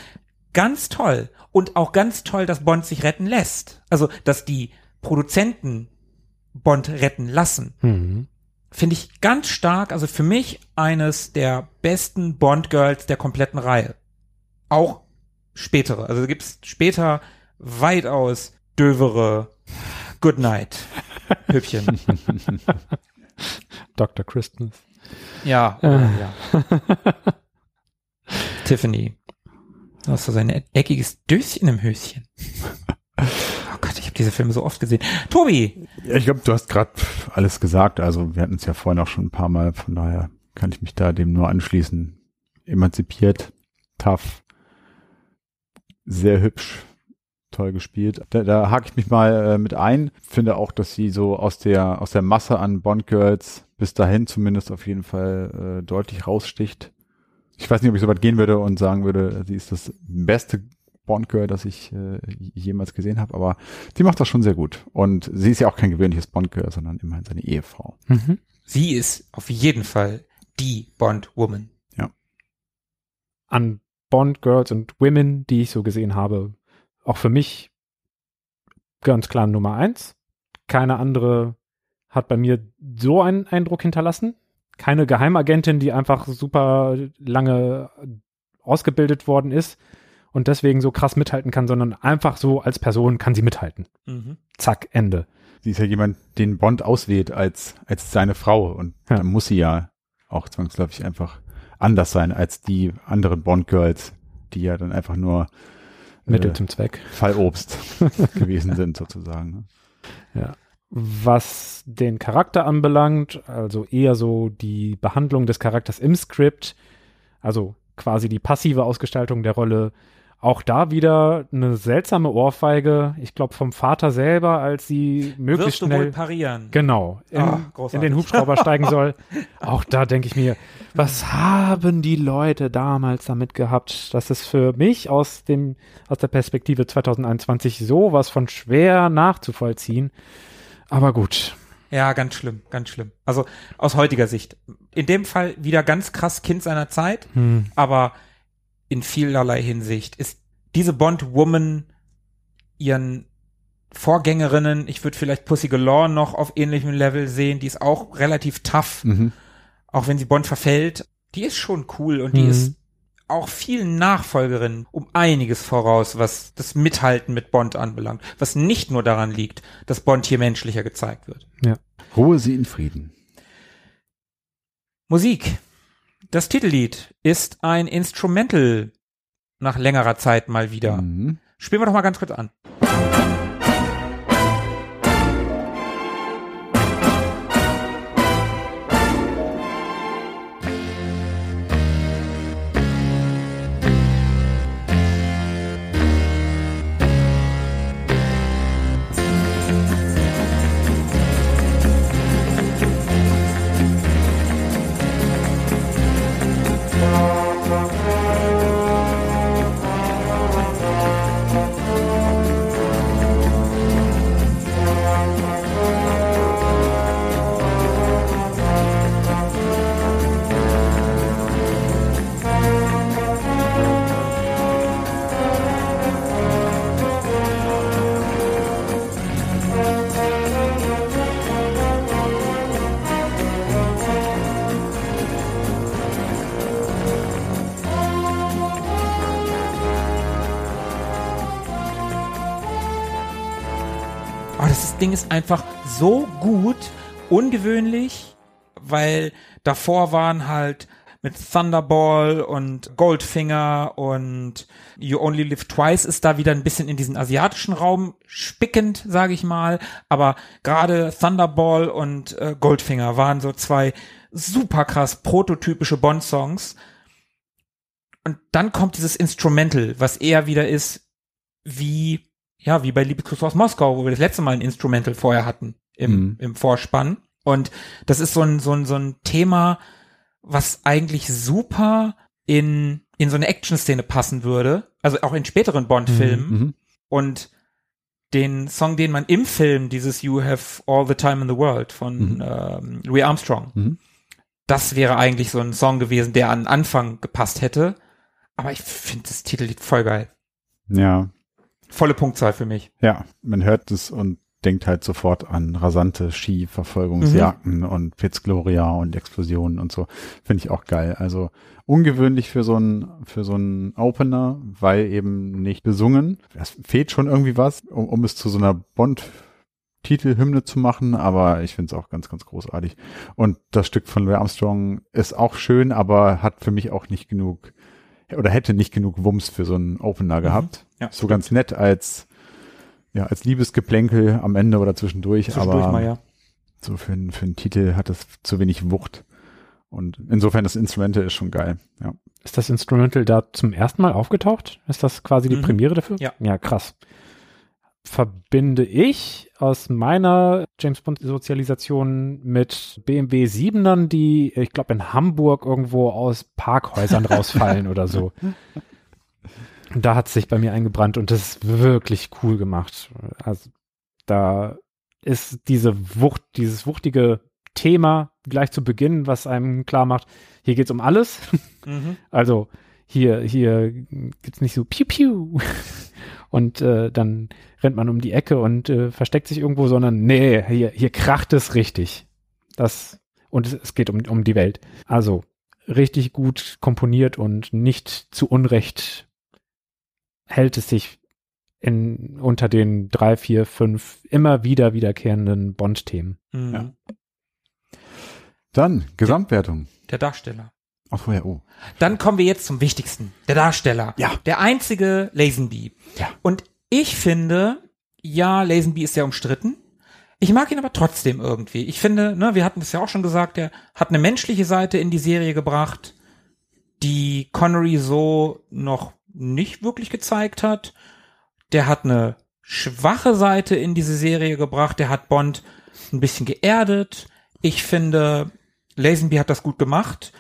ganz toll. Und auch ganz toll, dass Bond sich retten lässt. Also, dass die Produzenten Bond retten lassen. Mhm. Finde ich ganz stark. Also für mich eines der besten Bond-Girls der kompletten Reihe. Auch spätere. Also gibt es später weitaus dövere Goodnight Hübchen. Dr. Christmas. ja, Äh. ja. Tiffany. Du hast so sein eckiges Döschen im Höschen. Oh Gott, ich habe diese Filme so oft gesehen. Tobi, Ja, ich glaube, du hast gerade alles gesagt. Also wir hatten es ja vorhin auch schon ein paar Mal, von daher kann ich mich da dem nur anschließen. Emanzipiert, tough, sehr hübsch, toll gespielt. Da, da hake ich mich mal äh, mit ein. Finde auch, dass sie so aus der aus der Masse an Bond Girls bis dahin zumindest auf jeden Fall äh, deutlich raussticht. Ich weiß nicht, ob ich so weit gehen würde und sagen würde, sie ist das beste Bond Girl, das ich äh, jemals gesehen habe, aber sie macht das schon sehr gut. Und sie ist ja auch kein gewöhnliches Bond Girl, sondern immerhin seine Ehefrau. Mhm. sie ist auf jeden Fall die Bond-Woman. An Bond Girls und Women, die ich so gesehen habe, auch für mich ganz klar Nummer eins. Keine andere hat bei mir so einen Eindruck hinterlassen. Keine Geheimagentin, die einfach super lange ausgebildet worden ist und deswegen so krass mithalten kann, sondern einfach so als Person kann sie mithalten. Mhm. Zack, Ende. Sie ist ja jemand, den Bond auswählt als, als seine Frau. Und Ja. dann muss sie ja auch zwangsläufig einfach anders sein als die anderen Bond Girls, die ja dann einfach nur Mittel äh, zum Zweck. Fallobst gewesen sind sozusagen. ne? Was den Charakter anbelangt, also eher so die Behandlung des Charakters im Skript, also quasi die passive Ausgestaltung der Rolle, auch da wieder eine seltsame Ohrfeige, ich glaube vom Vater selber, als sie möglichst Wirst du wohl schnell parieren? genau in, Ah, in den Hubschrauber steigen soll. Auch da denke ich mir, was haben die Leute damals damit gehabt? Das ist für mich aus dem aus der Perspektive 2021 sowas von schwer nachzuvollziehen. Aber gut. Ja, ganz schlimm, ganz schlimm. Also aus heutiger Sicht. In dem Fall wieder ganz krass Kind seiner Zeit, Hm. aber in vielerlei Hinsicht ist diese Bond-Woman ihren Vorgängerinnen, ich würde vielleicht Pussy Galore noch auf ähnlichem Level sehen, die ist auch relativ tough, Mhm. auch wenn sie Bond verfällt. Die ist schon cool und die Mhm. ist auch vielen Nachfolgerinnen um einiges voraus, was das Mithalten mit Bond anbelangt, was nicht nur daran liegt, dass Bond hier menschlicher gezeigt wird. Ruhe sie in Frieden. Musik. Das Titellied ist ein Instrumental nach längerer Zeit mal wieder. Mhm. Spielen wir doch mal ganz kurz an. Ungewöhnlich, weil davor waren halt mit Thunderball und Goldfinger und You Only Live Twice ist da wieder ein bisschen in diesen asiatischen Raum spickend, sage ich mal. Aber gerade Thunderball und äh, Goldfinger waren so zwei super krass prototypische Bond-Songs. Und dann kommt dieses Instrumental, was eher wieder ist wie, ja, wie bei Liebeskuss aus Moskau, wo wir das letzte Mal ein Instrumental vorher hatten im, Mhm. im Vorspann. Und das ist so ein, so ein, so ein Thema, was eigentlich super in, in so eine Action-Szene passen würde. Also auch in späteren Bond-Filmen. Mhm. Und den Song, den man im Film, dieses You Have All the Time in the World von Mhm. ähm, Louis Armstrong, Mhm. das wäre eigentlich so ein Song gewesen, der an Anfang gepasst hätte. Aber ich finde das Titellied voll geil. Ja, Volle Punktzahl für mich. ja, man hört es und denkt halt sofort an rasante Skiverfolgungsjagden und Piz Gloria und Explosionen und so. Finde ich auch geil. Also ungewöhnlich für so ein für so einen Opener, weil eben nicht besungen. Es fehlt schon irgendwie was, um, um es zu so einer Bond Titelhymne zu machen, aber ich finde es auch ganz, ganz großartig. Und das Stück von Louis Armstrong ist auch schön, aber hat für mich auch nicht genug oder hätte nicht genug Wumms für so einen Opener gehabt. Ja, so ganz nett als ja, als Liebesgeplänkel am Ende oder zwischendurch, Zwischendurch aber mal, ja. so für, einen- für einen Titel hat das zu wenig Wucht. Und insofern das Instrumente ist schon geil. Ja. Ist das Instrumental da zum ersten Mal aufgetaucht? Ist das quasi die Mhm. Premiere dafür? Ja. Ja, krass. Verbinde ich aus meiner James Bond Sozialisation mit BMW 7ern, die, ich glaube, in Hamburg irgendwo aus Parkhäusern rausfallen oder so. Da hat es sich bei mir eingebrannt und das ist wirklich cool gemacht. Also da ist diese Wucht, dieses wuchtige Thema gleich zu Beginn, was einem klar macht, hier geht's um alles. Mhm. Also hier, hier gibt's nicht so Piu Piu und äh, dann rennt man um die Ecke und äh, versteckt sich irgendwo, sondern nee, hier, hier kracht es richtig. Das und es, es geht um, um die Welt. Also richtig gut komponiert und nicht zu Unrecht hält es sich in, unter den drei, vier, fünf immer wieder wiederkehrenden Bond-Themen. Mhm. Ja. Dann Gesamtwertung. Der Darsteller. Ach vorher, oh. Dann kommen wir jetzt zum Wichtigsten. Der Darsteller. Ja. Der einzige Lazenby. Ja. Und ich finde, ja, Lazenby ist sehr umstritten. Ich mag ihn aber trotzdem irgendwie. Ich finde, ne, wir hatten das ja auch schon gesagt, er hat eine menschliche Seite in die Serie gebracht, die Connery so noch nicht wirklich gezeigt hat. Der hat eine schwache Seite in diese Serie gebracht. Der hat Bond ein bisschen geerdet. Ich finde, Lazenby hat das gut gemacht.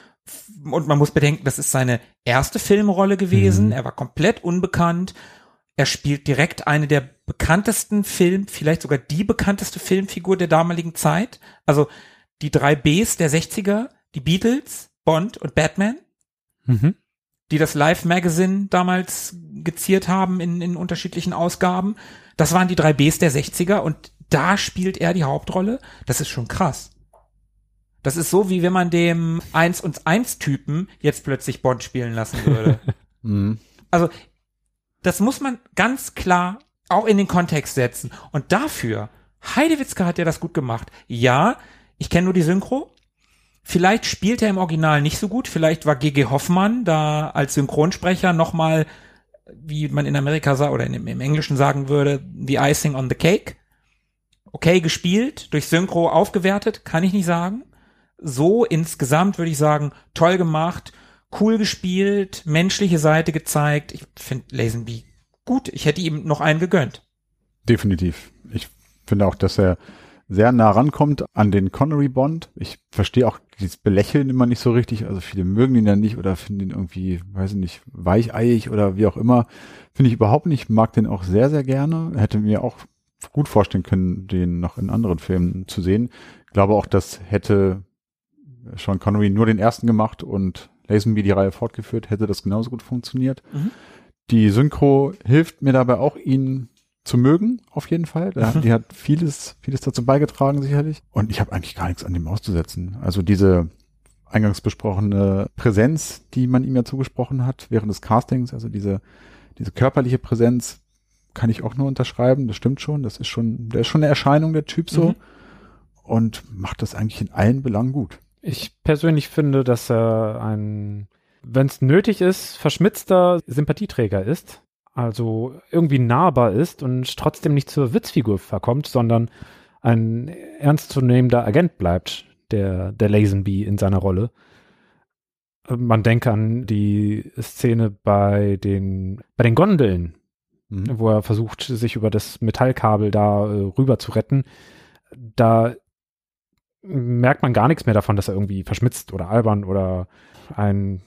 Und man muss bedenken, das ist seine erste Filmrolle gewesen. Mhm. Er war komplett unbekannt. Er spielt direkt eine der bekanntesten Film, vielleicht sogar die bekannteste Filmfigur der damaligen Zeit. Also die drei Bs der 60er, die Beatles, Bond und Batman, Mhm. Die das Live Magazine damals geziert haben in, in unterschiedlichen Ausgaben. Das waren die drei Bs der 60er und da spielt er die Hauptrolle. Das ist schon krass. Das ist so, wie wenn man dem 1 und 1 Typen jetzt plötzlich Bond spielen lassen würde. Mhm. Also, das muss man ganz klar auch in den Kontext setzen. Und dafür, Heidewitzka hat ja das gut gemacht. Ja, ich kenne nur die Synchro. Vielleicht spielt er im Original nicht so gut. Vielleicht war G.G. Hoffmann da als Synchronsprecher nochmal, wie man in Amerika sagt, oder im, im Englischen sagen würde, the icing on the cake. Okay gespielt, durch Synchro aufgewertet, kann ich nicht sagen. So insgesamt würde ich sagen, toll gemacht, cool gespielt, menschliche Seite gezeigt. Ich finde Lazenby gut. Ich hätte ihm noch einen gegönnt. Definitiv. Ich finde auch, dass er sehr nah rankommt an den Connery Bond. Ich verstehe auch dieses Belächeln immer nicht so richtig. Also viele mögen ihn ja nicht oder finden ihn irgendwie, weiß ich nicht, weicheiig oder wie auch immer. Finde ich überhaupt nicht. Mag den auch sehr, sehr gerne. Hätte mir auch gut vorstellen können, den noch in anderen Filmen zu sehen. Glaube auch, das hätte Sean Connery nur den ersten gemacht und Lazenby die Reihe fortgeführt, hätte das genauso gut funktioniert. Mhm. Die Synchro hilft mir dabei auch, ihn zu mögen, auf jeden Fall. Mhm. Die hat vieles, vieles dazu beigetragen, sicherlich. Und ich habe eigentlich gar nichts an dem auszusetzen. Also diese eingangs besprochene Präsenz, die man ihm ja zugesprochen hat während des Castings, also diese, diese körperliche Präsenz, kann ich auch nur unterschreiben. Das stimmt schon. Das ist schon, der ist schon eine Erscheinung, der Typ so. Mhm. Und macht das eigentlich in allen Belangen gut. Ich persönlich finde, dass er ein, wenn es nötig ist, verschmitzter Sympathieträger ist. Also irgendwie nahbar ist und trotzdem nicht zur Witzfigur verkommt, sondern ein ernstzunehmender Agent bleibt, der, der Lazenby in seiner Rolle. Man denke an die Szene bei den, bei den Gondeln, Mhm. wo er versucht, sich über das Metallkabel da äh, rüber zu retten. Da merkt man gar nichts mehr davon, dass er irgendwie verschmitzt oder albern oder ein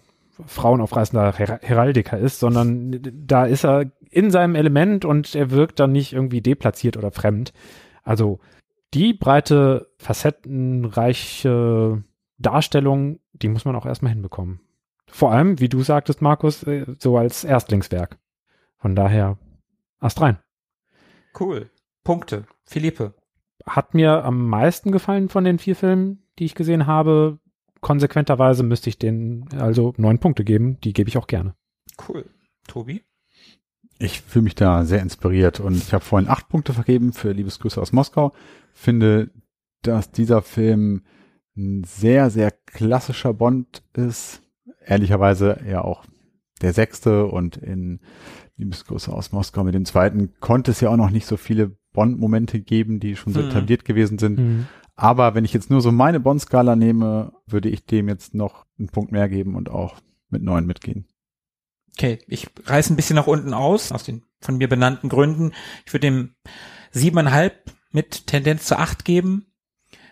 frauenaufreißender Her Heraldiker ist, sondern da ist er in seinem Element und er wirkt dann nicht irgendwie deplatziert oder fremd. Also die breite, facettenreiche Darstellung, die muss man auch erstmal hinbekommen. Vor allem, wie du sagtest, Markus, äh, so als Erstlingswerk. Von daher, Ast rein. Cool. Punkte. Philippe. Hat mir am meisten gefallen von den vier Filmen, die ich gesehen habe. Konsequenterweise müsste ich denen also neun Punkte geben. Die gebe ich auch gerne. Cool. Tobi? Ich fühle mich da sehr inspiriert und ich habe vorhin acht Punkte vergeben für Liebesgrüße aus Moskau. Finde, dass dieser Film ein sehr, sehr klassischer Bond ist. Ehrlicherweise ja auch der sechste und in Liebesgrüße aus Moskau mit dem zweiten konnte es ja auch noch nicht so viele Bond-Momente geben, die schon so Mhm. etabliert gewesen sind. Aber wenn ich jetzt nur so meine Bond-Skala nehme, würde ich dem jetzt noch einen Punkt mehr geben und auch mit neun mitgehen. Okay, ich reiß ein bisschen nach unten aus, aus den von mir benannten Gründen. Ich würde dem siebeneinhalb mit Tendenz zu acht geben,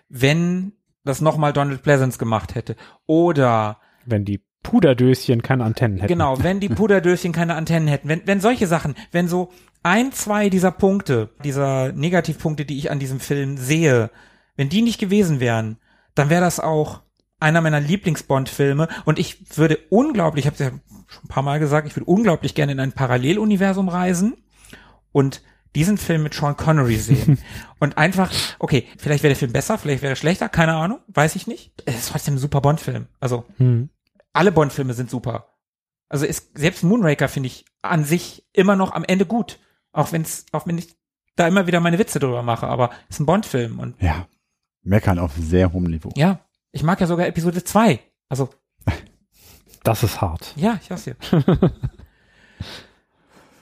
wenn das nochmal Donald Pleasance gemacht hätte. Oder Wenn die Puderdöschen keine Antennen hätten. Genau, wenn die Puderdöschen keine Antennen hätten, wenn, wenn solche Sachen, wenn so ein, zwei dieser Punkte, dieser Negativpunkte, die ich an diesem Film sehe, wenn die nicht gewesen wären, dann wäre das auch einer meiner Lieblings-Bond-Filme und ich würde unglaublich, ich habe es ja schon ein paar Mal gesagt, ich würde unglaublich gerne in ein Paralleluniversum reisen und diesen Film mit Sean Connery sehen. und einfach, okay, vielleicht wäre der Film besser, vielleicht wäre er schlechter, keine Ahnung, weiß ich nicht. Es ist trotzdem ein super Bond-Film. Also Hm. alle Bond-Filme sind super. Also ist selbst Moonraker finde ich an sich immer noch am Ende gut, auch wenn's, auch wenn ich da immer wieder meine Witze drüber mache. Aber ist ein Bond-Film und Ja, meckern auf sehr hohem Niveau. ja, ich mag ja sogar Episode 2. Also Das ist hart. ja, ich sag's dir.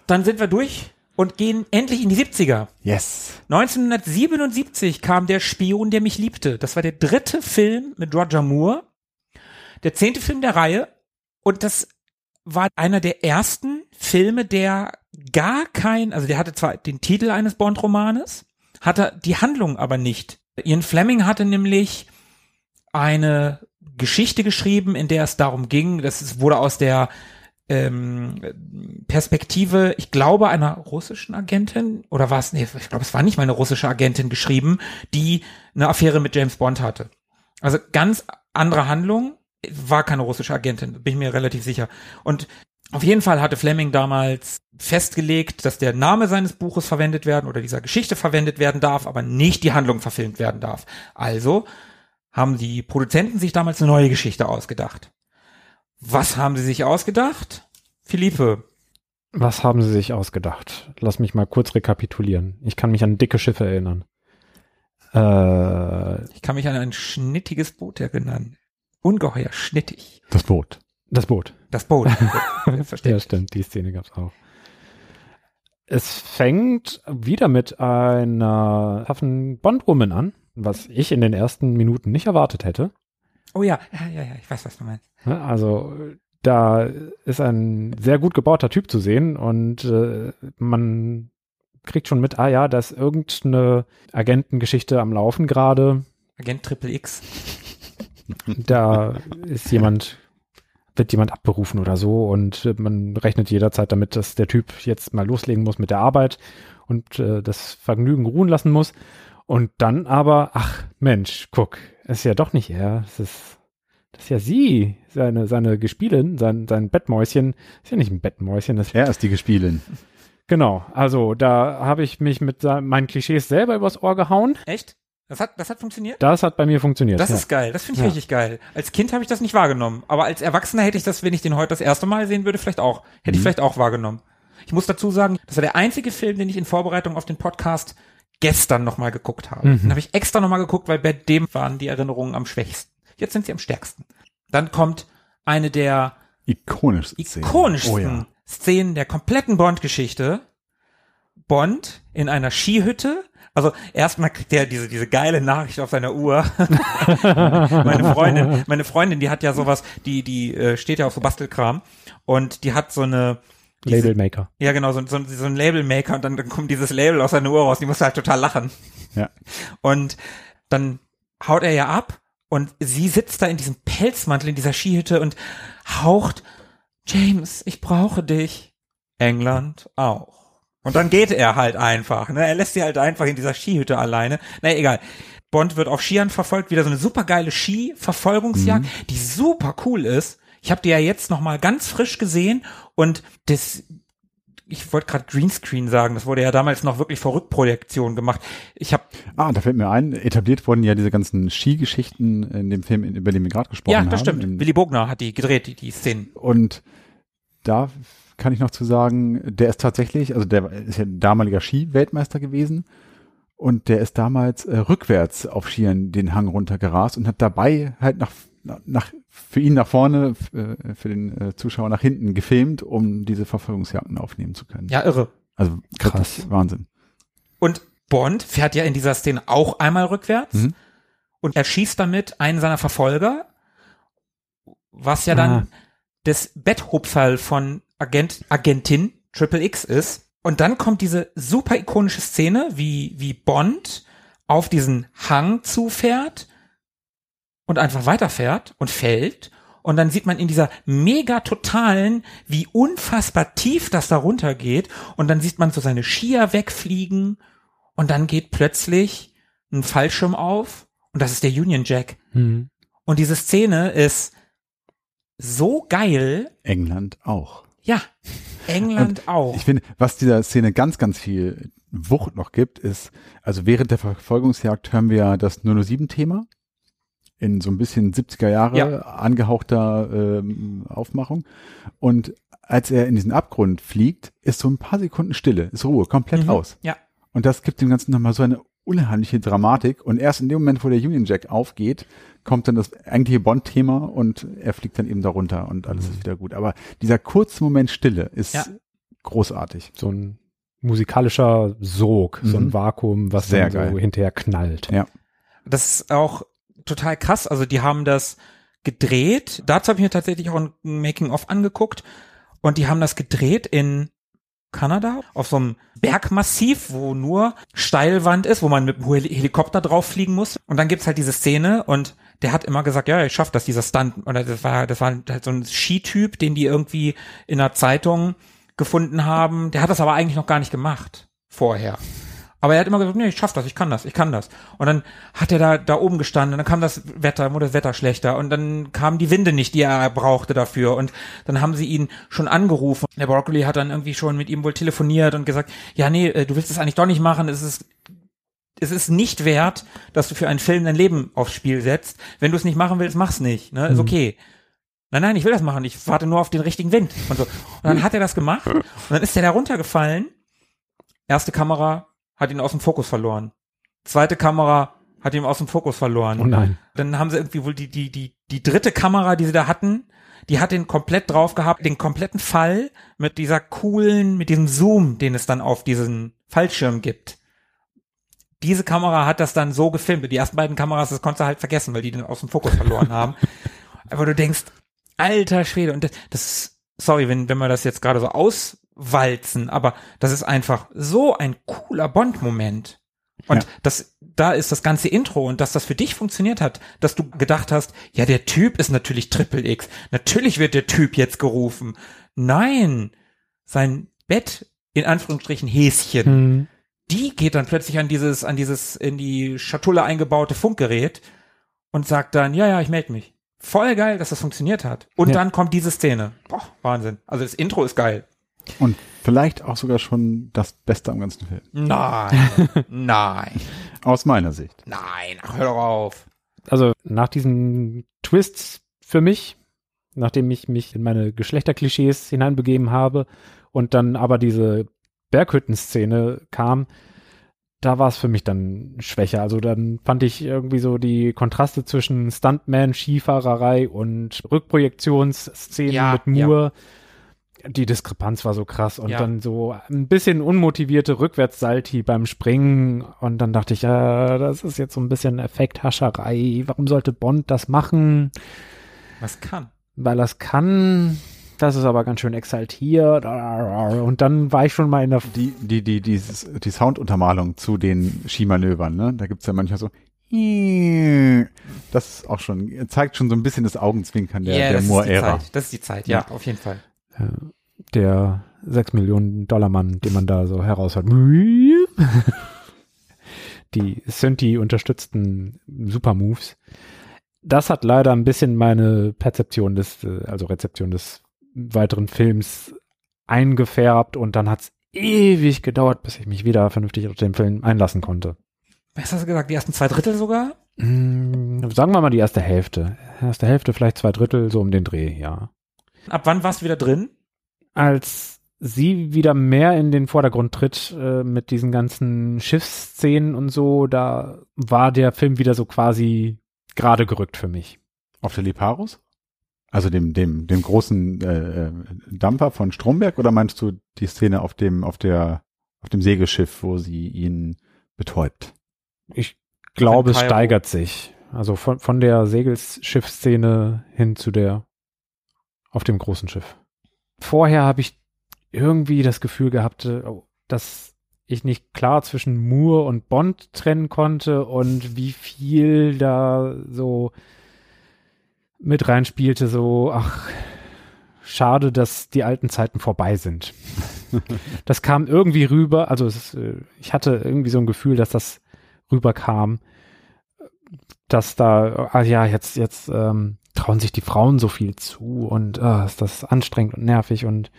Dann sind wir durch und gehen endlich in die 70er. Yes. 1977 kam Der Spion, der mich liebte. Das war der dritte Film mit Roger Moore. Der zehnte Film der Reihe. Und das war einer der ersten Filme, der gar kein, also der hatte zwar den Titel eines Bond-Romanes, hatte die Handlung aber nicht. Ian Fleming hatte nämlich eine Geschichte geschrieben, in der es darum ging, das wurde aus der ähm, Perspektive, ich glaube, einer russischen Agentin, oder war es, nee, ich glaube, es war nicht mal eine russische Agentin geschrieben, die eine Affäre mit James Bond hatte. Also ganz andere Handlung, war keine russische Agentin, bin ich mir relativ sicher. Und auf jeden Fall hatte Fleming damals festgelegt, dass der Name seines Buches verwendet werden oder dieser Geschichte verwendet werden darf, aber nicht die Handlung verfilmt werden darf. Also haben die Produzenten sich damals eine neue Geschichte ausgedacht. Was haben sie sich ausgedacht? Philippe, Was haben sie sich ausgedacht? Lass mich mal kurz rekapitulieren. Ich kann mich an dicke Schiffe erinnern. Äh, ich kann mich an ein schnittiges Boot erinnern. Ungeheuer schnittig. Das Boot. Das Boot. Das Boot. Ja, stimmt, die Szene gab's auch. Es fängt wieder mit einer taffen Bondwoman an, was ich in den ersten Minuten nicht erwartet hätte. Oh ja, ja, ja, ja, ich weiß, was du meinst. Also da ist ein sehr gut gebauter Typ zu sehen und äh, man kriegt schon mit, ah ja, da ist irgendeine Agentengeschichte am Laufen gerade. Agent Triple X. Da ist jemand, wird jemand abberufen oder so und äh, man rechnet jederzeit damit, dass der Typ jetzt mal loslegen muss mit der Arbeit und äh, das Vergnügen ruhen lassen muss. Und dann aber, ach Mensch, guck, ist ja doch nicht er, es ist, das ist ja sie, seine, seine Gespielin, sein, sein Bettmäuschen, ist ja nicht ein Bettmäuschen, das Er ist die Gespielin. Genau, also da habe ich mich mit meinen Klischees selber übers Ohr gehauen. Echt? Das hat, das hat funktioniert? Das hat bei mir funktioniert. Das ja. ist geil. Das finde ich Ja. richtig geil. Als Kind habe ich das nicht wahrgenommen. Aber als Erwachsener hätte ich das, wenn ich den heute das erste Mal sehen würde, vielleicht auch. Hätte ich vielleicht auch wahrgenommen. Ich muss dazu sagen, das war der einzige Film, den ich in Vorbereitung auf den Podcast gestern nochmal geguckt habe. Mhm. Den habe ich extra nochmal geguckt, weil bei dem waren die Erinnerungen am schwächsten. Jetzt sind sie am stärksten. Dann kommt eine der Ikonischste Szene. ikonischsten Oh ja. Szenen der kompletten Bond-Geschichte. Bond in einer Skihütte. Also erstmal kriegt er diese, diese geile Nachricht auf seiner Uhr. meine Freundin, meine Freundin, die hat ja sowas, die, die äh, steht ja auf so Bastelkram und die hat so eine diese- Labelmaker. Ja, genau, so, so, so ein Labelmaker und dann, dann kommt dieses Label aus seiner Uhr raus, die muss halt total lachen. Ja. Und dann haut er ja ab und sie sitzt da in diesem Pelzmantel in dieser Skihütte und haucht, James, ich brauche dich. England auch. Und dann geht er halt einfach, ne? Er lässt sie halt einfach in dieser Skihütte alleine. Na egal. Bond wird auf Skiern verfolgt, wieder so eine super geile Ski-Verfolgungsjagd, die super cool ist. Ich habe die ja jetzt noch mal ganz frisch gesehen und das ich wollte gerade Greenscreen sagen, das wurde ja damals noch wirklich vor Rückprojektion gemacht. Ich habe Ah, da fällt mir ein, etabliert wurden ja diese ganzen Skigeschichten in dem Film, über den wir gerade gesprochen ja, haben. das stimmt. In- Willy Bogner hat die gedreht, die, die Szenen. Und da kann ich noch zu sagen, der ist tatsächlich, also der ist ja ein damaliger Ski-Weltmeister gewesen und der ist damals äh, rückwärts auf Skiern den Hang runtergerast und hat dabei halt nach, nach für ihn nach vorne, äh, für den äh, Zuschauer nach hinten gefilmt, um diese Verfolgungsjagden aufnehmen zu können. Ja, irre. Also Krass. Wahnsinn. Und Bond fährt ja in dieser Szene auch einmal rückwärts Mhm. und er schießt damit einen seiner Verfolger, was ja dann Ah. das Betthupferl von Agent, Agentin Triple X ist. Und dann kommt diese super ikonische Szene, wie, wie Bond auf diesen Hang zufährt und einfach weiterfährt und fällt. Und dann sieht man in dieser mega totalen, wie unfassbar tief das da runtergeht. Und dann sieht man so seine Skier wegfliegen. Und dann geht plötzlich ein Fallschirm auf. Und das ist der Union Jack. Mhm. Und diese Szene ist so geil. England auch. Ja, England auch. Ich finde, was dieser Szene ganz, ganz viel Wucht noch gibt, ist, also während der Verfolgungsjagd hören wir ja das 007-Thema in so ein bisschen 70er Jahre Ja. angehauchter ähm, Aufmachung. Und als er in diesen Abgrund fliegt, ist so ein paar Sekunden Stille, ist Ruhe, komplett Mhm. aus. Ja. Und das gibt dem Ganzen nochmal so eine unheimliche Dramatik. Und erst in dem Moment, wo der Union Jack aufgeht, kommt dann das eigentliche Bond-Thema und er fliegt dann eben da runter und alles ist wieder gut. Aber dieser kurze Moment Stille ist Ja. großartig. So ein musikalischer Sog, so Mhm. ein Vakuum, was Sehr dann so geil. hinterher knallt. Ja. Das ist auch total krass. Also die haben das gedreht. Dazu habe ich mir tatsächlich auch ein Making-of angeguckt. Und die haben das gedreht in Kanada auf so einem Bergmassiv, wo nur Steilwand ist, wo man mit dem Heli- Helikopter drauf fliegen muss. Und dann gibt's halt diese Szene und der hat immer gesagt, ja, ich schaff das, dieser Stunt. Oder das war, das war halt so ein Skityp, den die irgendwie in einer Zeitung gefunden haben. Der hat das aber eigentlich noch gar nicht gemacht vorher. Aber er hat immer gesagt, nee, ich schaff das, ich kann das, ich kann das. Und dann hat er da, da oben gestanden und dann kam das Wetter, wurde das Wetter schlechter und dann kamen die Winde nicht, die er brauchte dafür und dann haben sie ihn schon angerufen. Der Broccoli hat dann irgendwie schon mit ihm wohl telefoniert und gesagt, ja, nee, äh, du willst es eigentlich doch nicht machen, es ist, es ist nicht wert, dass du für einen Film dein Leben aufs Spiel setzt. Wenn du es nicht machen willst, mach's nicht, ne, ist okay. Nein, nein, ich will das machen, ich warte nur auf den richtigen Wind und so. Und dann hat er das gemacht und dann ist er da runtergefallen. Erste Kamera hat ihn aus dem Fokus verloren. Zweite Kamera hat ihn aus dem Fokus verloren. Oh nein. Dann haben sie irgendwie wohl die, die, die, die dritte Kamera, die sie da hatten, die hat den komplett drauf gehabt, den kompletten Fall mit dieser coolen, mit diesem Zoom, den es dann auf diesen Fallschirm gibt. Diese Kamera hat das dann so gefilmt. Die ersten beiden Kameras, das konntest du halt vergessen, weil die den aus dem Fokus verloren haben. Aber du denkst, alter Schwede, und das, das sorry, wenn, wenn wir das jetzt gerade so auswalzen, aber das ist einfach so ein cooler Bond-Moment. Und Ja. das, da ist das ganze Intro und dass das für dich funktioniert hat, dass du gedacht hast, ja, der Typ ist natürlich Triple X. Natürlich wird der Typ jetzt gerufen. Nein, sein Bett, in Anführungsstrichen Häschen, Mhm. Die geht dann plötzlich an dieses, an dieses in die Schatulle eingebaute Funkgerät und sagt dann, ja, ja, ich melde mich. Voll geil, dass das funktioniert hat. Und Ja. dann kommt diese Szene. Boah, Wahnsinn. Also das Intro ist geil. Und vielleicht auch sogar schon das Beste am ganzen Film. Nein, nein, Aus meiner Sicht. nein, ach, hör doch auf. Also nach diesen Twists für mich nachdem ich mich in meine Geschlechterklischees hineinbegeben habe und dann aber diese Berghütten-Szene kam, da war es für mich dann schwächer. Also dann fand ich irgendwie so die Kontraste zwischen Stuntman, Skifahrerei und Rückprojektionsszenen Ja, mit Moore. Die Diskrepanz war so krass und Ja. dann so ein bisschen unmotivierte Rückwärtssalti beim Springen und dann dachte ich, ja, das ist jetzt so ein bisschen Effekthascherei. Warum sollte Bond das machen? Was kann? Weil das kann. Das ist aber ganz schön exaltiert. Und dann war ich schon mal in der Die, die, die, dieses, die Sounduntermalung zu den Skimanövern, ne? Da gibt's ja manchmal so. Das ist auch schon, zeigt schon so ein bisschen das Augenzwinkern der, Ja, der das ist die Moore-Ära. Zeit. Das ist die Zeit, ja, auf jeden Fall. der 6 Millionen Dollar Mann, den man da so heraushört. Die Synthi unterstützten Super Moves. Das hat leider ein bisschen meine Perzeption des, äh, also Rezeption des weiteren Films eingefärbt und dann hat's ewig gedauert, bis ich mich wieder vernünftig auf den Film einlassen konnte. Was hast du gesagt? Die ersten zwei Drittel sogar? Mm, Sagen wir mal die erste Hälfte. Erste Hälfte, vielleicht zwei Drittel, so um den Dreh, ja. Ab wann warst du wieder drin? als sie wieder mehr in den Vordergrund tritt äh, mit diesen ganzen Schiffsszenen und so, da war der Film wieder so quasi gerade gerückt für mich. Auf der Liparus? Also dem, dem, dem großen äh, äh, Dampfer von Stromberg oder meinst du die Szene auf dem, auf der, auf dem Segelschiff, wo sie ihn betäubt? Ich glaube, es steigert sich. Also von, von der Segelschiffsszene hin zu der auf dem großen Schiff. Vorher habe ich irgendwie das Gefühl gehabt, äh, oh, dass ich nicht klar zwischen Moore und Bond trennen konnte und wie viel da so mit reinspielte, so, ach, schade, dass die alten Zeiten vorbei sind. das kam irgendwie rüber, also es, äh, ich hatte irgendwie so ein Gefühl, dass das rüberkam, dass da, ah ja, jetzt, jetzt ähm, trauen sich die Frauen so viel zu und ah, ist das anstrengend und nervig und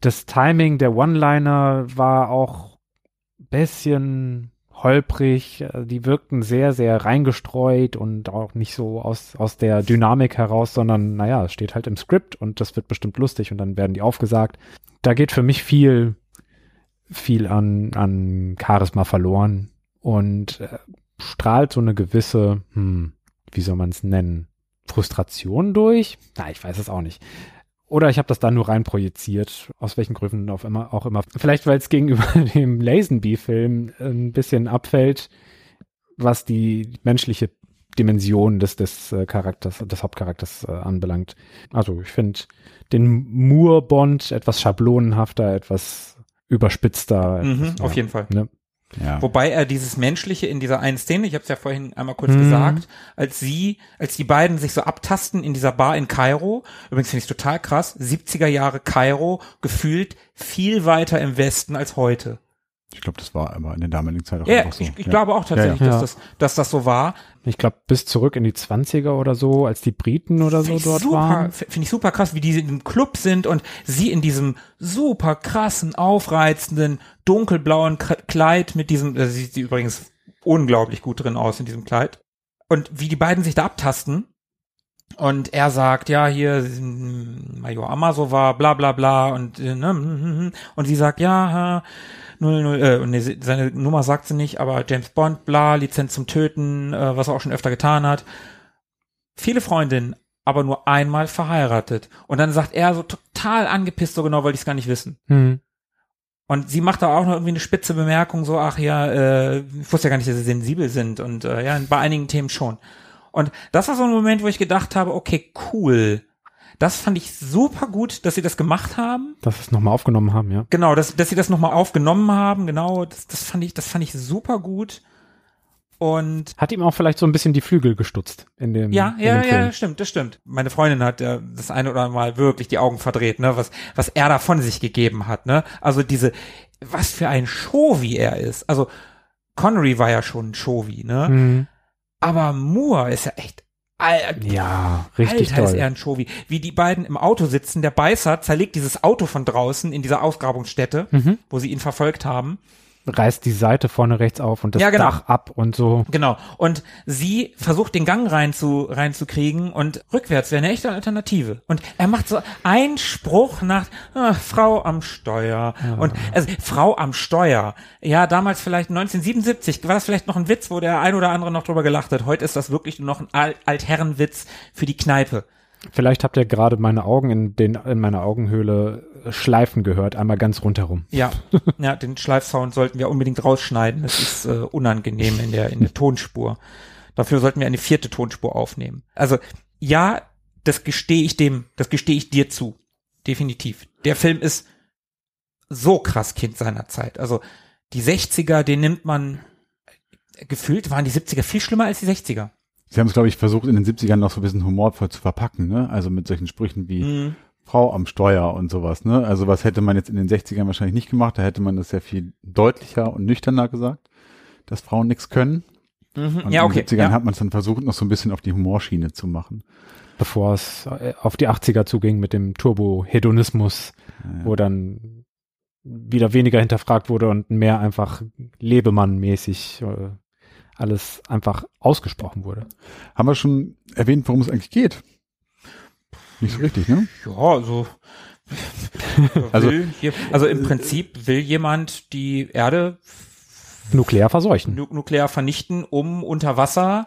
das Timing der One-Liner war auch bisschen holprig, äh, die wirkten sehr, sehr reingestreut und auch nicht so aus, aus der Dynamik heraus, sondern naja, es steht halt im Skript und das wird bestimmt lustig und dann werden die aufgesagt. Da geht für mich viel, viel an, an Charisma verloren und äh, strahlt so eine gewisse, hm, wie soll man es nennen, Frustration durch? Na, ich weiß es auch nicht. Oder ich habe das da nur rein projiziert, aus welchen Gründen auf immer, auch immer. Vielleicht, weil es gegenüber dem Lazenby-Film ein bisschen abfällt, was die menschliche Dimension des, des äh, Charakters, des Hauptcharakters äh, anbelangt. Also ich finde den Moore-Bond etwas schablonenhafter, etwas überspitzter. Mhm, etwas, auf ja, jeden Fall. Ne? Ja. Wobei er dieses Menschliche in dieser einen Szene, ich habe es ja vorhin einmal kurz Mhm. gesagt, als sie, als die beiden sich so abtasten in dieser Bar in Kairo, übrigens finde ich es total krass, 70er Jahre Kairo, gefühlt viel weiter im Westen als heute. Ich glaube, das war aber in der damaligen Zeit auch Ja, einfach so. ich, ich ja. glaube auch tatsächlich, Ja, ja. Dass, das, dass das so war. Ich glaube, bis zurück in die 20er oder so, als die Briten oder so dort super, waren. Finde ich super krass, wie die im Club sind und sie in diesem super krassen, aufreizenden, dunkelblauen Kleid mit diesem, da sieht sie übrigens unglaublich gut drin aus in diesem Kleid. Und wie die beiden sich da abtasten. Und er sagt, ja, hier, Major Amazova, bla bla bla und äh, ne, mm, mm, mm. und sie sagt, ja, äh, 00, äh, und nee, seine Nummer sagt sie nicht, aber James Bond, bla, Lizenz zum Töten, äh, was er auch schon öfter getan hat viele Freundinnen, aber nur einmal verheiratet. Und dann sagt er so total angepisst, so genau wollte ich es gar nicht wissen. Hm. Und sie macht da auch noch irgendwie eine spitze Bemerkung, so, ach ja, äh, ich wusste ja gar nicht, dass sie sensibel sind. Und äh, ja, bei einigen Themen schon. Und das war so ein Moment, wo ich gedacht habe, okay, cool. Das fand ich super gut, dass sie das gemacht haben. Dass wir es nochmal aufgenommen haben, ja. Genau, dass, dass sie das nochmal aufgenommen haben, genau, das, das fand ich, das fand ich super gut. Und Hat ihm auch vielleicht so ein bisschen die Flügel gestutzt in dem, Ja, in ja, dem Film. ja, stimmt, das stimmt. Meine Freundin hat ja das eine oder andere Mal wirklich die Augen verdreht, ne, was, was er da von sich gegeben hat, ne. Also diese, was für ein Show, wie er ist. Also Connery war ja schon ein Show, ne. Hm. Aber Moore ist ja echt, Al- Ja, richtig Alter, ist toll. er ein Show, wie die beiden im Auto sitzen. Der Beißer zerlegt dieses Auto von draußen in dieser Ausgrabungsstätte, Mhm. wo sie ihn verfolgt haben. Reißt die Seite vorne rechts auf und das Ja, genau. Dach ab und so. Genau. Und sie versucht den Gang rein zu, reinzukriegen und rückwärts wäre eine echte Alternative. Und er macht so einen Spruch nach ah, Frau am Steuer. Und also Frau am Steuer. Ja, damals vielleicht 1977 war das vielleicht noch ein Witz, wo der ein oder andere noch drüber gelacht hat. Heute ist das wirklich nur noch ein Al Altherrenwitz für die Kneipe. Vielleicht habt ihr gerade meine Augen in den in meiner Augenhöhle schleifen gehört, einmal ganz rundherum. Ja, ja, den Schleifsound sollten wir unbedingt rausschneiden. Das ist äh, unangenehm in der in der Tonspur. Dafür sollten wir eine vierte Tonspur aufnehmen. Also ja, das gestehe ich dem, das gestehe ich dir zu, definitiv. Der Film ist so krass Kind seiner Zeit. Also die 60er, den nimmt man gefühlt waren die 70er viel schlimmer als die 60er. Sie haben es, glaube ich, versucht, in den 70ern noch so ein bisschen humorvoll zu verpacken, ne? Also mit solchen Sprüchen wie Mhm. Frau am Steuer und sowas, ne? Also was hätte man jetzt in den 60ern wahrscheinlich nicht gemacht, da hätte man das sehr viel deutlicher und nüchterner gesagt, dass Frauen nichts können. Mhm. Und Ja, okay. in den 70ern Ja. hat man es dann versucht, noch so ein bisschen auf die Humorschiene zu machen. Bevor es äh, auf die 80er zuging mit dem Turbo-Hedonismus, wo dann wieder weniger hinterfragt wurde und mehr einfach Lebemann-mäßig äh, alles einfach ausgesprochen wurde. Haben wir schon erwähnt, worum es eigentlich geht? Nicht so richtig, ne? Ja, also Also- will hier, also im Prinzip will jemand die Erde Nuklear verseuchen. nu nuklear vernichten, um unter Wasser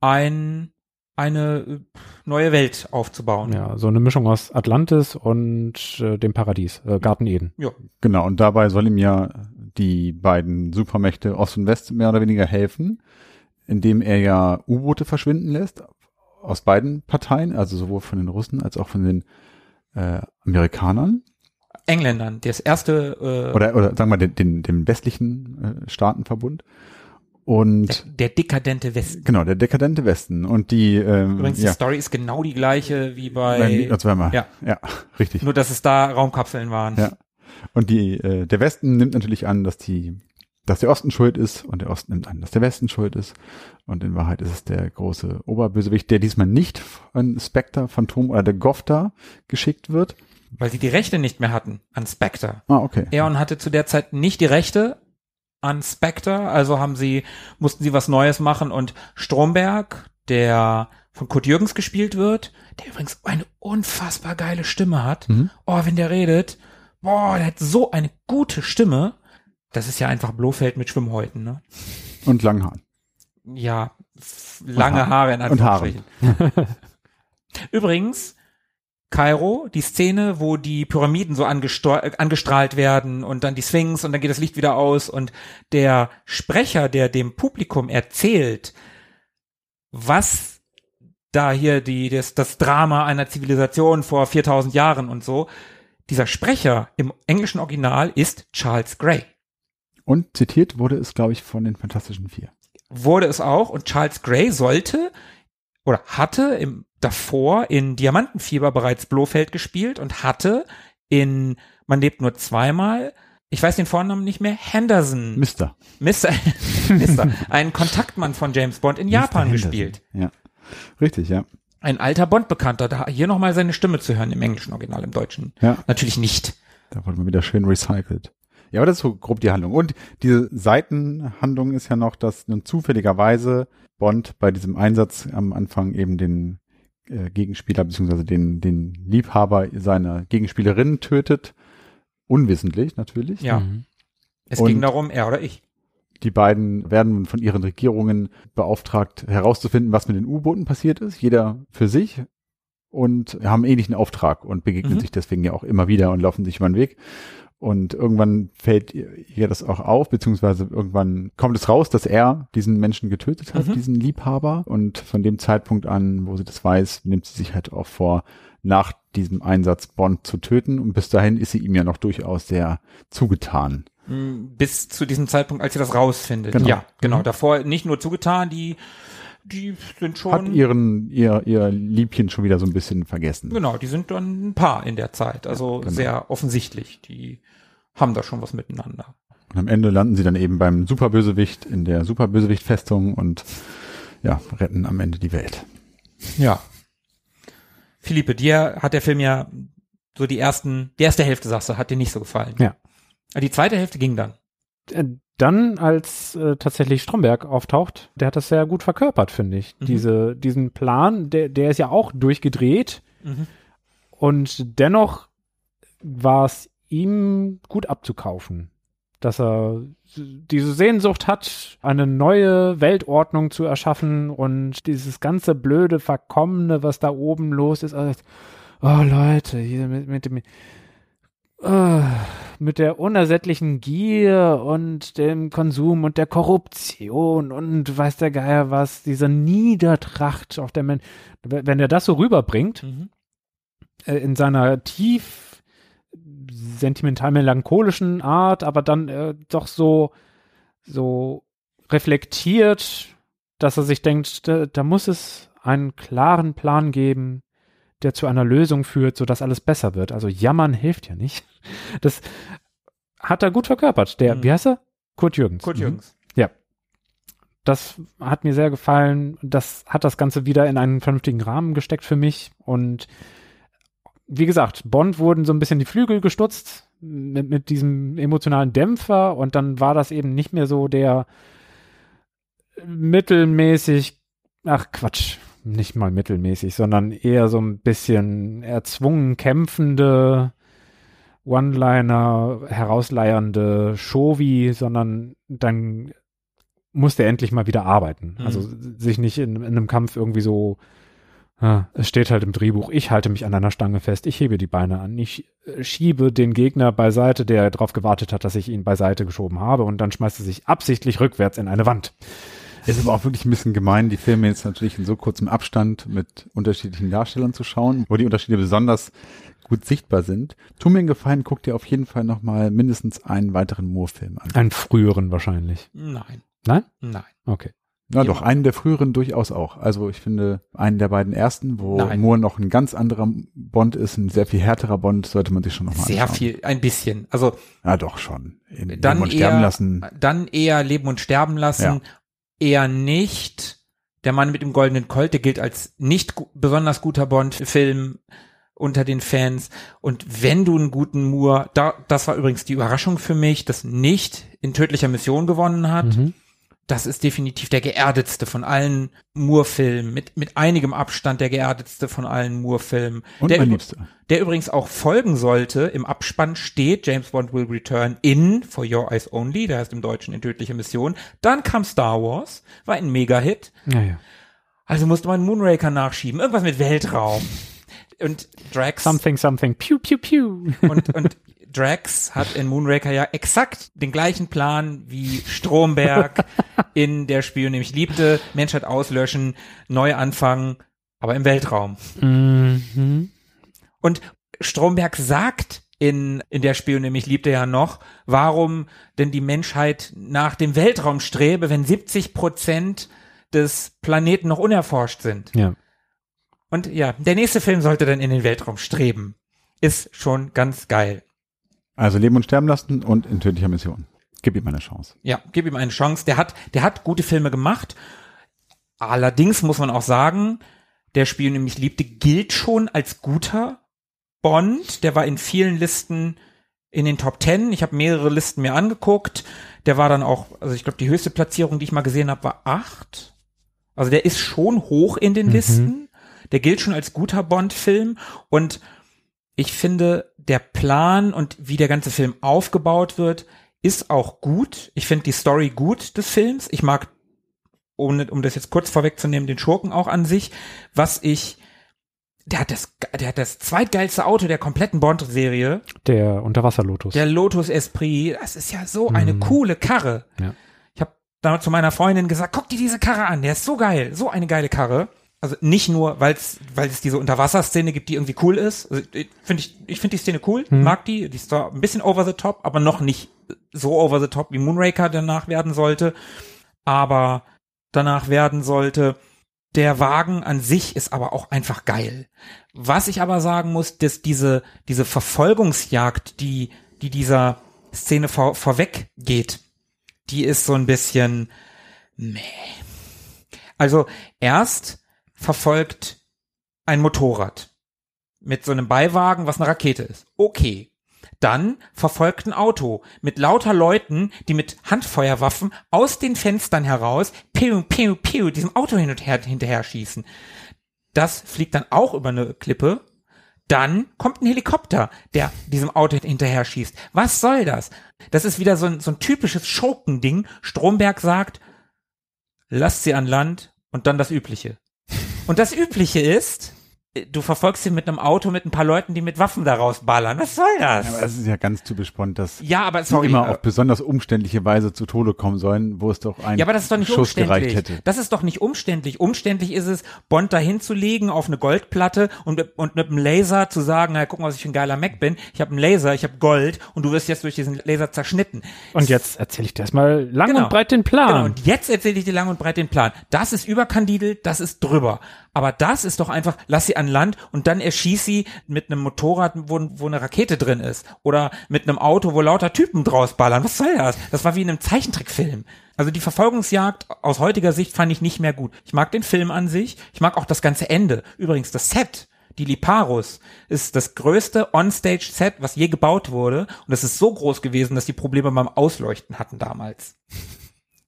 ein eine äh, neue Welt aufzubauen. Ja, so eine Mischung aus Atlantis und äh, dem Paradies, äh, Garten Eden. ja. Genau, und dabei soll ihm ja die beiden Supermächte Ost und West mehr oder weniger helfen, indem er ja U-Boote verschwinden lässt aus beiden Parteien, also sowohl von den Russen als auch von den äh, Amerikanern Engländern, das erste äh, oder oder sagen wir den, den, dem westlichen äh, Staatenverbund und der, der dekadente Westen. genau der dekadente Westen und die ähm, Übrigens, ja, die Story ist genau die gleiche wie bei, beim als wenn wir, ja. ja richtig nur dass es da Raumkapseln waren. Ja. Und die, äh, der Westen nimmt natürlich an, dass die, dass der Osten schuld ist und der Osten nimmt an, dass der Westen schuld ist. Und in Wahrheit ist es der große Oberbösewicht, der diesmal nicht von Spectre, Phantom oder der Gofta geschickt wird. Weil sie die Rechte nicht mehr hatten an Spectre. Ah, okay. Eon hatte zu der Zeit nicht die Rechte an Spectre, also haben sie, mussten sie was Neues machen und Stromberg, der von Kurt Jürgens gespielt wird, der übrigens eine unfassbar geile Stimme hat. Mhm. Oh, wenn der redet, boah, der hat so eine gute Stimme. Das ist ja einfach Blofeld mit Schwimmhäuten, ne? Und Langhaar. Ja, f- lange Haar- Haare in und Haare. Anführungsstrichen. Übrigens, Kairo, die Szene, wo die Pyramiden so angestrahlt werden und dann die Sphinx und dann geht das Licht wieder aus und der Sprecher, der dem Publikum erzählt, was da hier die, das, das Drama einer Zivilisation vor 4000 Jahren und so, dieser Sprecher im englischen Original ist Charles Gray. Und zitiert wurde es, glaube ich, von den Fantastischen Vier. wurde es auch und Charles Gray sollte oder hatte im davor in Diamantenfieber bereits Blofeld gespielt und hatte in Man lebt nur zweimal, ich weiß den Vornamen nicht mehr, Henderson, Mister. Mr. Mr. einen Kontaktmann von James Bond in Japan gespielt. Ja. Richtig, ja. Ein alter Bond-Bekannter, da hier nochmal seine Stimme zu hören im englischen Original, im deutschen. Ja. Natürlich nicht. Da wurde mal wieder schön recycelt. Ja, aber das ist so grob die Handlung. Und diese Seitenhandlung ist ja noch, dass nun zufälligerweise Bond bei diesem Einsatz am Anfang eben den äh, Gegenspieler beziehungsweise den, den Liebhaber seiner Gegenspielerin tötet. Unwissentlich natürlich. Ja. Mhm. Es Und- ging darum, er oder ich. Die beiden werden von ihren Regierungen beauftragt, herauszufinden, was mit den U-Booten passiert ist. Jeder für sich. Und haben ähnlichen Auftrag und begegnen Mhm. sich deswegen ja auch immer wieder und laufen sich über den Weg. Und irgendwann fällt ihr das auch auf, beziehungsweise irgendwann kommt es raus, dass er diesen Menschen getötet hat, Mhm. diesen Liebhaber. Und von dem Zeitpunkt an, wo sie das weiß, nimmt sie sich halt auch vor, nach diesem Einsatz Bond zu töten. Und bis dahin ist sie ihm ja noch durchaus sehr zugetan. Mm, bis zu diesem Zeitpunkt, als sie das rausfindet. Genau. Ja, genau. Davor nicht nur zugetan, die, die sind schon. Hat ihren, ihr, ihr Liebchen schon wieder so ein bisschen vergessen. Genau, die sind dann ein Paar in der Zeit. Also genau. sehr offensichtlich. Die haben da schon was miteinander. Und am Ende landen sie dann eben beim Superbösewicht in der Superbösewicht-Festung und ja, retten am Ende die Welt. Ja. Philippe, dir hat der Film ja so die ersten, die erste Hälfte, sagst du, hat dir nicht so gefallen. Ja. Die zweite Hälfte ging dann. äh, dann, als äh, tatsächlich Stromberg auftaucht, der hat das sehr gut verkörpert, finde ich. Mhm. Diese, diesen Plan, der, der ist ja auch durchgedreht Mhm. und dennoch war es ihm gut abzukaufen, dass er diese Sehnsucht hat, eine neue Weltordnung zu erschaffen und dieses ganze blöde, verkommene, was da oben los ist. Also, oh Leute, hier mit, mit dem äh, mit der unersättlichen Gier und dem Konsum und der Korruption und weiß der Geier was, dieser Niedertracht auf der Men wenn er das so rüberbringt, Mhm. äh, in seiner tief sentimental melancholischen Art, aber dann äh, doch so so reflektiert, dass er sich denkt, da, da muss es einen klaren Plan geben, der zu einer Lösung führt, sodass alles besser wird. Also jammern hilft ja nicht. Das hat er gut verkörpert. Der, Mhm. wie heißt er? Kurt Jürgens. Kurt Mhm. Jürgens. Das hat mir sehr gefallen. Das hat das Ganze wieder in einen vernünftigen Rahmen gesteckt für mich. Und wie gesagt, Bond wurden so ein bisschen die Flügel gestutzt mit, mit diesem emotionalen Dämpfer und dann war das eben nicht mehr so der mittelmäßig, ach Quatsch, nicht mal mittelmäßig, sondern eher so ein bisschen erzwungen kämpfende One-Liner, herausleiernde Shovi, sondern dann musste er endlich mal wieder arbeiten. Mhm. Also sich nicht in, in einem Kampf irgendwie so, ah, es steht halt im Drehbuch, ich halte mich an einer Stange fest, ich hebe die Beine an, ich äh, schiebe den Gegner beiseite, der darauf gewartet hat, dass ich ihn beiseite geschoben habe und dann schmeißt er sich absichtlich rückwärts in eine Wand. Ist aber auch wirklich ein bisschen gemein, die Filme jetzt natürlich in so kurzem Abstand mit unterschiedlichen Darstellern zu schauen, wo die Unterschiede besonders gut sichtbar sind. Tu mir einen Gefallen, guck dir auf jeden Fall nochmal mindestens einen weiteren Moore-Film an. Einen früheren wahrscheinlich. Nein. Nein? Nein. Okay. Ja, Jemand- doch, einen der früheren durchaus auch. Also ich finde, einen der beiden ersten, wo Nein. Moore noch ein ganz anderer Bond ist, ein sehr viel härterer Bond, sollte man sich schon nochmal Sehr anschauen. viel, ein bisschen. Also Ja, doch schon. In dann Leben und eher, sterben lassen. dann eher leben und sterben lassen, Ja. Eher nicht. Der Mann mit dem goldenen Colt, der gilt als nicht besonders guter Bond-Film unter den Fans. Und wenn du einen guten Moore, da, das war übrigens die Überraschung für mich, das nicht in tödlicher Mission gewonnen hat. Mhm. Das ist definitiv der geerdetste von allen Moore-Filmen, mit, mit einigem Abstand der geerdetste von allen Moore-Filmen. Und der, mein Liebster. der übrigens auch folgen sollte. Im Abspann steht James Bond will return in For Your Eyes Only, der heißt im Deutschen in tödliche Mission. Dann kam Star Wars, war ein Mega-Hit. Ja, ja. Also musste man Moonraker nachschieben. Irgendwas mit Weltraum. Und Drax Something, something, pew, pew, pew. und, und Drax hat in Moonraker ja exakt den gleichen Plan wie Stromberg in Der Spion, nämlich liebte, Menschheit auslöschen, neu anfangen, aber im Weltraum. mhm. Und Stromberg sagt in, in der Spion nämlich liebte ja noch, warum denn die Menschheit nach dem Weltraum strebe, wenn 70 Prozent des Planeten noch unerforscht sind. Ja. Und ja, der nächste Film sollte dann in den Weltraum streben. Ist schon ganz geil. Also Leben und sterben lassen und in tödlicher Mission. Gib ihm eine Chance. Ja, gib ihm eine Chance. Der hat, der hat gute Filme gemacht. Allerdings muss man auch sagen, der Spion nämlich liebte gilt schon als guter Bond. Der war in vielen Listen in den Top Ten. Ich habe mehrere Listen mir angeguckt. Der war dann auch, also ich glaube, die höchste Platzierung, die ich mal gesehen habe, war acht. Also der ist schon hoch in den Mhm. Listen. Der gilt schon als guter Bond-Film. Und ich finde, der Plan und wie der ganze Film aufgebaut wird, ist auch gut. Ich finde die Story gut des Films. Ich mag, ohne, um das jetzt kurz vorwegzunehmen, den Schurken auch an sich. Was ich, der hat das, der hat das zweitgeilste Auto der kompletten Bond-Serie. Der Unterwasserlotus. Der Lotus Esprit. Das ist ja so eine Mhm. coole Karre. Ja. Ich habe damals zu meiner Freundin gesagt, guck dir diese Karre an. Der ist so geil. So eine geile Karre. Also nicht nur, weil es weil es diese Unterwasserszene gibt, die irgendwie cool ist. Also ich finde ich, ich finde die Szene cool, Mhm. mag die. Die ist zwar ein bisschen over the top, aber noch nicht so over the top, wie Moonraker danach werden sollte. Aber danach werden sollte. Der Wagen an sich ist aber auch einfach geil. Was ich aber sagen muss, dass diese, diese Verfolgungsjagd, die, die dieser Szene vor, vorweg geht, die ist so ein bisschen meh. Also erst verfolgt ein Motorrad mit so einem Beiwagen, was eine Rakete ist. Okay. Dann verfolgt ein Auto mit lauter Leuten, die mit Handfeuerwaffen aus den Fenstern heraus piu, piu, piu, diesem Auto hin und her hinterher schießen. Das fliegt dann auch über eine Klippe. Dann kommt ein Helikopter, der diesem Auto hinterher schießt. Was soll das? Das ist wieder so ein, so ein typisches Schurkending. Stromberg sagt, lasst sie an Land und dann das Übliche. Und das Übliche ist, du verfolgst ihn mit einem Auto mit ein paar Leuten, die mit Waffen daraus ballern. Was soll das? Aber es ist ja ganz typisch Bond, dass Ja, aber sie sorry. immer auf besonders umständliche Weise zu Tode kommen sollen, wo es doch ein ja, aber das ist doch nicht Schuss gereicht umständlich. hätte. Das ist doch nicht umständlich. Umständlich ist es, Bond dahin zu legen auf eine Goldplatte und, mit- und mit einem Laser zu sagen, na, guck mal, was ich für ein geiler Mac bin. Ich habe einen Laser, ich habe Gold und du wirst jetzt durch diesen Laser zerschnitten. Und jetzt erzähle ich dir erstmal lang Genau. und breit den Plan. Genau, und jetzt erzähle ich dir lang und breit den Plan. Das ist überkandidelt, das ist drüber. Aber das ist doch einfach, lass sie an Land und dann erschieß sie mit einem Motorrad, wo, wo eine Rakete drin ist. Oder mit einem Auto, wo lauter Typen draus ballern. Was soll das? Das war wie in einem Zeichentrickfilm. Also die Verfolgungsjagd aus heutiger Sicht fand ich nicht mehr gut. Ich mag den Film an sich. Ich mag auch das ganze Ende. Übrigens, das Set, die Liparus, ist das größte Onstage-Set, was je gebaut wurde. Und es ist so groß gewesen, dass die Probleme beim Ausleuchten hatten damals.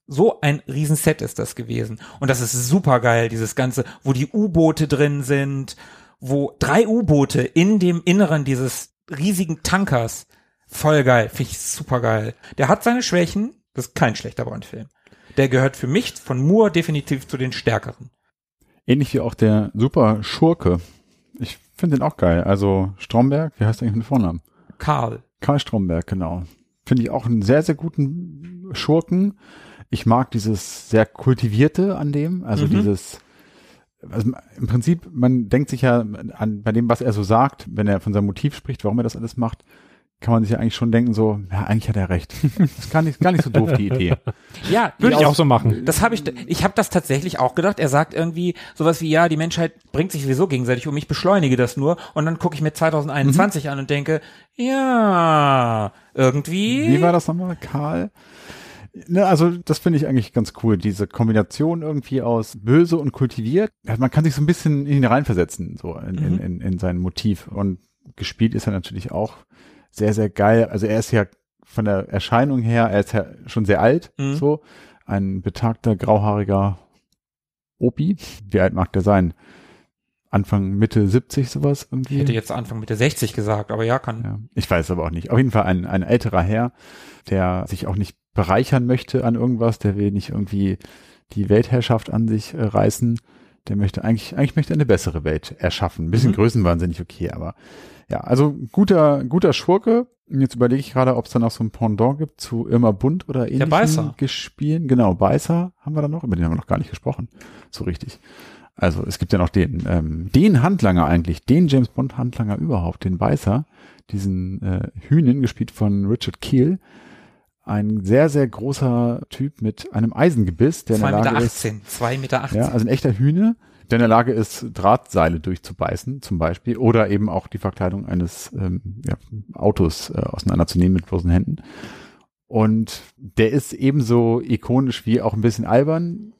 So ein Riesenset ist das gewesen. Und das ist super geil, dieses Ganze, wo die U-Boote drin sind, wo drei U-Boote in dem Inneren dieses riesigen Tankers. Voll geil, finde ich super geil. Der hat seine Schwächen, das ist kein schlechter Bond-Film. Der gehört für mich von Moore definitiv zu den stärkeren. Ähnlich wie auch der Super Schurke. Ich finde den auch geil. Also Stromberg, wie heißt der eigentlich mit Vornamen? Karl. Karl Stromberg, genau. Finde ich auch einen sehr, sehr guten Schurken. Ich mag dieses sehr kultivierte an dem, also Mhm. dieses, also im Prinzip, man denkt sich ja an, bei dem, was er so sagt, wenn er von seinem Motiv spricht, warum er das alles macht, kann man sich ja eigentlich schon denken, so, ja, eigentlich hat er recht. Das ist gar nicht, gar nicht so doof, die Idee. Ja, Würde ich aus- auch so machen. Das habe ich, ich habe das tatsächlich auch gedacht. Er sagt irgendwie sowas wie, ja, die Menschheit bringt sich sowieso gegenseitig um, ich beschleunige das nur. Und dann gucke ich mir 2021 an und denke, ja, irgendwie. Wie war das nochmal, Karl? Ne, also das finde ich eigentlich ganz cool, diese Kombination irgendwie aus böse und kultiviert. Ja, Man kann sich so ein bisschen in ihn reinversetzen, so in, in, Mhm. in, in sein Motiv. Und gespielt ist er natürlich auch sehr, sehr geil. Also er ist ja von der Erscheinung her, er ist ja schon sehr alt, Mhm. so. Ein betagter, grauhaariger Opi. Wie alt mag der sein? Anfang, Mitte 70 sowas Ich irgendwie? hätte jetzt Anfang Mitte 60 gesagt, aber ja, kann. Ja, ich weiß aber auch nicht. Auf jeden Fall ein, ein älterer Herr, der sich auch nicht bereichern möchte an irgendwas, der will nicht irgendwie die Weltherrschaft an sich äh, reißen. Der möchte eigentlich, eigentlich möchte eine bessere Welt erschaffen. Ein bisschen Mhm. größenwahnsinnig okay, aber ja, also guter, guter Schurke. Jetzt überlege ich gerade, ob es da noch so ein Pendant gibt zu Irma Bunt oder ähnlichen Beißer. Gespielen. Genau, Beißer haben wir da noch, über den haben wir noch gar nicht gesprochen. So richtig. Also es gibt ja noch den, ähm, den Handlanger eigentlich, den James Bond Handlanger überhaupt, den Beißer, diesen äh, Hühnen, gespielt von Richard Keel. Ein sehr, sehr großer Typ mit einem Eisengebiss, der in 2,18 der Meter. Lage ist, 2,18 Meter. 18. ja, also ein echter Hühne, der in der Lage ist, Drahtseile durchzubeißen, zum Beispiel, oder eben auch die Verkleidung eines ähm, ja, Autos äh, auseinanderzunehmen mit bloßen Händen. Und der ist ebenso ikonisch wie auch ein bisschen albern.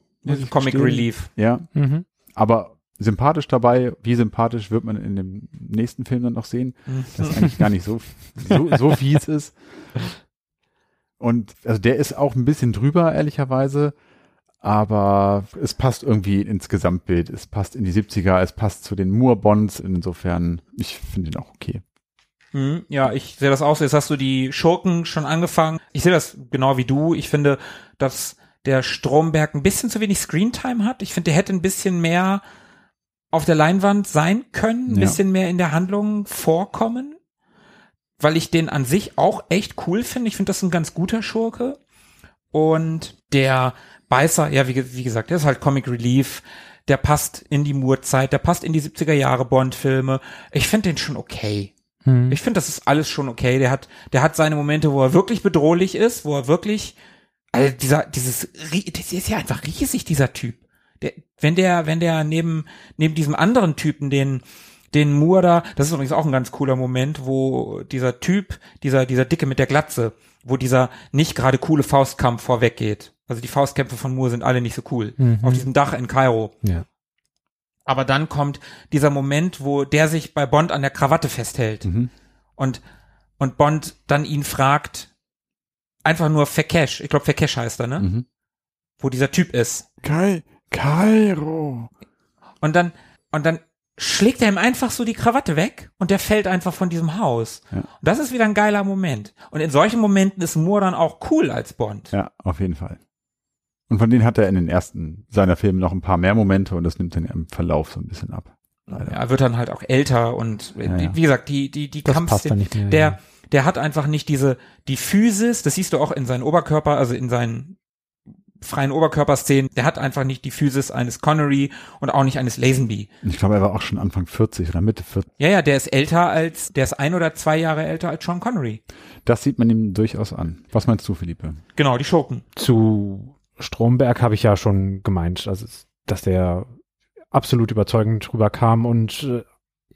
Comic gestehen. Relief. Ja, Mhm. aber sympathisch dabei. Wie sympathisch wird man in dem nächsten Film dann noch sehen. Das ist eigentlich gar nicht so, so, so fies ist. Und also der ist auch ein bisschen drüber, ehrlicherweise. Aber es passt irgendwie ins Gesamtbild. Es passt in die 70er, es passt zu den Moore-Bonds. Insofern, ich finde ihn auch okay. Hm, Ja, ich sehe das auch so. Jetzt hast du die Schurken schon angefangen. Ich sehe das genau wie du. Ich finde, dass der Stromberg ein bisschen zu wenig Screentime hat. Ich finde, der hätte ein bisschen mehr auf der Leinwand sein können, ein Ja. bisschen mehr in der Handlung vorkommen, weil ich den an sich auch echt cool finde. Ich finde, das ist ein ganz guter Schurke. Und der Beißer, ja, wie, wie gesagt, der ist halt Comic Relief. Der passt in die Moore-Zeit, der passt in die 70er Jahre Bond-Filme. Ich finde den schon okay. Mhm. Ich finde, das ist alles schon okay. Der hat, der hat seine Momente, wo er wirklich bedrohlich ist, wo er wirklich, also dieser, dieses, das ist ja einfach riesig, dieser Typ. Der, wenn der, wenn der neben, neben diesem anderen Typen, den, den Moore da, das ist übrigens auch ein ganz cooler Moment, wo dieser Typ, dieser, dieser Dicke mit der Glatze, wo dieser nicht gerade coole Faustkampf vorweggeht. Also die Faustkämpfe von Moore sind alle nicht so cool. Mhm. Auf diesem Dach in Kairo. Ja. Aber dann kommt dieser Moment, wo der sich bei Bond an der Krawatte festhält. Mhm. Und und Bond dann ihn fragt, einfach nur Fekesh, ich glaube Fekesh heißt er, ne? Mhm. Wo dieser Typ ist. Kai, Kairo. Und dann, und dann schlägt er ihm einfach so die Krawatte weg und der fällt einfach von diesem Haus. Ja. Und das ist wieder ein geiler Moment. Und in solchen Momenten ist Moore dann auch cool als Bond. Ja, auf jeden Fall. Und von denen hat er in den ersten seiner Filme noch ein paar mehr Momente und das nimmt dann im Verlauf so ein bisschen ab. Leider. Er wird dann halt auch älter und Ja, die, ja. wie gesagt, die, die, die Das Kampfs, passt dann nicht mehr, der, ja. der hat einfach nicht diese, die Physis, das siehst du auch in seinen Oberkörper, also in seinen freien Oberkörperszenen, der hat einfach nicht die Physis eines Connery und auch nicht eines Lazenby. Ich glaube, er war auch schon Anfang 40 oder Mitte 40. Ja, ja, der ist älter als, der ist ein oder zwei Jahre älter als Sean Connery. Das sieht man ihm durchaus an. Was meinst du, Philippe? Genau, die Schurken. Zu Stromberg habe ich ja schon gemeint, also, dass der absolut überzeugend rüberkam und äh,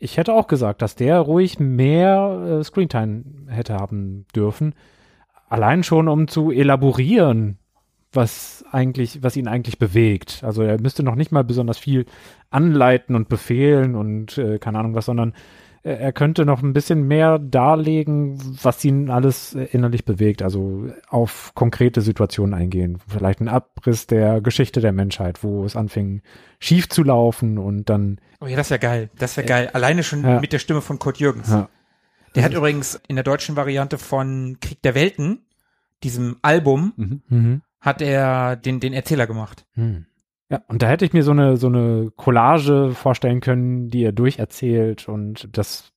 ich hätte auch gesagt, dass der ruhig mehr äh, Screentime hätte haben dürfen. Allein schon, um zu elaborieren, was eigentlich, was ihn eigentlich bewegt. Also er müsste noch nicht mal besonders viel anleiten und befehlen und äh, keine Ahnung was, sondern er er könnte noch ein bisschen mehr darlegen, was ihn alles äh, innerlich bewegt. Also auf konkrete Situationen eingehen. Vielleicht ein Abriss der Geschichte der Menschheit, wo es anfing schief zu laufen und dann Oh ja, das wäre geil. Das wäre geil. Alleine schon Ja. mit der Stimme von Kurt Jürgens. Ja. Der hat übrigens in der deutschen Variante von Krieg der Welten, diesem Album, Mhm. Hat er den, den Erzähler gemacht. Hm. Ja, und da hätte ich mir so eine, so eine Collage vorstellen können, die er durcherzählt und das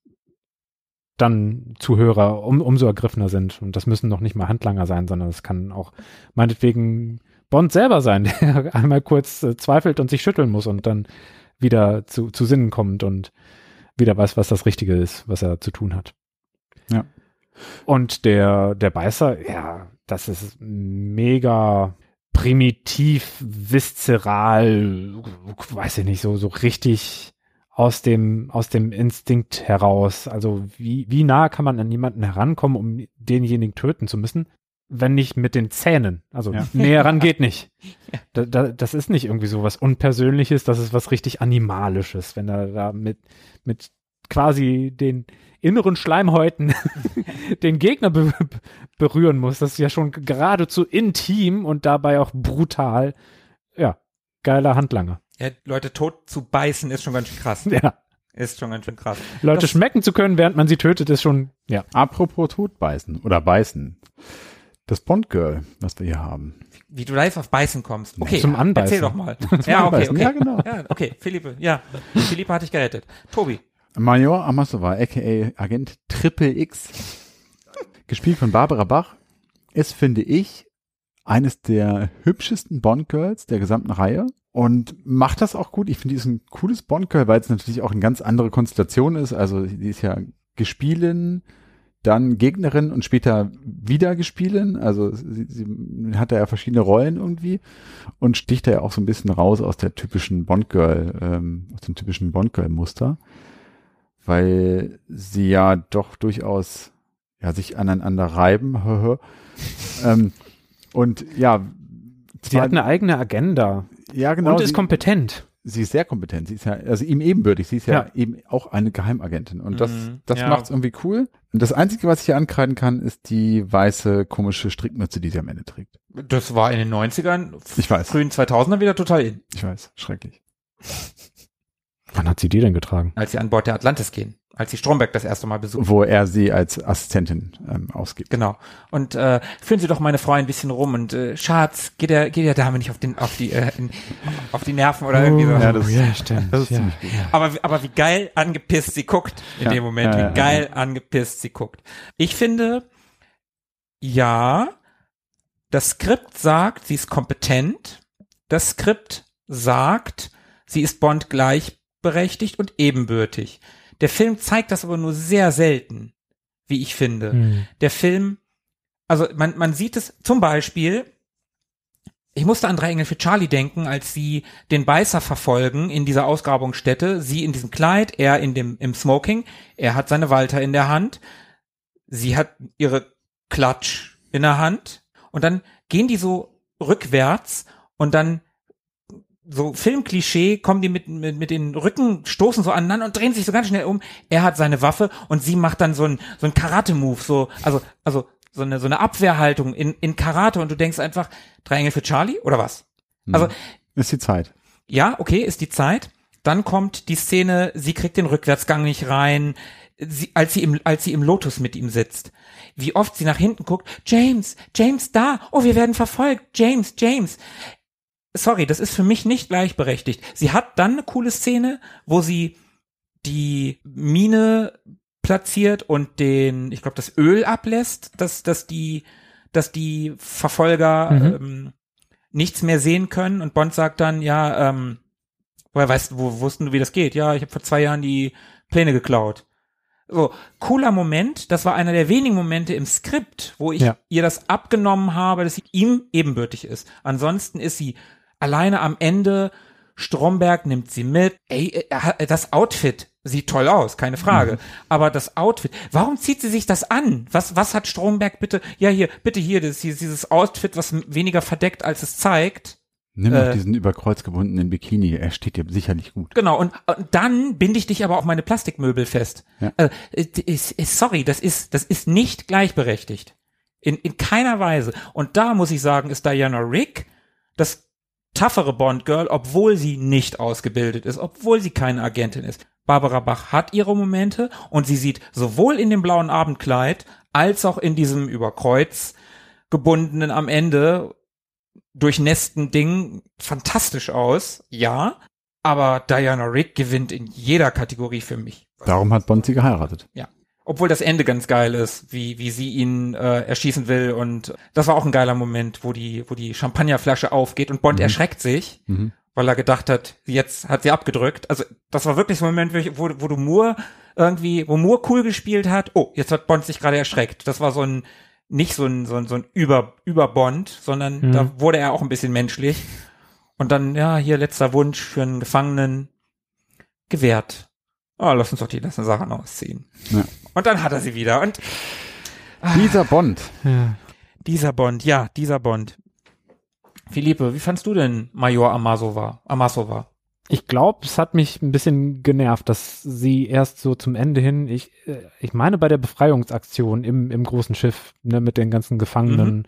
dann Zuhörer um, umso ergriffener sind. Und das müssen noch nicht mal Handlanger sein, sondern es kann auch meinetwegen Bond selber sein, der einmal kurz äh, zweifelt und sich schütteln muss und dann wieder zu, zu Sinnen kommt und wieder weiß, was das Richtige ist, was er zu tun hat. Ja. Und der, der Beißer, ja, das ist mega primitiv, viszeral, weiß ich nicht, so, so richtig aus dem, aus dem Instinkt heraus. Also wie, wie nah kann man an jemanden herankommen, um denjenigen töten zu müssen? Wenn nicht mit den Zähnen. Also Ja. näher ran geht nicht. Da, da, das ist nicht irgendwie so was Unpersönliches, das ist was richtig Animalisches, wenn er da mit, mit quasi den inneren Schleimhäuten den Gegner be be- berühren muss. Das ist ja schon geradezu intim und dabei auch brutal. Ja, geiler Handlanger. Ja, Leute tot zu beißen ist schon ganz schön krass. Ja. Ist schon ganz schön krass. Leute Das- schmecken zu können, während man sie tötet, ist schon, ja. Apropos Totbeißen oder Beißen. Das Bond-Girl, was wir hier haben. Wie du live auf Beißen kommst. Okay, Zum Anbeißen. erzähl doch mal. ja, okay, Anbeißen. okay. Ja, genau. Ja, okay, Philippe, ja. Philippe hat dich gerettet. Tobi. Major Amasova, aka Agent Triple X, gespielt von Barbara Bach, ist, finde ich, eines der hübschesten Bond-Girls der gesamten Reihe und macht das auch gut. Ich finde, die ist ein cooles Bond-Girl, weil es natürlich auch eine ganz andere Konstellation ist. Also, die ist ja Gespielin, dann Gegnerin und später wieder Gespielin. Also, sie, sie hat da ja verschiedene Rollen irgendwie und sticht da ja auch so ein bisschen raus aus der typischen Bond-Girl, ähm, aus dem typischen Bond-Girl-Muster weil sie ja doch durchaus ja, sich aneinander reiben. ähm, und ja, Sie hat eine eigene Agenda ja genau, und ist sie, kompetent. sie ist sehr kompetent. Sie ist ja, also ihm ebenbürtig. Sie ist ja, Ja. eben auch eine Geheimagentin. Und das, Mhm, das ja. macht's irgendwie cool. Und das Einzige, was ich hier ankreiden kann, ist die weiße, komische Strickmütze, die sie am Ende trägt. Das war in den 90ern, Ich weiß. frühen 2000er wieder total in, Ich weiß, schrecklich. Wann hat sie die denn getragen? als sie an Bord der Atlantis gehen, als sie Stromberg das erste Mal besuchen. Wo er sie als Assistentin ähm, ausgibt. Genau. Und äh, führen Sie doch meine Frau ein bisschen rum und äh, Schatz, geht der, geht der Dame nicht auf den, auf die, äh, in, auf die Nerven oder irgendwie so. ja, das- ja, stimmt. Das ist ja. ziemlich gut. Aber, aber wie geil angepisst sie guckt in Ja, dem Moment, ja, ja, wie geil angepisst sie guckt. Ich finde, ja, das Skript sagt, sie ist kompetent. Das Skript sagt, sie ist Bond gleichberechtigt und ebenbürtig. Der Film zeigt das aber nur sehr selten, wie ich finde. Hm. der Film, also man, man sieht es zum Beispiel, ich musste an drei Engel für Charlie denken, als sie den Beißer verfolgen in dieser Ausgrabungsstätte, sie in diesem Kleid, er in dem, im Smoking, er hat seine Walter in der Hand, sie hat ihre Klatsch in der Hand. Und dann gehen die so rückwärts und dann so Filmklischee, kommen die mit, mit, mit den Rücken, stoßen so aneinander und drehen sich so ganz schnell um. Er hat seine Waffe und sie macht dann so ein, so ein Karate-Move, so, also, also, so eine, so eine Abwehrhaltung in, in Karate und du denkst einfach, drei Engel für Charlie oder was? Also, Ist die Zeit. ja, okay, ist die Zeit. Dann kommt die Szene, sie kriegt den Rückwärtsgang nicht rein, sie, als sie im, als sie im Lotus mit ihm sitzt. Wie oft sie nach hinten guckt, James, James da, oh, wir werden verfolgt, James, James. Sorry, das ist für mich nicht gleichberechtigt. Sie hat dann eine coole Szene, wo sie die Mine platziert und den, ich glaube, das Öl ablässt, dass, dass die, dass die Verfolger Mhm. ähm, nichts mehr sehen können und Bond sagt dann, ja, ähm, woher weißt du, wo wussten du, wie das geht? Ja, ich habe vor zwei Jahren die Pläne geklaut. So, cooler Moment. Das war einer der wenigen Momente im Skript, wo ich Ja. ihr das abgenommen habe, dass sie ihm ebenbürtig ist. Ansonsten ist sie alleine am Ende. Stromberg nimmt sie mit. Ey, hat- das Outfit sieht toll aus, keine Frage. Aber das Outfit, warum zieht sie sich das an? Was, was hat Stromberg bitte? Ja, hier, bitte hier, das, hier dieses Outfit, was weniger verdeckt, als es zeigt. Nimm Äh. doch diesen überkreuz gebundenen Bikini. Er steht dir sicherlich gut. Genau, und, und dann binde ich dich aber auf meine Plastikmöbel fest. Ja. Äh, ist, ist, sorry, das ist, das ist nicht gleichberechtigt. In, in keiner Weise. Und da muss ich sagen, ist Diana Rick das toughere Bond-Girl, obwohl sie nicht ausgebildet ist, obwohl sie keine Agentin ist. Barbara Bach hat ihre Momente und sie sieht sowohl in dem blauen Abendkleid als auch in diesem über Kreuz gebundenen am Ende durchnässten Ding fantastisch aus, ja. Aber Diana Rick gewinnt in jeder Kategorie für mich. Darum hat Bond sie geheiratet. Ja. Obwohl das Ende ganz geil ist, wie, wie sie ihn äh, erschießen will. Und das war auch ein geiler Moment, wo die, wo die Champagnerflasche aufgeht und Bond erschreckt sich, Mhm. weil er gedacht hat, jetzt hat sie abgedrückt. Also das war wirklich so ein Moment, wo, wo, du Moore irgendwie, wo Moore cool gespielt hat, oh, jetzt hat Bond sich gerade erschreckt. Das war so ein, nicht so ein, so ein, so ein Über, Über Bond, sondern Mhm. da wurde er auch ein bisschen menschlich. Und dann, ja, hier letzter Wunsch für einen Gefangenen gewährt. Oh, lass uns doch die letzten Sachen ausziehen. Ja. Und dann hat er sie wieder. Und Dieser Bond. Ja. dieser Bond, ja, dieser Bond. Philippe, wie fandst du denn Major Amasova? Amasova? Ich glaube, es hat mich ein bisschen genervt, dass sie erst so zum Ende hin, ich, äh, ich meine bei der Befreiungsaktion im, im großen Schiff, ne, mit den ganzen Gefangenen,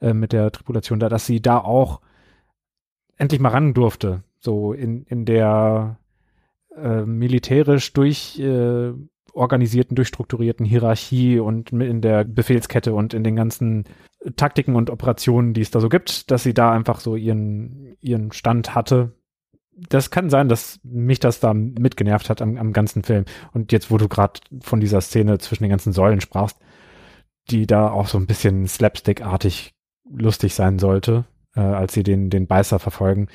äh, mit der Tripulation da, dass sie da auch endlich mal ran durfte. So in, in der äh, militärisch durch äh, organisierten, durchstrukturierten Hierarchie und in der Befehlskette und in den ganzen Taktiken und Operationen, die es da so gibt, dass sie da einfach so ihren, ihren Stand hatte. Das kann sein, dass mich das da mitgenervt hat am, am ganzen Film. Und jetzt, wo du gerade von dieser Szene zwischen den ganzen Säulen sprachst, die da auch so ein bisschen slapstick-artig lustig sein sollte, äh, als sie den, den Beißer verfolgen.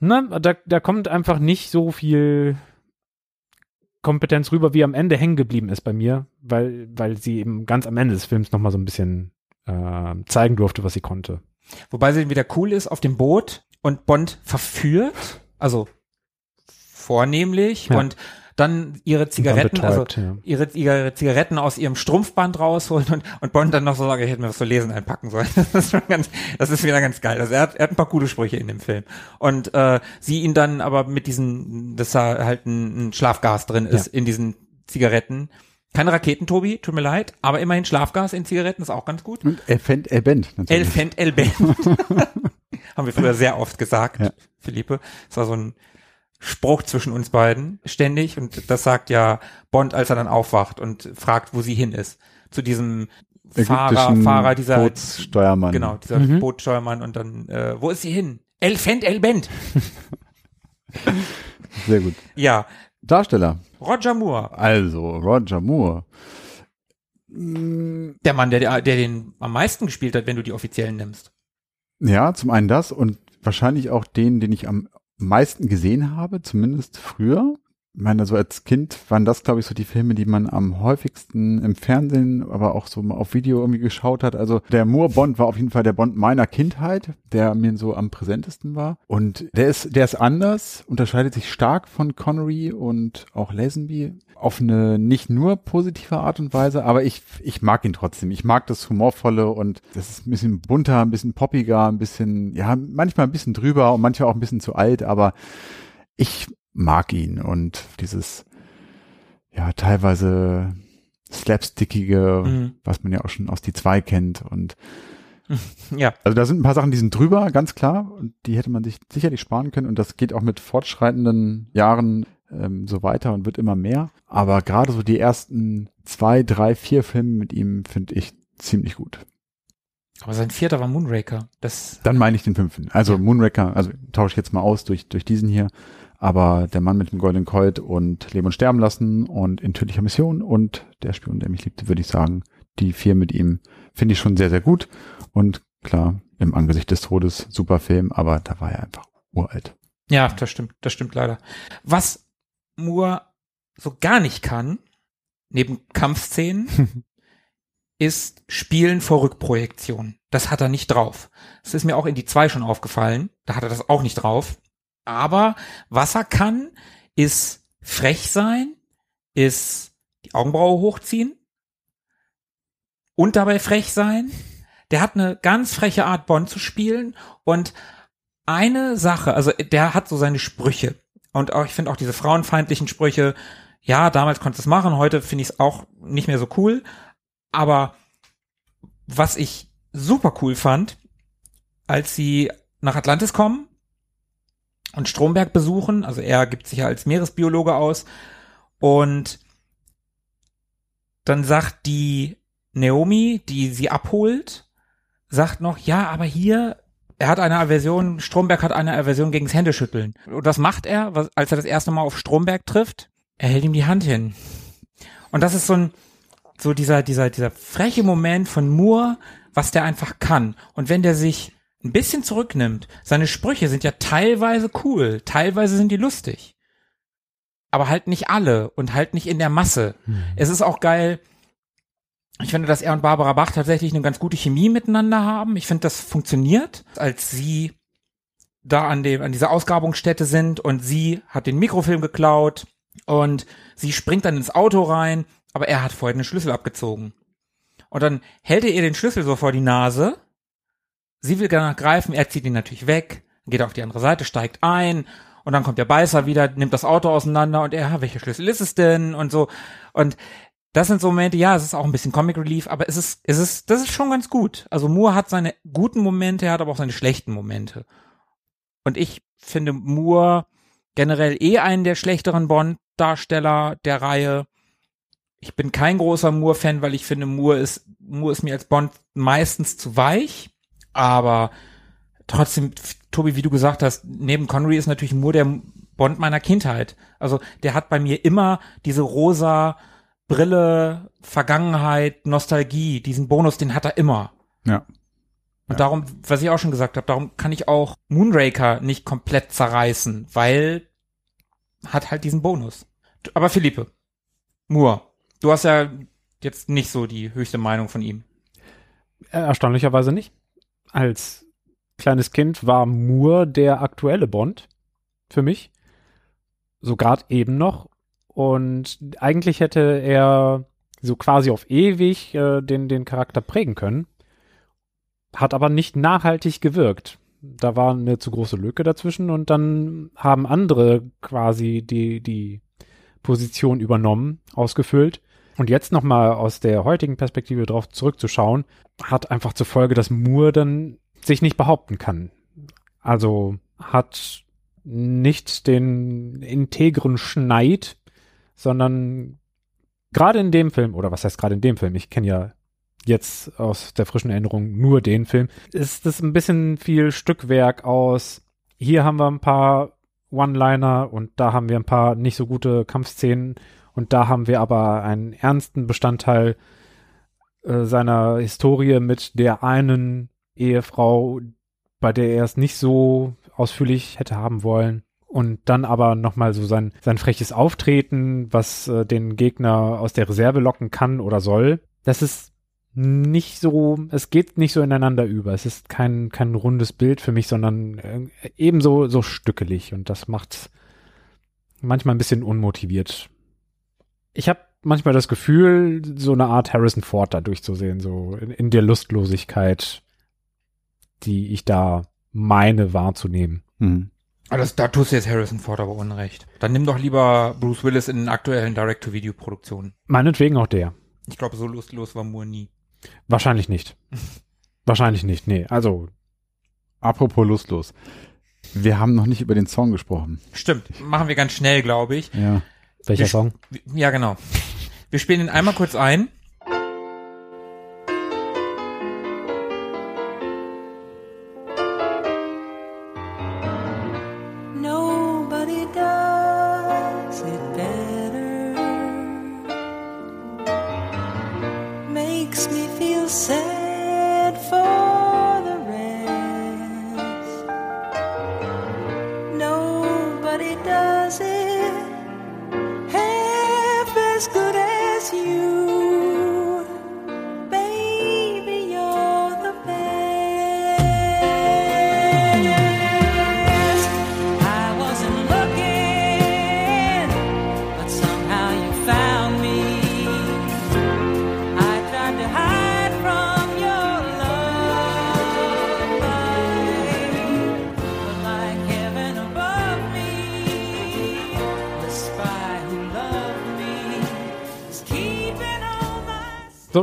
Na, da, da kommt einfach nicht so viel Kompetenz rüber, wie am Ende hängen geblieben ist bei mir, weil, weil sie eben ganz am Ende des Films nochmal so ein bisschen äh, zeigen durfte, was sie konnte. Wobei sie wieder cool ist auf dem Boot und Bond verführt, also vornehmlich Ja. und dann ihre Zigaretten, also betäubt, ja. ihre, ihre Zigaretten aus ihrem Strumpfband rausholt und, und Bond dann noch so sagt, ich hätte mir was zu lesen einpacken sollen. Das ist schon ganz, das ist wieder ganz geil. Also er hat, er hat ein paar coole Sprüche in dem Film. Und äh, sie ihn dann aber mit diesen, dass da halt ein, ein Schlafgas drin ist in diesen Zigaretten. Keine Raketen, Tobi, tut mir leid, aber immerhin Schlafgas in Zigaretten ist auch ganz gut. Und fängt, er bend natürlich. Elfend Elbend. Haben wir früher sehr oft gesagt, Ja. Philippe. Das war so ein Spruch zwischen uns beiden ständig und das sagt ja Bond, als er dann aufwacht und fragt, wo sie hin ist. Zu diesem Fahrer, Fahrer dieser, Bootssteuermann. genau, dieser Mhm. Bootsteuermann und dann, äh, wo ist sie hin? Elfend Elbend. Sehr gut. Ja, Darsteller. Roger Moore, Also, Roger Moore. Mm, der Mann, der, der den am meisten gespielt hat, wenn du die offiziellen nimmst. Ja, zum einen das und wahrscheinlich auch den, den ich am meisten gesehen habe, zumindest früher. Meine, so als Kind waren das, glaube ich, so die Filme, die man am häufigsten im Fernsehen, aber auch so auf Video irgendwie geschaut hat. Also der Moore Bond war auf jeden Fall der Bond meiner Kindheit, der mir so am präsentesten war. Und der ist, der ist anders, unterscheidet sich stark von Connery und auch Lazenby auf eine nicht nur positive Art und Weise, aber ich, ich mag ihn trotzdem. Ich mag das Humorvolle und das ist ein bisschen bunter, ein bisschen poppiger, ein bisschen, ja, manchmal ein bisschen drüber und manchmal auch ein bisschen zu alt, aber ich mag ihn und dieses, ja, teilweise slapstickige, Mhm. was man ja auch schon aus die zwei kennt und Ja. also da sind ein paar Sachen, die sind drüber, ganz klar. Und die hätte man sich sicherlich sparen können. Und das geht auch mit fortschreitenden Jahren ähm, so weiter und wird immer mehr. Aber gerade so die ersten zwei, drei, vier Filme mit ihm finde ich ziemlich gut. Aber sein vierter war Moonraker. Das, Dann meine ich den fünften. Also Moonraker, also tausche ich jetzt mal aus durch, durch diesen hier. Aber der Mann mit dem goldenen Colt und Leben und Sterben lassen und in tödlicher Mission und der Spion, der mich liebte, würde ich sagen, die vier mit ihm finde ich schon sehr, sehr gut. Und klar, im Angesicht des Todes, super Film, aber da war er einfach uralt. ja, das stimmt, das stimmt leider. Was Moore so gar nicht kann, neben Kampfszenen, ist Spielen vor Rückprojektion. Das hat er nicht drauf. Das ist mir auch in die zwei schon aufgefallen. Da hat er das auch nicht drauf. Aber was er kann, ist frech sein, ist die Augenbraue hochziehen und dabei frech sein. Der hat eine ganz freche Art, Bond zu spielen. Und eine Sache, also der hat so seine Sprüche. Und auch, ich finde auch diese frauenfeindlichen Sprüche, ja, damals konnte es machen, heute finde ich es auch nicht mehr so cool, aber was ich super cool fand, als sie nach Atlantis kommen und Stromberg besuchen, also er gibt sich ja als Meeresbiologe aus und dann sagt die Naomi, die sie abholt, sagt noch, ja, aber hier, er hat eine Aversion, Stromberg hat eine Aversion gegens Händeschütteln. Und das macht er, als er das erste Mal auf Stromberg trifft, er hält ihm die Hand hin. Und das ist so ein, so dieser, dieser, dieser freche Moment von Moore, was der einfach kann. Und wenn der sich ein bisschen zurücknimmt, seine Sprüche sind ja teilweise cool, teilweise sind die lustig. Aber halt nicht alle und halt nicht in der Masse. Es ist auch geil, ich finde, dass er und Barbara Bach tatsächlich eine ganz gute Chemie miteinander haben. Ich finde, das funktioniert, als sie da an dem, an dieser Ausgrabungsstätte sind und sie hat den Mikrofilm geklaut und sie springt dann ins Auto rein, aber er hat vorher den Schlüssel abgezogen. Und dann hält er ihr den Schlüssel so vor die Nase. Sie will danach greifen, er zieht ihn natürlich weg, geht auf die andere Seite, steigt ein und dann kommt der Beißer wieder, nimmt das Auto auseinander und er, welcher Schlüssel ist es denn? Und so. Und das sind so Momente, ja, es ist auch ein bisschen Comic Relief, aber es ist, es ist, das ist schon ganz gut. Also Moore hat seine guten Momente, er hat aber auch seine schlechten Momente. Und ich finde Moore generell eh einen der schlechteren Bond-Darsteller der Reihe. Ich bin kein großer Moore-Fan, weil ich finde, Moore ist, Moore ist mir als Bond meistens zu weich. Aber trotzdem, Tobi, wie du gesagt hast, neben Connery ist natürlich Moore der Bond meiner Kindheit. Also der hat bei mir immer diese rosa Brille, Vergangenheit, Nostalgie, diesen Bonus, den hat er immer. Ja. Und darum, was ich auch schon gesagt habe, darum kann ich auch Moonraker nicht komplett zerreißen, weil hat halt diesen Bonus. Aber Philippe, Moore, du hast ja jetzt nicht so die höchste Meinung von ihm. Äh, Erstaunlicherweise nicht. Als kleines Kind war Moore der aktuelle Bond für mich. So gerade eben noch. Und eigentlich hätte er so quasi auf ewig äh, den, den Charakter prägen können. Hat aber nicht nachhaltig gewirkt. Da war eine zu große Lücke dazwischen und dann haben andere quasi die, die Position übernommen, ausgefüllt. Und jetzt nochmal aus der heutigen Perspektive drauf zurückzuschauen, hat einfach zur Folge, dass Moore dann sich nicht behaupten kann. Also hat nicht den integren Schneid, sondern gerade in dem Film, oder was heißt gerade in dem Film, ich kenne ja jetzt aus der frischen Erinnerung nur den Film, ist das ein bisschen viel Stückwerk aus, hier haben wir ein paar One-Liner und da haben wir ein paar nicht so gute Kampfszenen und da haben wir aber einen ernsten Bestandteil äh, seiner Historie mit der einen Ehefrau, bei der er es nicht so ausführlich hätte haben wollen. und dann aber nochmal so sein, sein freches Auftreten, was äh, den Gegner aus der Reserve locken kann oder soll. Das ist nicht so, es geht nicht so ineinander über. Es ist kein, kein rundes Bild für mich, sondern äh, ebenso so stückelig und das macht manchmal ein bisschen unmotiviert. Ich habe manchmal das Gefühl, so eine Art Harrison Ford da durchzusehen, so in, in der Lustlosigkeit, die ich da meine wahrzunehmen. Mhm. Aber das, da tust du jetzt Harrison Ford aber unrecht. Dann nimm doch lieber Bruce Willis in den aktuellen Direct-to-Video-Produktionen. Meinetwegen auch der. Ich glaube, so lustlos war Moore nie. Wahrscheinlich nicht. Wahrscheinlich nicht, nee. Also, Apropos lustlos. Wir haben noch nicht über den Song gesprochen. Stimmt, machen wir ganz schnell, glaube ich. Ja. Welcher Wir- Song? Ja, genau. Wir spielen ihn einmal kurz ein.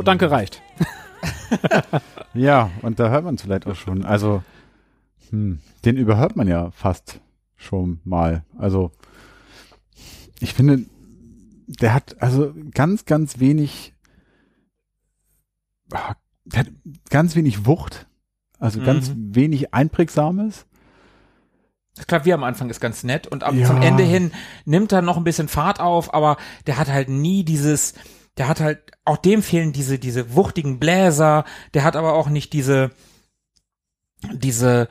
Danke, reicht. Ja, und da hört man es vielleicht auch schon. Also, hm, den überhört man ja fast schon mal. Also, ich finde, der hat also ganz, ganz wenig, ah, der hat ganz wenig Wucht. Also ganz wenig Einprägsames. Das Klavier am Anfang ist ganz nett und am, Ja. zum Ende hin nimmt er noch ein bisschen Fahrt auf, aber der hat halt nie dieses, der hat halt, auch dem fehlen diese, diese wuchtigen Bläser, der hat aber auch nicht diese, diese,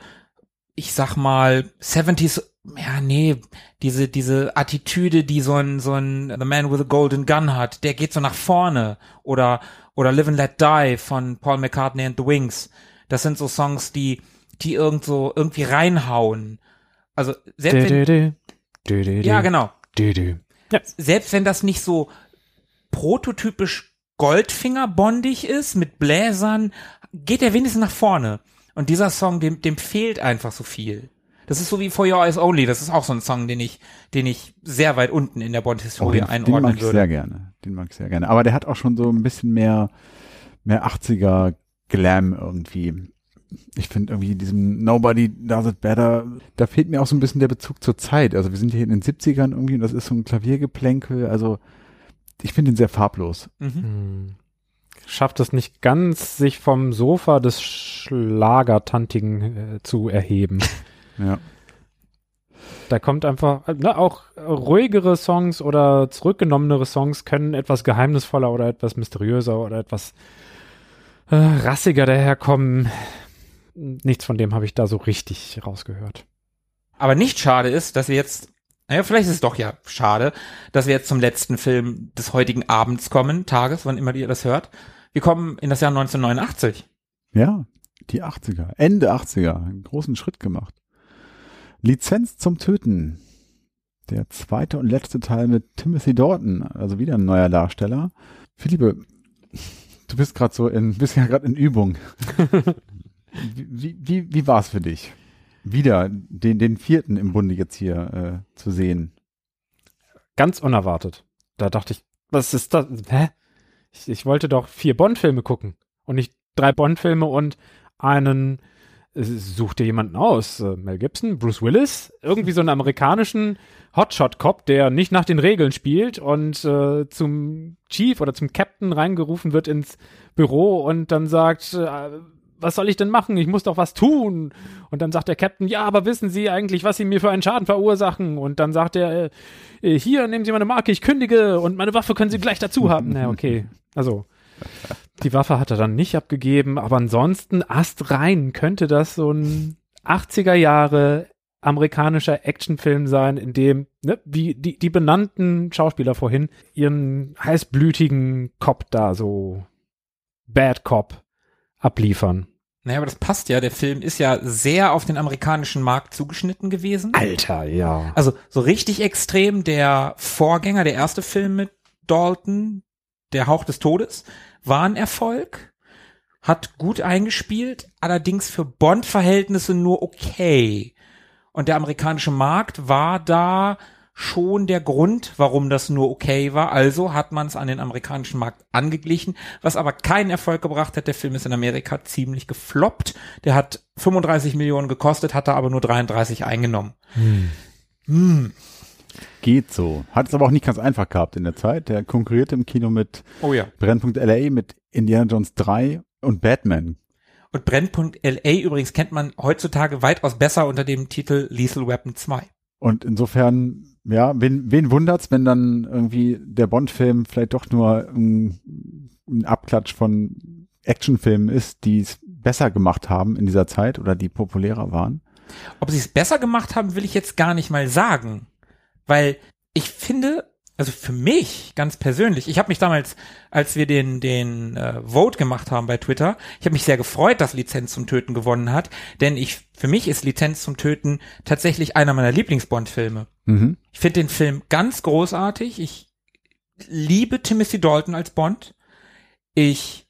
ich sag mal, 70s, ja, nee, diese, diese Attitüde, die so ein, so ein The Man with a Golden Gun hat, der geht so nach vorne. Oder, oder Live and Let Die von Paul McCartney and the Wings. Das sind so Songs, die, die irgend so, irgendwie reinhauen. Also, selbst wenn, ja, genau. Ja, Selbst wenn das nicht so prototypisch Goldfinger-bondig ist, mit Bläsern, geht er wenigstens nach vorne. Und dieser Song, dem, dem fehlt einfach so viel. Das ist so wie For Your Eyes Only. Das ist auch so ein Song, den ich, den ich sehr weit unten in der Oh, Bond-Historie den, den einordnen mag ich würde. sehr gerne. Den mag ich sehr gerne. Aber der hat auch schon so ein bisschen mehr, mehr 80er Glam irgendwie. Ich finde irgendwie diesem Nobody Does It Better, da fehlt mir auch so ein bisschen der Bezug zur Zeit. Also wir sind hier in den 70ern irgendwie und das ist so ein Klaviergeplänkel. Also ich finde ihn sehr farblos. Mhm. Hm. Schafft es nicht ganz, sich vom Sofa des Schlagertantigen äh, zu erheben. Ja. Da kommt einfach, ne, auch ruhigere Songs oder zurückgenommenere Songs können etwas geheimnisvoller oder etwas mysteriöser oder etwas äh, rassiger daherkommen. Nichts von dem habe ich da so richtig rausgehört. Aber nicht schade ist, dass wir jetzt, naja, vielleicht ist es doch ja schade, dass wir jetzt zum letzten Film des heutigen Abends kommen, Tages, wann immer ihr das hört. Wir kommen in das Jahr 1989. Ja, die 80er, Ende 80er, einen großen Schritt gemacht. Lizenz zum Töten. Der zweite und letzte Teil mit Timothy Dalton, also wieder ein neuer Darsteller. Philippe, du bist gerade so in, bist ja gerade in Übung. wie, wie, wie war es für dich? Wieder den, den vierten im Bunde jetzt hier äh, zu sehen. Ganz unerwartet. Da dachte ich, was ist das? Hä? Ich, ich wollte doch vier Bond-Filme gucken und nicht drei Bond-Filme und einen äh, such dir jemanden aus. Äh, Mel Gibson, Bruce Willis, irgendwie so einen amerikanischen Hotshot-Cop, der nicht nach den Regeln spielt und äh, zum Chief oder zum Captain reingerufen wird ins Büro und dann sagt, äh, was soll ich denn machen? Ich muss doch was tun. Und dann sagt der Captain, ja, aber wissen Sie eigentlich, was Sie mir für einen Schaden verursachen? Und dann sagt er, äh, hier, nehmen Sie meine Marke, ich kündige und meine Waffe können Sie gleich dazu haben. Na, okay. Also, die Waffe hat er dann nicht abgegeben, aber ansonsten astrein könnte das so ein 80er Jahre amerikanischer Actionfilm sein, in dem, ne, wie die, die benannten Schauspieler vorhin ihren heißblütigen Cop da so Bad Cop abliefern. Naja, aber das passt ja. Der Film ist ja sehr auf den amerikanischen Markt zugeschnitten gewesen. Alter, ja. Also so richtig extrem der Vorgänger, der erste Film mit Dalton, Der Hauch des Todes, war ein Erfolg, hat gut eingespielt, allerdings für Bond-Verhältnisse nur okay. Und der amerikanische Markt war da schon der Grund, warum das nur okay war. Also hat man es an den amerikanischen Markt angeglichen, was aber keinen Erfolg gebracht hat. Der Film ist in Amerika ziemlich gefloppt. Der hat 35 Millionen gekostet, hat da aber nur 33 eingenommen. Hm. Geht so. Hat es aber auch nicht ganz einfach gehabt in der Zeit. Der konkurrierte im Kino mit Oh ja. Brennpunkt LA, mit Indiana Jones 3 und Batman. Und Brennpunkt LA übrigens kennt man heutzutage weitaus besser unter dem Titel Lethal Weapon 2. Und insofern, ja, wen, wen wundert's, wenn dann irgendwie der Bond-Film vielleicht doch nur ein, ein Abklatsch von Actionfilmen ist, die es besser gemacht haben in dieser Zeit oder die populärer waren? Ob sie es besser gemacht haben, will ich jetzt gar nicht mal sagen. Weil ich finde, also für mich ganz persönlich, ich habe mich damals, als wir den den äh, Vote gemacht haben bei Twitter, ich habe mich sehr gefreut, dass Lizenz zum Töten gewonnen hat, denn ich für mich ist Lizenz zum Töten tatsächlich einer meiner Lieblings-Bond-Filme. Mhm. Ich finde den Film ganz großartig. Ich liebe Timothy Dalton als Bond. Ich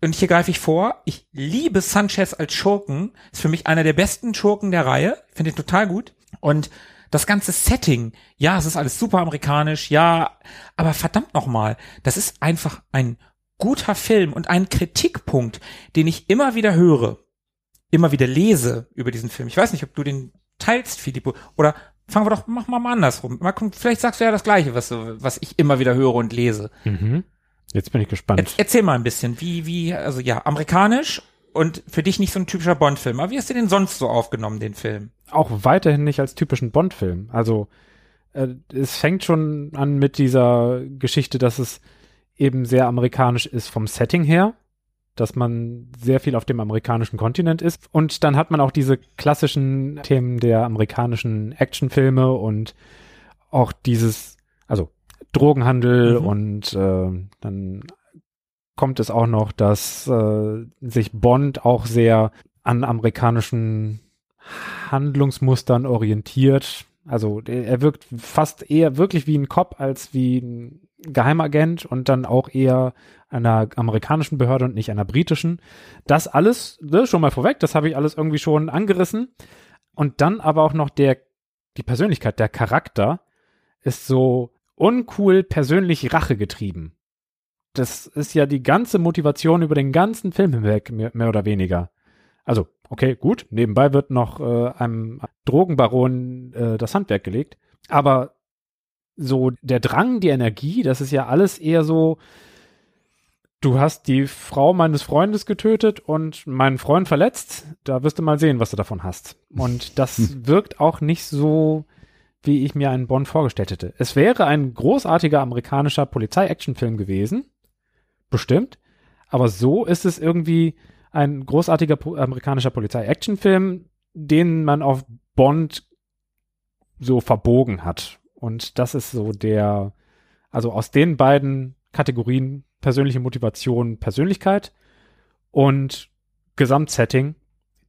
und hier greife ich vor, ich liebe Sanchez als Schurken. Ist für mich einer der besten Schurken der Reihe. Finde ich total gut. Und das ganze Setting, ja, es ist alles super amerikanisch, ja, aber verdammt nochmal, das ist einfach ein guter Film und ein Kritikpunkt, den ich immer wieder höre, immer wieder lese über diesen Film. Ich weiß nicht, ob du den teilst, Filippo, oder fangen wir doch, mach mal mal andersrum. Mal gucken, vielleicht sagst du ja das Gleiche, was, was ich immer wieder höre und lese. Mhm. Jetzt bin ich gespannt. Er, erzähl mal ein bisschen, wie, wie, also ja, amerikanisch und für dich nicht so ein typischer Bond-Film. Aber wie hast du den sonst so aufgenommen, den Film? auch weiterhin nicht als typischen Bond-Film. Also äh, es fängt schon an mit dieser Geschichte, dass es eben sehr amerikanisch ist vom Setting her, dass man sehr viel auf dem amerikanischen Kontinent ist. Und dann hat man auch diese klassischen Themen der amerikanischen Actionfilme und auch dieses, also Drogenhandel Mhm. und äh, dann kommt es auch noch, dass äh, sich Bond auch sehr an amerikanischen Handlungsmustern orientiert. Also er wirkt fast eher wirklich wie ein Cop als wie ein Geheimagent und dann auch eher einer amerikanischen Behörde und nicht einer britischen. Das alles, ne, schon mal vorweg, das habe ich alles irgendwie schon angerissen. Und dann aber auch noch der, die Persönlichkeit, der Charakter ist so uncool persönlich Rache getrieben. Das ist ja die ganze Motivation über den ganzen Film hinweg, mehr, mehr oder weniger. Also, okay, gut. Nebenbei wird noch äh, einem Drogenbaron äh, das Handwerk gelegt. Aber so der Drang, die Energie, das ist ja alles eher so, du hast die Frau meines Freundes getötet und meinen Freund verletzt. Da wirst du mal sehen, was du davon hast. Und das wirkt auch nicht so, wie ich mir einen Bond vorgestellt hätte. Es wäre ein großartiger amerikanischer Polizei-Action-Film gewesen. Bestimmt. Aber so ist es irgendwie ein großartiger amerikanischer Polizei-Action-Film, den man auf Bond so verbogen hat. Und das ist so der, also aus den beiden Kategorien persönliche Motivation, Persönlichkeit und Gesamtsetting,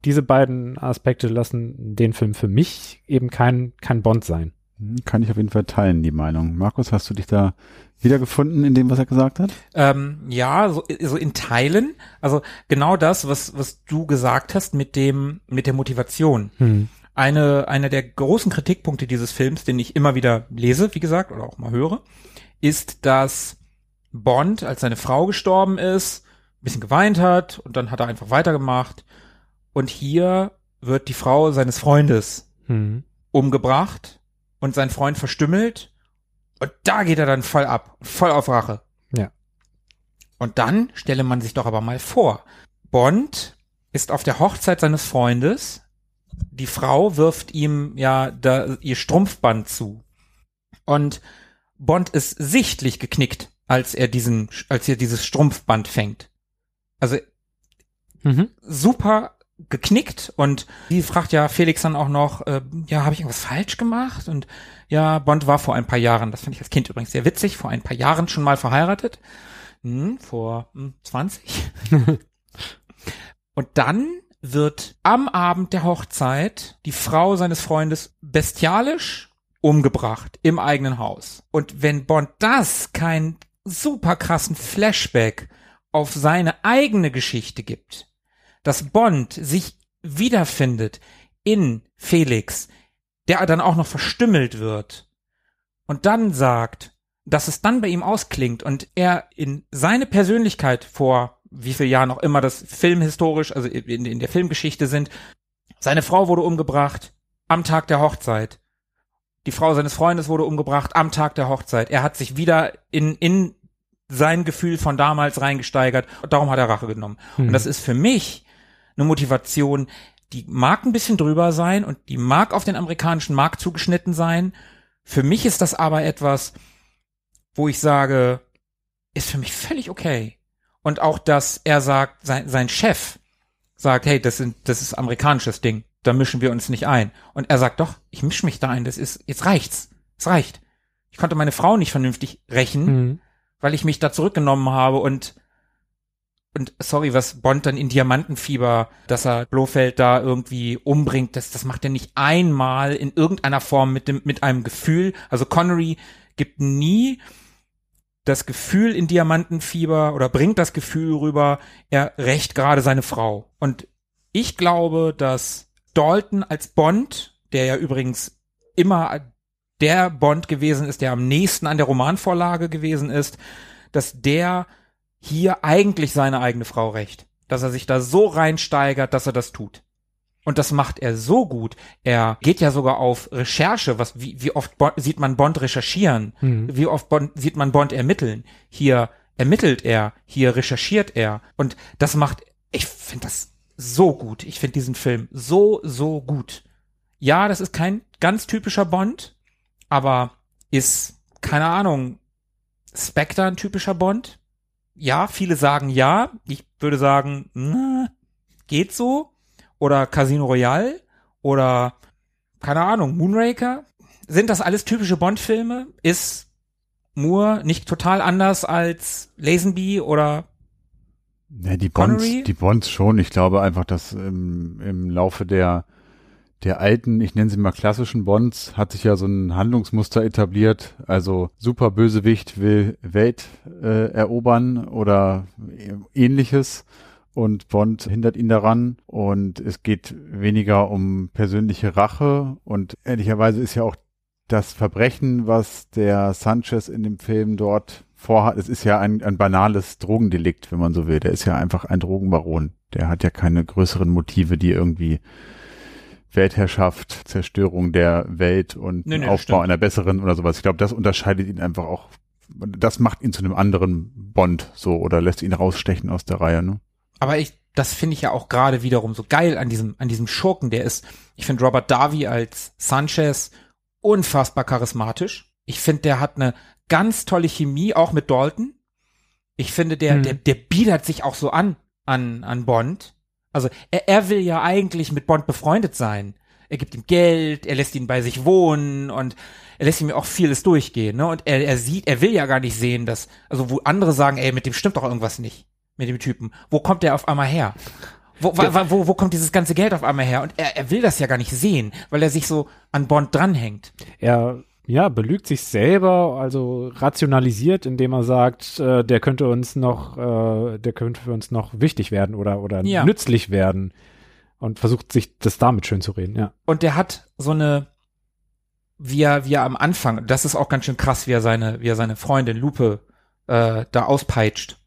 diese beiden Aspekte lassen den Film für mich eben kein, kein Bond sein. Hm, Kann ich auf jeden Fall teilen, die Meinung. Markus, hast du dich da wiedergefunden in dem, was er gesagt hat? Ähm, ja, so, so in Teilen. Also genau das, was, was du gesagt hast mit dem, mit der Motivation. Eine, einer der großen Kritikpunkte dieses Films, den ich immer wieder lese, wie gesagt, oder auch mal höre, ist, dass Bond, als seine Frau gestorben ist, ein bisschen geweint hat und dann hat er einfach weitergemacht. Und hier wird die Frau seines Freundes Hm. umgebracht und sein Freund verstümmelt und da geht er dann voll ab, voll auf Rache. Ja. Und dann stelle man sich doch aber mal vor, Bond ist auf der Hochzeit seines Freundes, die Frau wirft ihm ja da ihr Strumpfband zu und Bond ist sichtlich geknickt, als er diesen, als er dieses Strumpfband fängt. Also Mhm. super geknickt und sie fragt ja Felix dann auch noch, äh, ja, habe ich irgendwas falsch gemacht? Und ja, Bond war vor ein paar Jahren, das finde ich als Kind übrigens sehr witzig, vor ein paar Jahren schon mal verheiratet. Hm, vor hm, 20. und dann wird am Abend der Hochzeit die Frau seines Freundes bestialisch umgebracht im eigenen Haus. Und wenn Bond das keinen super krassen Flashback auf seine eigene Geschichte gibt, dass Bond sich wiederfindet in Felix, der dann auch noch verstümmelt wird und dann sagt, dass es dann bei ihm ausklingt und er in seine Persönlichkeit vor wie viel Jahren auch immer das filmhistorisch, also in, in der Filmgeschichte sind, seine Frau wurde umgebracht am Tag der Hochzeit. Die Frau seines Freundes wurde umgebracht am Tag der Hochzeit. Er hat sich wieder in, in sein Gefühl von damals reingesteigert und darum hat er Rache genommen. Hm. Und das ist für mich eine Motivation, die mag ein bisschen drüber sein und die mag auf den amerikanischen Markt zugeschnitten sein. Für mich ist das aber etwas, wo ich sage, ist für mich völlig okay. Und auch, dass er sagt, sein, sein Chef sagt, hey, das, sind, das ist amerikanisches Ding, da mischen wir uns nicht ein. Und er sagt, doch, ich mische mich da ein, das ist, jetzt reicht's, es reicht. Ich konnte meine Frau nicht vernünftig rächen, Mhm. weil ich mich da zurückgenommen habe und und sorry, was Bond dann in Diamantenfieber, dass er Blofeld da irgendwie umbringt, das, das macht er nicht einmal in irgendeiner Form mit dem, mit einem Gefühl. Also Connery gibt nie das Gefühl in Diamantenfieber oder bringt das Gefühl rüber, er rächt gerade seine Frau. Und ich glaube, dass Dalton als Bond, der ja übrigens immer der Bond gewesen ist, der am nächsten an der Romanvorlage gewesen ist, dass der hier eigentlich seine eigene Frau rächt. Dass er sich da so reinsteigert, dass er das tut. Und das macht er so gut. Er geht ja sogar auf Recherche, was, wie, wie oft Bond, sieht man Bond recherchieren? Mhm. Wie oft Bond, sieht man Bond ermitteln? Hier ermittelt er, hier recherchiert er. Und das macht, ich finde das so gut. Ich finde diesen Film so, so gut. Ja, das ist kein ganz typischer Bond, aber ist, keine Ahnung, Spectre ein typischer Bond? Ja, viele sagen ja. Ich würde sagen, na, geht so. Oder Casino Royale. Oder, keine Ahnung, Moonraker. Sind das alles typische Bond-Filme? Ist Moore nicht total anders als Lazenby oder Ja, die Connery? Bonds, die Bonds schon. Ich glaube einfach, dass im, im Laufe der, der alten, ich nenne sie mal klassischen Bonds, hat sich ja so ein Handlungsmuster etabliert. Also super Bösewicht will Welt äh, erobern oder ähnliches und Bond hindert ihn daran und es geht weniger um persönliche Rache und ehrlicherweise ist ja auch das Verbrechen, was der Sanchez in dem Film dort vorhat, es ist ja ein, ein banales Drogendelikt, wenn man so will. Der ist ja einfach ein Drogenbaron. Der hat ja keine größeren Motive, die irgendwie Weltherrschaft, Zerstörung der Welt und Nee, nee, Aufbau stimmt. einer besseren oder sowas. Ich glaube, das unterscheidet ihn einfach auch. Das macht ihn zu einem anderen Bond so oder lässt ihn rausstechen aus der Reihe. Ne? Aber ich, das finde ich ja auch gerade wiederum so geil an diesem, an diesem Schurken. Der ist, ich finde Robert Davi als Sanchez unfassbar charismatisch. Ich finde, der hat eine ganz tolle Chemie, auch mit Dalton. Ich finde, der, Hm. der, der biedert sich auch so an, an, an Bond. Also, er, er will ja eigentlich mit Bond befreundet sein. Er gibt ihm Geld, er lässt ihn bei sich wohnen und er lässt ihm auch vieles durchgehen, ne? Und er, er sieht, er will ja gar nicht sehen, dass, also wo andere sagen, ey, mit dem stimmt doch irgendwas nicht, mit dem Typen. Wo kommt der auf einmal her? Wo, wa, wo, wo kommt dieses ganze Geld auf einmal her? Und er, er will das ja gar nicht sehen, weil er sich so an Bond dranhängt. Er ja, belügt sich selber, also rationalisiert, indem er sagt, äh, der könnte uns noch, äh, der könnte für uns noch wichtig werden oder, oder Ja. nützlich werden und versucht sich das damit schön zu reden, ja. Und der hat so eine, wie er, wie er am Anfang, das ist auch ganz schön krass, wie er seine, wie er seine Freundin Lupe äh, da auspeitscht.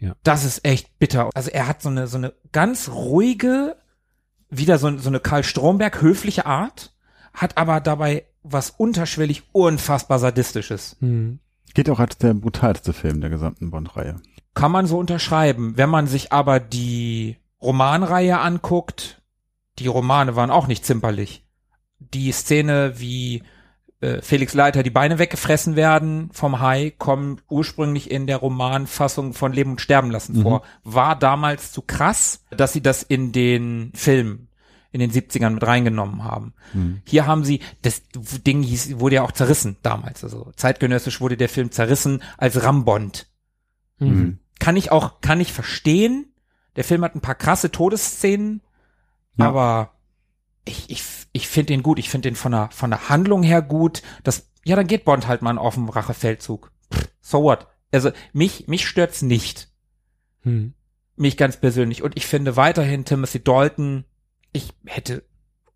Ja. Das ist echt bitter. Also er hat so eine, so eine ganz ruhige, wieder so, so eine Karl Stromberg höfliche Art, hat aber dabei was unterschwellig unfassbar sadistisches. Hm. Geht auch als der brutalste Film der gesamten Bond-Reihe. Kann man so unterschreiben. Wenn man sich aber die Romanreihe anguckt, die Romane waren auch nicht zimperlich. Die Szene, wie äh, Felix Leiter die Beine weggefressen werden vom Hai, kommen ursprünglich in der Romanfassung von Leben und Sterben lassen vor. War damals zu krass, dass sie das in den Film in den 70ern mit reingenommen haben. Hier haben sie, das Ding hieß, wurde ja auch zerrissen damals. Also zeitgenössisch wurde der Film zerrissen als Rambond. Mhm. Kann ich auch, kann ich verstehen. Der Film hat ein paar krasse Todesszenen, Ja. aber ich, ich, ich finde den gut. Ich finde den von der, von der Handlung her gut. Das, ja, dann geht Bond halt mal auf den Rachefeldzug. So what? Also, mich, mich stört's nicht. Hm. Mich ganz persönlich. Und ich finde weiterhin Timothy Dalton, ich hätte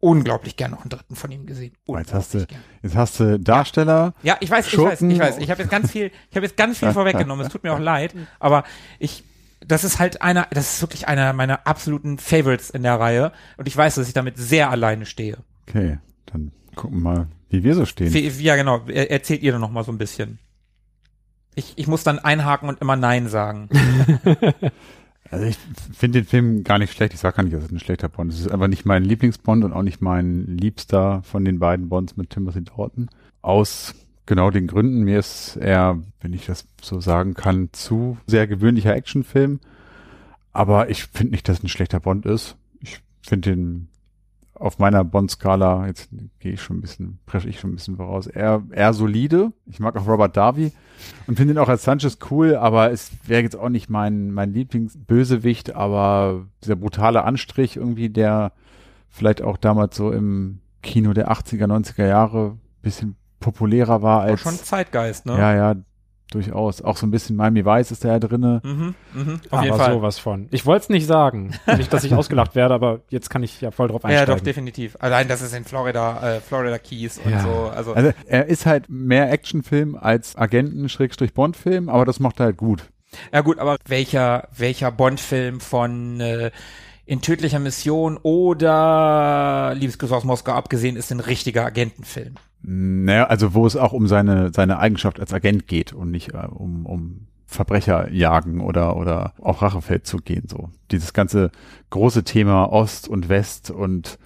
unglaublich gern noch einen dritten von ihm gesehen. Jetzt hast, du, gern. jetzt hast du Darsteller. Ja, ich weiß, ich weiß, ich weiß. Ich habe jetzt ganz viel, ich habe jetzt ganz viel vorweggenommen. Es tut mir auch leid, aber ich, das ist halt einer, das ist wirklich einer meiner absoluten Favorites in der Reihe und ich weiß, dass ich damit sehr alleine stehe. Okay, dann gucken wir mal, wie wir so stehen. Ja, genau. Er, erzählt ihr doch noch mal so ein bisschen. Ich, ich muss dann einhaken und immer Nein sagen. Also ich finde den Film gar nicht schlecht. Ich sage gar nicht, dass es ein schlechter Bond ist. Es ist einfach nicht mein Lieblingsbond und auch nicht mein liebster von den beiden Bonds mit Timothy Dalton. Aus genau den Gründen. Mir ist er, wenn ich das so sagen kann, zu sehr gewöhnlicher Actionfilm. Aber ich finde nicht, dass es ein schlechter Bond ist. Ich finde den auf meiner Bond-Skala, jetzt gehe ich schon ein bisschen, presche ich schon ein bisschen voraus, eher, eher solide. Ich mag auch Robert Darby und finde ihn auch als Sanchez cool, aber es wäre jetzt auch nicht mein, mein Lieblingsbösewicht, aber dieser brutale Anstrich irgendwie, der vielleicht auch damals so im Kino der 80er, 90er Jahre bisschen populärer war als, schon Zeitgeist, ne? ja, ja, durchaus. Auch so ein bisschen Miami Vice ist da ja drinne. Mhm, mhm, auf aber jeden Fall. sowas von. Ich wollte es nicht sagen. nicht, dass ich ausgelacht werde, aber jetzt kann ich ja voll drauf Ja, einsteigen. doch, definitiv. Allein, das ist in Florida, äh, Florida Keys und Ja. so. Also, Also er ist halt mehr Actionfilm als Agenten-Bond-Film, aber das macht er halt gut. Ja gut, aber welcher, welcher Bond-Film von äh, In tödlicher Mission oder Liebesgrüße aus Moskau abgesehen ist ein richtiger Agentenfilm? Naja, also wo es auch um seine, seine Eigenschaft als Agent geht und nicht äh, um, um Verbrecher jagen oder, oder auf Rachefeldzug gehen, so. Dieses ganze große Thema Ost und West und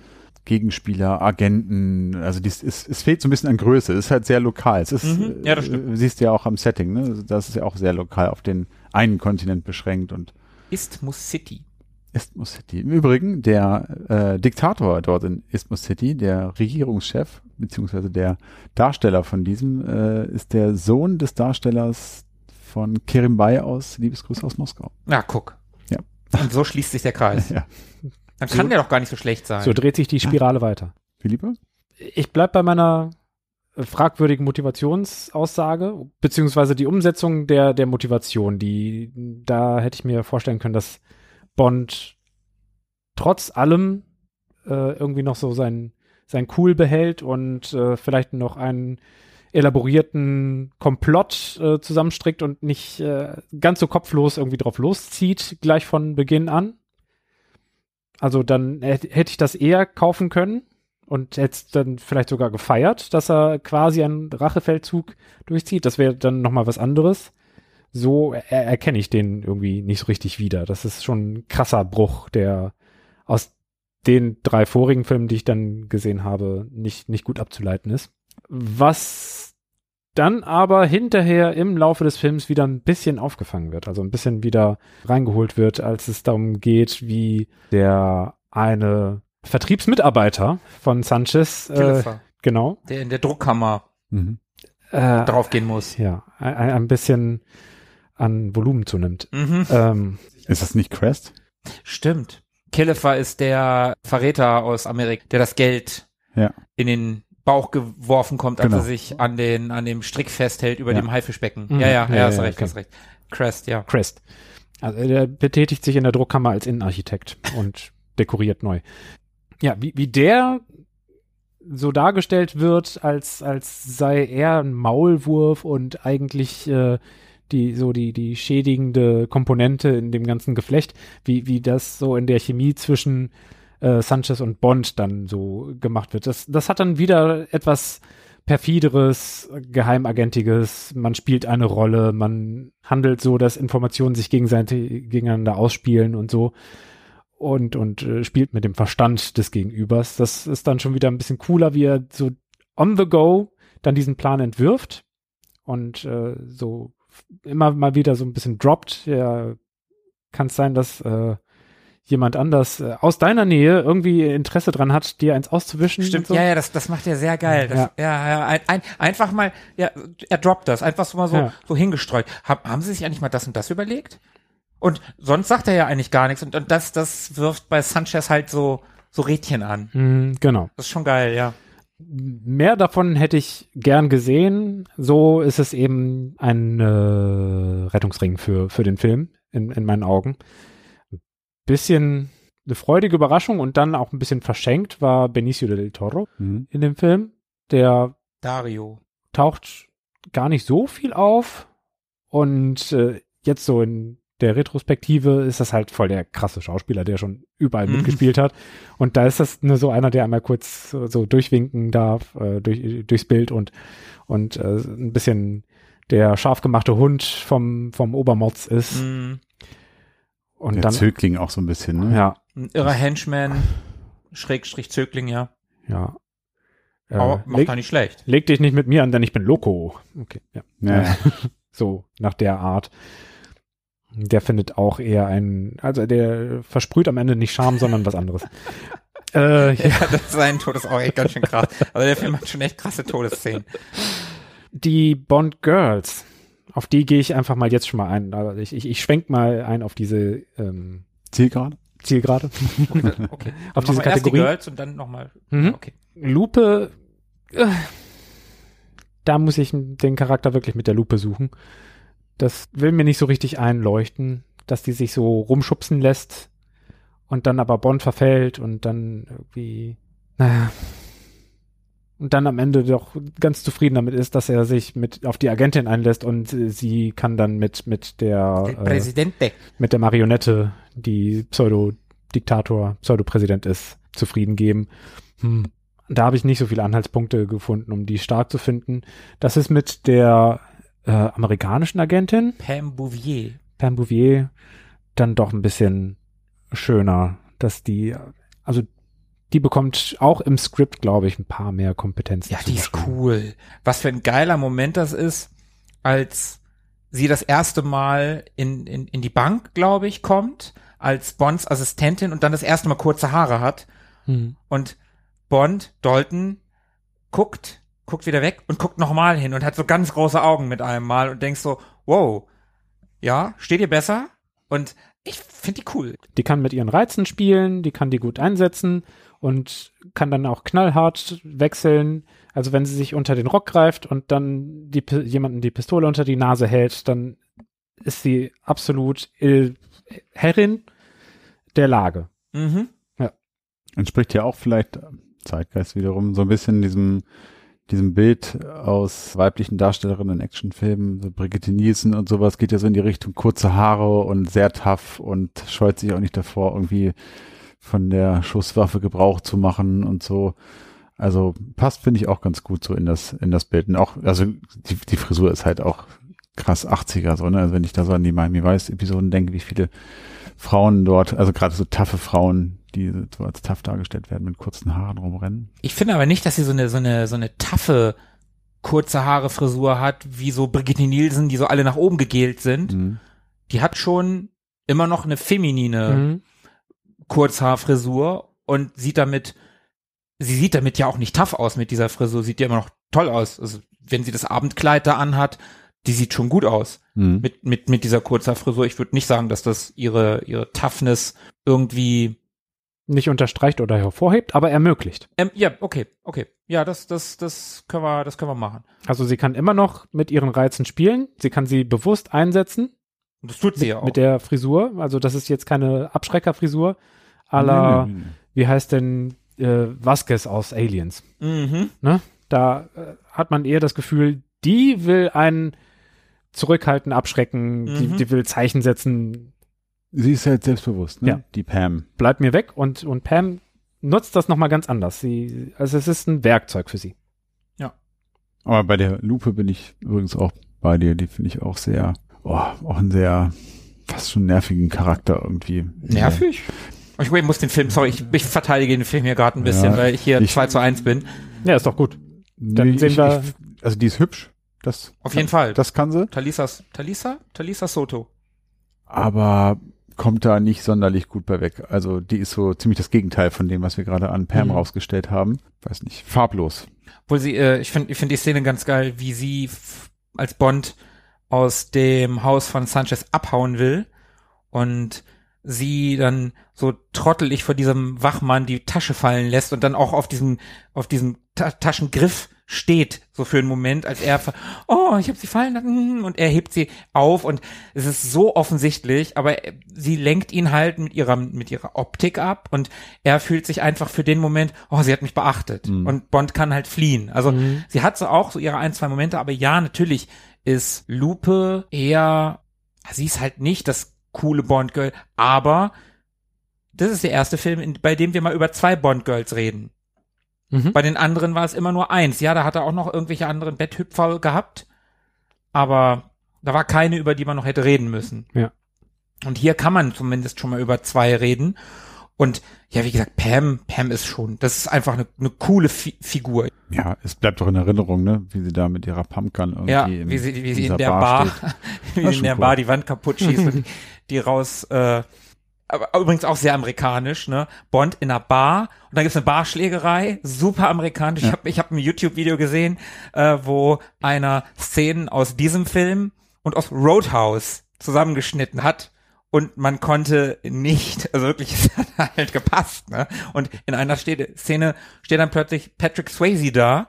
Gegenspieler, Agenten, also dies, es, es fehlt so ein bisschen an Größe, es ist halt sehr lokal. Es ist, Mhm, ja, das stimmt. äh, siehst du ja auch am Setting, ne? Das ist ja auch sehr lokal auf den einen Kontinent beschränkt und Isthmus City. Isthmus City. Im Übrigen, der äh, Diktator dort in Isthmus City, der Regierungschef, beziehungsweise der Darsteller von diesem, äh, ist der Sohn des Darstellers von Kirimbay aus Liebesgrüße aus Moskau. Na, guck. Ja. Und so schließt sich der Kreis. Ja. Dann kann der doch gar nicht so schlecht sein. so dreht sich die Spirale weiter. Philippe? Ich bleib bei meiner äh, fragwürdigen Motivationsaussage, beziehungsweise die Umsetzung der, der Motivation, die, da hätte ich mir vorstellen können, dass Bond trotz allem äh, irgendwie noch so sein, sein Cool behält und äh, vielleicht noch einen elaborierten Komplott äh, zusammenstrickt und nicht äh, ganz so kopflos irgendwie drauf loszieht, gleich von Beginn an. Also dann hätte hätte ich das eher kaufen können und hätte es dann vielleicht sogar gefeiert, dass er quasi einen Rachefeldzug durchzieht. Das wäre dann nochmal was anderes. So er erkenne ich den irgendwie nicht so richtig wieder. Das ist schon ein krasser Bruch, der aus den drei vorigen Filmen, die ich dann gesehen habe, nicht, nicht gut abzuleiten ist. Was dann aber hinterher im Laufe des Films wieder ein bisschen aufgefangen wird, also ein bisschen wieder reingeholt wird, als es darum geht, wie der eine Vertriebsmitarbeiter von Sanchez, äh, genau, der in der Druckkammer Mhm. äh, draufgehen muss. ja, ein, ein bisschen an Volumen zunimmt. Mhm. Ähm, Ist das nicht Crest? Stimmt. Killefer ist der Verräter aus Amerika, der das Geld Ja. in den Bauch geworfen kommt, als Genau. er sich an den an dem Strick festhält über Ja. dem Haifischbecken. Mhm. Ja, ja, ja, Ja, hast ja, recht, okay. hast recht. Crest, ja. Crest. Also der betätigt sich in der Druckkammer als Innenarchitekt und dekoriert neu. Ja, wie, wie der so dargestellt wird, als, als sei er ein Maulwurf und eigentlich äh, die so die die schädigende Komponente in dem ganzen Geflecht, wie wie das so in der Chemie zwischen äh, Sanchez und Bond dann so gemacht wird. Das das hat dann wieder etwas perfideres, geheimagentiges. Man spielt eine Rolle, man handelt so, dass Informationen sich gegenseitig gegeneinander ausspielen und so und und äh, spielt mit dem Verstand des Gegenübers. Das ist dann schon wieder ein bisschen cooler, wie er so on the go dann diesen Plan entwirft und äh, so immer mal wieder so ein bisschen droppt. Ja, kann es sein, dass äh, jemand anders äh, aus deiner Nähe irgendwie Interesse dran hat, dir eins auszuwischen. Stimmt, so. ja, ja, das, das macht er sehr geil. Das, ja. Ja. ja, ein, ein, einfach mal, ja, er droppt das, einfach so mal so, Ja. so hingestreut. Hab, haben Sie sich eigentlich mal das und das überlegt? Und sonst sagt er ja eigentlich gar nichts. Und, und das, das wirft bei Sanchez halt so, so Rädchen an. Mhm, genau. Das ist schon geil, ja. Mehr davon hätte ich gern gesehen. So ist es eben ein äh, Rettungsring für, für den Film, in, in meinen Augen. Ein bisschen eine freudige Überraschung und dann auch ein bisschen verschenkt war Benicio del Toro Mhm. in dem Film. Der Dario. taucht gar nicht so viel auf und äh, jetzt so in der Retrospektive ist das halt voll der krasse Schauspieler, der schon überall Mhm. mitgespielt hat. Und da ist das nur so einer, der einmal kurz so, durchwinken darf äh, durch, durchs Bild und und äh, ein bisschen der scharf gemachte Hund vom vom Obermotz ist. Mhm. Und Der dann Zögling auch so ein bisschen, ne? ja Ein irrer Henchman, Schrägstrich Zögling, ja. ja. Äh, Aber macht leg, er nicht schlecht. leg dich nicht mit mir an, denn ich bin Loco. Okay, ja. Ja. so nach der Art. Der findet auch eher ein, also der versprüht am Ende nicht Scham, sondern was anderes. äh, ja, Ja, das sein Tod ist auch echt ganz schön krass. Also der Film hat schon echt krasse Todesszenen. die Bond Girls, auf die gehe ich einfach mal jetzt schon mal ein. Also ich, ich, ich schwenk mal ein auf diese ähm, Zielgerade? Zielgerade. Okay. okay. Auf diese wir erst die Kategorie. Girls und dann nochmal. Mhm. Okay. Lupe, äh, da muss ich den Charakter wirklich mit der Lupe suchen. Das will mir nicht so richtig einleuchten, dass die sich so rumschubsen lässt und dann aber Bond verfällt und dann irgendwie, naja. Und dann am Ende doch ganz zufrieden damit ist, dass er sich mit auf die Agentin einlässt und äh, sie kann dann mit mit der äh, mit der Marionette, die Pseudo-Diktator, Pseudo-Präsident ist, zufrieden geben. Hm. Da habe ich nicht so viele Anhaltspunkte gefunden, um die stark zu finden. Das ist mit der äh, amerikanischen Agentin, Pam Bouvier. Pam Bouvier, dann doch ein bisschen schöner, dass die, also die bekommt auch im Skript, glaube ich, ein paar mehr Kompetenzen. Ja, die ist cool. Was für ein geiler Moment das ist, als sie das erste Mal in, in, in die Bank, glaube ich, kommt, als Bonds Assistentin und dann das erste Mal kurze Haare hat. Hm. Und Bond, Dalton, guckt, guckt wieder weg und guckt nochmal hin und hat so ganz große Augen mit einem Mal und denkst so, wow, ja, steht ihr besser? Und ich finde die cool. Die kann mit ihren Reizen spielen, die kann die gut einsetzen und kann dann auch knallhart wechseln. Also wenn sie sich unter den Rock greift und dann die, jemanden die Pistole unter die Nase hält, dann ist sie absolut Il Herrin der Lage. Mhm. Entspricht ja auch vielleicht Zeitgeist wiederum so ein bisschen diesem diesem Bild aus weiblichen Darstellerinnen in Actionfilmen, so Brigitte Nielsen und sowas geht ja so in die Richtung kurze Haare und sehr tough und scheut sich auch nicht davor, irgendwie von der Schusswaffe Gebrauch zu machen und so. Also passt, finde ich, auch ganz gut so in das, in das Bild. Und auch, also die, die Frisur ist halt auch krass 80er, so, ne? Also wenn ich da so an die Miami Vice Episoden denke, wie viele Frauen dort, also gerade so taffe Frauen, die so als tough dargestellt werden, mit kurzen Haaren rumrennen. Ich finde aber nicht, dass sie so eine, so eine, so eine taffe, kurze Haare Frisur hat, wie so Brigitte Nielsen, die so alle nach oben gegelt sind. Mhm. Die hat schon immer noch eine feminine Mhm. Kurzhaarfrisur und sieht damit, sie sieht damit ja auch nicht tough aus mit dieser Frisur, sieht ja immer noch toll aus. Also, wenn sie das Abendkleid da anhat, die sieht schon gut aus Mhm. mit, mit, mit dieser Kurzhaarfrisur. Ich würde nicht sagen, dass das ihre, ihre Toughness irgendwie, Nicht unterstreicht oder hervorhebt, aber ermöglicht. ähm, ja, okay, okay. Ja, das, das, das können wir, das können wir machen. Also sie kann immer noch mit ihren Reizen spielen. Sie kann sie bewusst einsetzen Und das tut sie ja auch. mit der Frisur. Also das ist jetzt keine Abschreckerfrisur. nee. wie heißt denn äh, Vasquez aus Aliens? mhm. Ne? Da äh, hat man eher das Gefühl, die will einen zurückhalten, abschrecken, die, Mhm. die will Zeichen setzen, Sie ist halt selbstbewusst, ne? Ja. Die Pam. bleib mir weg und, und Pam nutzt das nochmal ganz anders. Sie, also es ist ein Werkzeug für sie. Aber bei der Lupe bin ich übrigens auch bei dir. Die finde ich auch sehr, oh, auch einen sehr, fast schon nervigen Charakter irgendwie. Nervig? Ich muss den Film, sorry, ich, ich verteidige den Film hier gerade ein bisschen, Ja, weil ich hier ich- 2 zu 1 bin. Ja, ist doch gut. Dann Nee, sehen ich, wir- Ich, also die ist hübsch. Das, Auf jeden Fall. Das kann sie. Talisas, Talisa? Talisa Soto. aber kommt da nicht sonderlich gut bei weg. Also die ist so ziemlich das Gegenteil von dem, was wir gerade an Pam Mhm. rausgestellt haben. Weiß nicht, farblos. Obwohl sie, äh, ich finde ich finde die Szene ganz geil, wie sie als Bond aus dem Haus von Sanchez abhauen will und sie dann so trottelig vor diesem Wachmann die Tasche fallen lässt und dann auch auf diesem auf diesem Ta Taschengriff steht so für einen Moment, als er oh ich habe sie fallen lassen und er hebt sie auf und es ist so offensichtlich, aber sie lenkt ihn halt mit ihrer mit ihrer Optik ab und er fühlt sich einfach für den Moment oh sie hat mich beachtet Mhm. und Bond kann halt fliehen. Also Mhm. sie hat so auch so ihre ein zwei Momente, aber ja natürlich ist Lupe eher sie ist halt nicht das coole Bond Girl, aber das ist der erste Film, bei dem wir mal über zwei Bond Girls reden. Mhm. Bei den anderen war es immer nur eins. Ja, da hat er auch noch irgendwelche anderen Betthüpfer gehabt, aber da war keine, über die man noch hätte reden müssen. Ja. Und hier kann man zumindest schon mal über zwei reden. Und ja, wie gesagt, Pam, Pam ist schon, das ist einfach eine, eine coole Fi Figur. Ja, es bleibt doch in Erinnerung, ne, wie sie da mit ihrer Pumpgun irgendwie Ja, wie sie, wie sie dieser in der Bar, steht. wie sie in der schon Bar cool. die Wand kaputt schießt und die, die raus, äh, aber übrigens auch sehr amerikanisch, ne? Bond in einer Bar und dann gibt's eine Barschlägerei, super amerikanisch. Ich Ja. habe ich hab ein YouTube-Video gesehen, äh, wo einer Szenen aus diesem Film und aus Roadhouse zusammengeschnitten hat und man konnte nicht, also wirklich, es hat halt gepasst, ne? Und in einer Szene steht dann plötzlich Patrick Swayze da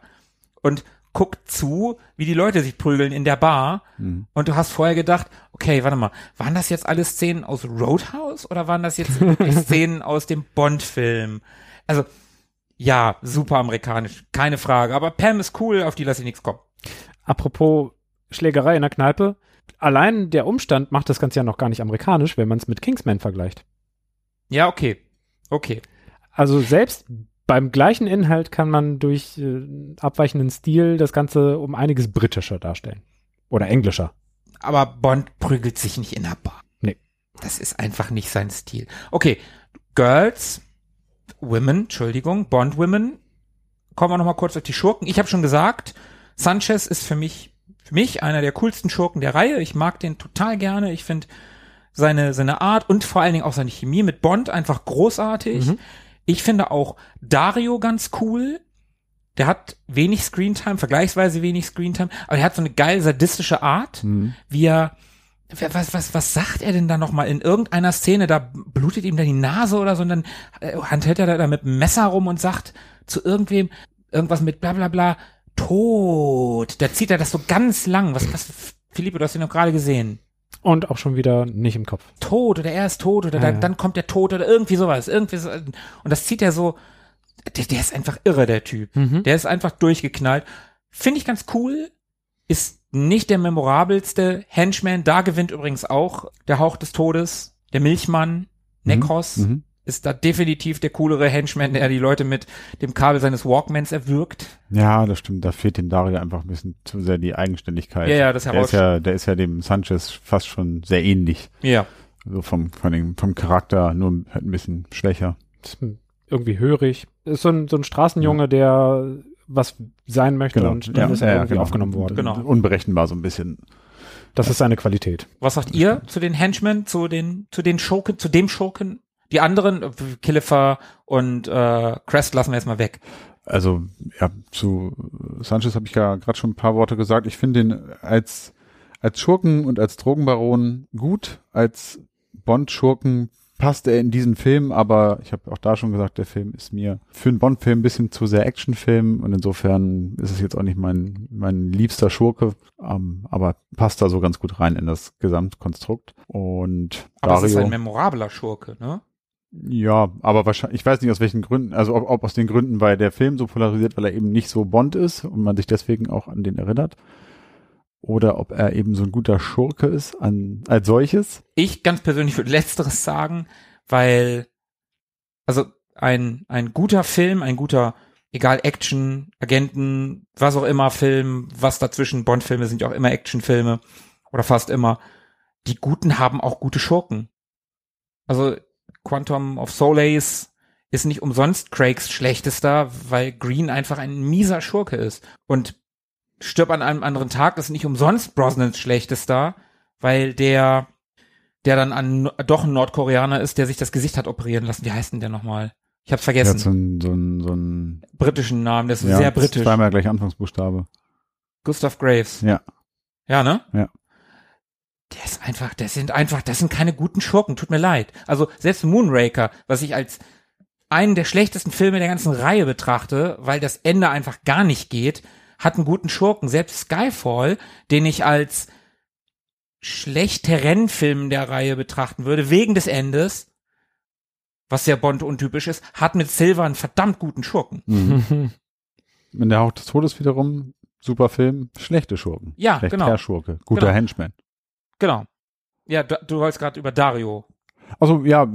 und guckt zu, wie die Leute sich prügeln in der Bar. Mhm. Und du hast vorher gedacht, okay, warte mal, waren das jetzt alles Szenen aus Roadhouse oder waren das jetzt wirklich Szenen aus dem Bond-Film? Also, ja, super amerikanisch, keine Frage. Aber Pam ist cool, auf die lasse ich nichts kommen. Apropos Schlägerei in der Kneipe. Allein der Umstand macht das Ganze ja noch gar nicht amerikanisch, wenn man es mit Kingsman vergleicht. Ja, okay. Okay. Also selbst beim gleichen Inhalt kann man durch äh, abweichenden Stil das Ganze um einiges britischer darstellen. Oder englischer. Aber Bond prügelt sich nicht in der Bar. Nee. Das ist einfach nicht sein Stil. Okay, Girls, Women, Entschuldigung, Bond Women. Kommen wir noch mal kurz auf die Schurken. Ich habe schon gesagt, Sanchez ist für mich für mich einer der coolsten Schurken der Reihe. Ich mag den total gerne. Ich finde seine seine Art und vor allen Dingen auch seine Chemie mit Bond einfach großartig. Mhm. Ich finde auch Dario ganz cool. Der hat wenig Screentime, vergleichsweise wenig Screentime, aber er hat so eine geil sadistische Art Mhm. wie er was, was, was sagt er denn da nochmal in irgendeiner Szene? Da blutet ihm da die Nase oder so und dann äh, handhält er da mit dem Messer rum und sagt zu irgendwem irgendwas mit bla bla bla, tot. Da zieht er das so ganz lang. Was, was, Philippe, du hast ihn noch gerade gesehen. Und auch schon wieder nicht im Kopf. Tot oder er ist tot oder Ja, dann, ja. dann kommt der Tod oder irgendwie sowas. Irgendwie so. Und das zieht er so, der, der ist einfach irre, der Typ. Mhm. Der ist einfach durchgeknallt. Finde ich ganz cool. Ist nicht der memorabelste Henchman. Da gewinnt übrigens auch der Hauch des Todes. Der Milchmann, Nekros, Mhm. Ist da definitiv der coolere Henchman, der die Leute mit dem Kabel seines Walkmans erwürgt. Ja, das stimmt. Da fehlt dem Dario einfach ein bisschen zu sehr die Eigenständigkeit. Ja, ja, das der heraus- ist ja, der ist ja dem Sanchez fast schon sehr ähnlich. Ja. So vom, von dem, vom Charakter, nur halt ein bisschen schwächer. Ist irgendwie hörig. Ist so ein, so ein Straßenjunge, der was sein möchte und dann ist er irgendwie genau. aufgenommen worden. Genau. Unberechenbar so ein bisschen. Das ist seine Qualität. Was sagt ihr zu den Henchmen, zu den, zu den Schurken, zu dem Schurken? Die anderen, äh, Kilifer und äh, Crest lassen wir jetzt mal weg. Also, ja, zu Sanchez habe ich ja gerade schon ein paar Worte gesagt. Ich finde ihn als, als Schurken und als Drogenbaron gut. Als Bond-Schurken passt er in diesen Film, aber ich habe auch da schon gesagt, der Film ist mir für einen Bond-Film ein bisschen zu sehr Actionfilm und insofern ist es jetzt auch nicht mein, mein liebster Schurke, ähm, aber passt da so ganz gut rein in das Gesamtkonstrukt. Und Aber es ist Dario, ein memorabler Schurke, ne? Ja, aber wahrscheinlich, ich weiß nicht aus welchen Gründen, also ob, ob aus den Gründen, weil der Film so polarisiert, weil er eben nicht so Bond ist und man sich deswegen auch an den erinnert. Oder ob er eben so ein guter Schurke ist an, als solches. Ich ganz persönlich würde Letzteres sagen, weil, also ein, ein guter Film, ein guter, egal Action, Agenten, was auch immer Film, was dazwischen, Bond-Filme sind ja auch immer Actionfilme oder fast immer. Die Guten haben auch gute Schurken. Also Quantum of Solace ist nicht umsonst Craigs schlechtester, weil Green einfach ein mieser Schurke ist. Und Stirb an einem anderen Tag ist nicht umsonst Brosnans schlechtester, weil der, der dann an, doch ein Nordkoreaner ist, der sich das Gesicht hat operieren lassen. Wie heißt denn der nochmal? Ich hab's Der hat vergessen. so ein, so ein, so ein Britischen Namen, der ist ja, sehr britisch. Zweimal gleich Anfangsbuchstabe. Gustav Graves. Ja. Ja, ne? Ja. Der ist einfach, das sind einfach, das sind keine guten Schurken, tut mir leid. Also selbst Moonraker, was ich als einen der schlechtesten Filme der ganzen Reihe betrachte, weil das Ende einfach gar nicht geht, hat einen guten Schurken. Selbst Skyfall, den ich als schlechteren Film der Reihe betrachten würde, wegen des Endes, was sehr Bond untypisch ist, hat mit Silver einen verdammt guten Schurken. Mhm. In der Hauch des Todes wiederum, super Film, schlechte Schurken. Ja, Schlechter genau. Schurke, guter Genau. Henchman. Genau. Ja, da, du wolltest gerade über Dario. Also ja,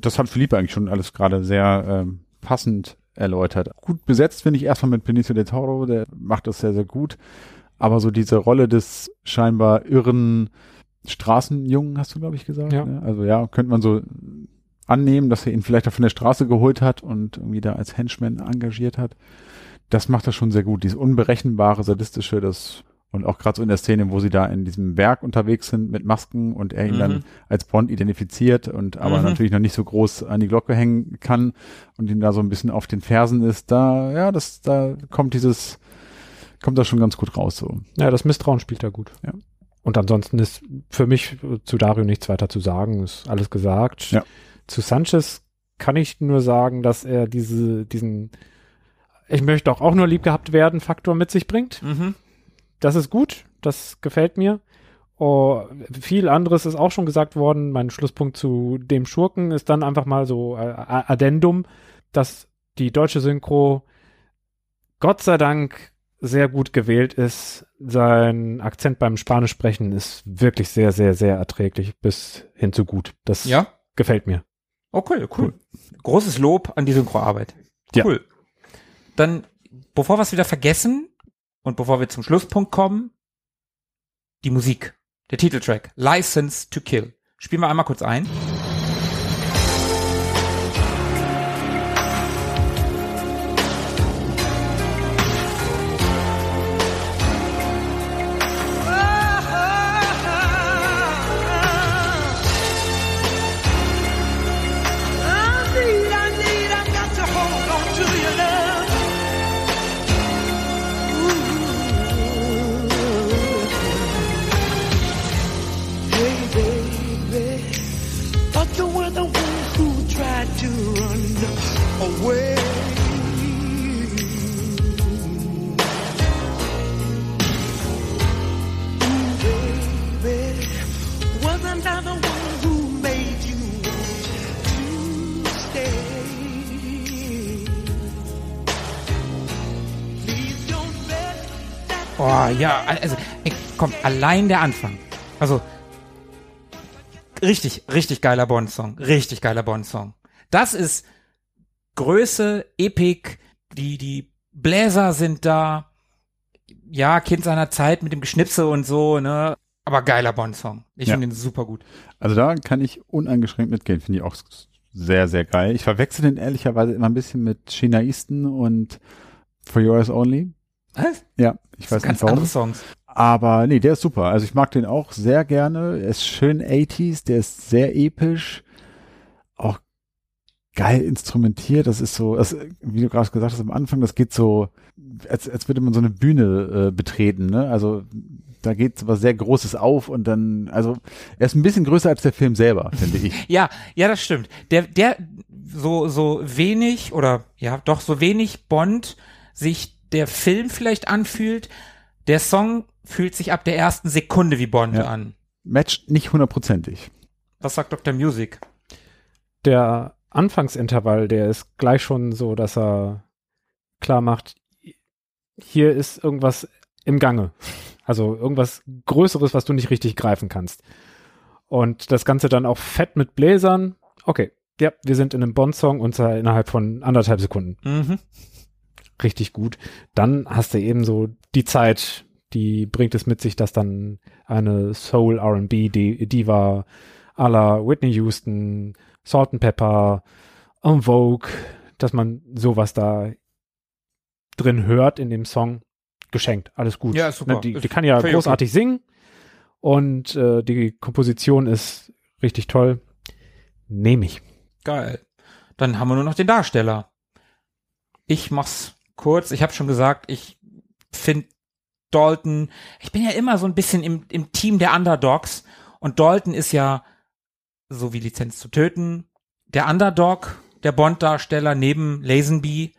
das hat Philippe eigentlich schon alles gerade sehr ähm, passend erläutert. Gut besetzt finde ich erstmal mit Benicio del Toro, der macht das sehr, sehr gut. Aber so diese Rolle des scheinbar irren Straßenjungen, hast du, glaube ich, gesagt. Ja. Ne? Also ja, könnte man so annehmen, dass er ihn vielleicht auch von der Straße geholt hat und irgendwie da als Henchman engagiert hat. Das macht er schon sehr gut. Dieses unberechenbare, sadistische, das und auch gerade so in der Szene, wo sie da in diesem Berg unterwegs sind mit Masken und er ihn Mhm. dann als Bond identifiziert und aber Mhm. natürlich noch nicht so groß an die Glocke hängen kann und ihm da so ein bisschen auf den Fersen ist, da, ja, das, da kommt dieses, kommt das schon ganz gut raus, so. Ja, das Misstrauen spielt da gut. Ja. Und ansonsten ist für mich zu Dario nichts weiter zu sagen, ist alles gesagt. Ja. Zu Sanchez kann ich nur sagen, dass er diese, diesen, ich möchte auch, auch nur lieb gehabt werden Faktor mit sich bringt. Mhm. Das ist gut, das gefällt mir. Oh, viel anderes ist auch schon gesagt worden. Mein Schlusspunkt zu dem Schurken ist dann einfach mal so äh, Addendum, dass die deutsche Synchro Gott sei Dank sehr gut gewählt ist. Sein Akzent beim Spanisch sprechen ist wirklich sehr, sehr, sehr erträglich bis hin zu gut. Das Ja? gefällt mir. Okay, cool. Großes Lob an die Synchroarbeit. Ja. Cool. Dann, bevor wir es wieder vergessen und bevor wir zum Schlusspunkt kommen, die Musik. Der Titeltrack. License to Kill. Spielen wir einmal kurz ein. Ja, also, ey, komm, allein der Anfang. Also, richtig, richtig geiler Bond-Song. Richtig geiler Bond-Song. Das ist Größe, Epic, die, die Bläser sind da. Ja, Kind seiner Zeit mit dem Geschnipse und so, ne? Aber geiler Bond-Song. Ich Ja. finde ihn super gut. Also da kann ich uneingeschränkt mitgehen, finde ich auch sehr, sehr geil. Ich verwechsel den ehrlicherweise immer ein bisschen mit Chinaisten und For Yours Only. Was? Ja, ich Das weiß ganz nicht warum. andere Songs. Aber nee, der ist super. Also ich mag den auch sehr gerne. Er ist schön 80s, der ist sehr episch. Auch geil instrumentiert. Das ist so, das, wie du gerade gesagt hast am Anfang, das geht so, als, als würde man so eine Bühne äh, betreten. Ne? Also da geht was sehr Großes auf und dann, also er ist ein bisschen größer als der Film selber, finde ich. Ja, ja, das stimmt. Der, der, so, so wenig oder, ja, doch so wenig Bond sich der Film vielleicht anfühlt, der Song fühlt sich ab der ersten Sekunde wie Bond Ja. an. Matcht nicht hundertprozentig. Was sagt Dr. Music? Der Anfangsintervall, der ist gleich schon so, dass er klar macht, hier ist irgendwas im Gange. Also irgendwas Größeres, was du nicht richtig greifen kannst. Und das Ganze dann auch fett mit Bläsern. Okay, ja, wir sind in einem Bond-Song und zwar innerhalb von anderthalb Sekunden. Mhm. Richtig gut. Dann hast du eben so die Zeit, die bringt es mit sich, dass dann eine Soul R&B die Diva à la Whitney Houston, Salt and Pepper en vogue, dass man sowas da drin hört in dem Song. Geschenkt, alles gut. Ja, super. Ne, Die, die kann ja großartig singen und äh, die Komposition ist richtig toll. Nehme ich. Geil. Dann haben wir nur noch den Darsteller. Ich mach's kurz. Ich habe schon gesagt, ich finde Dalton, ich bin ja immer so ein bisschen im, im Team der Underdogs und Dalton ist ja, so wie Lizenz zu töten, der Underdog, der Bond-Darsteller neben Lazenby.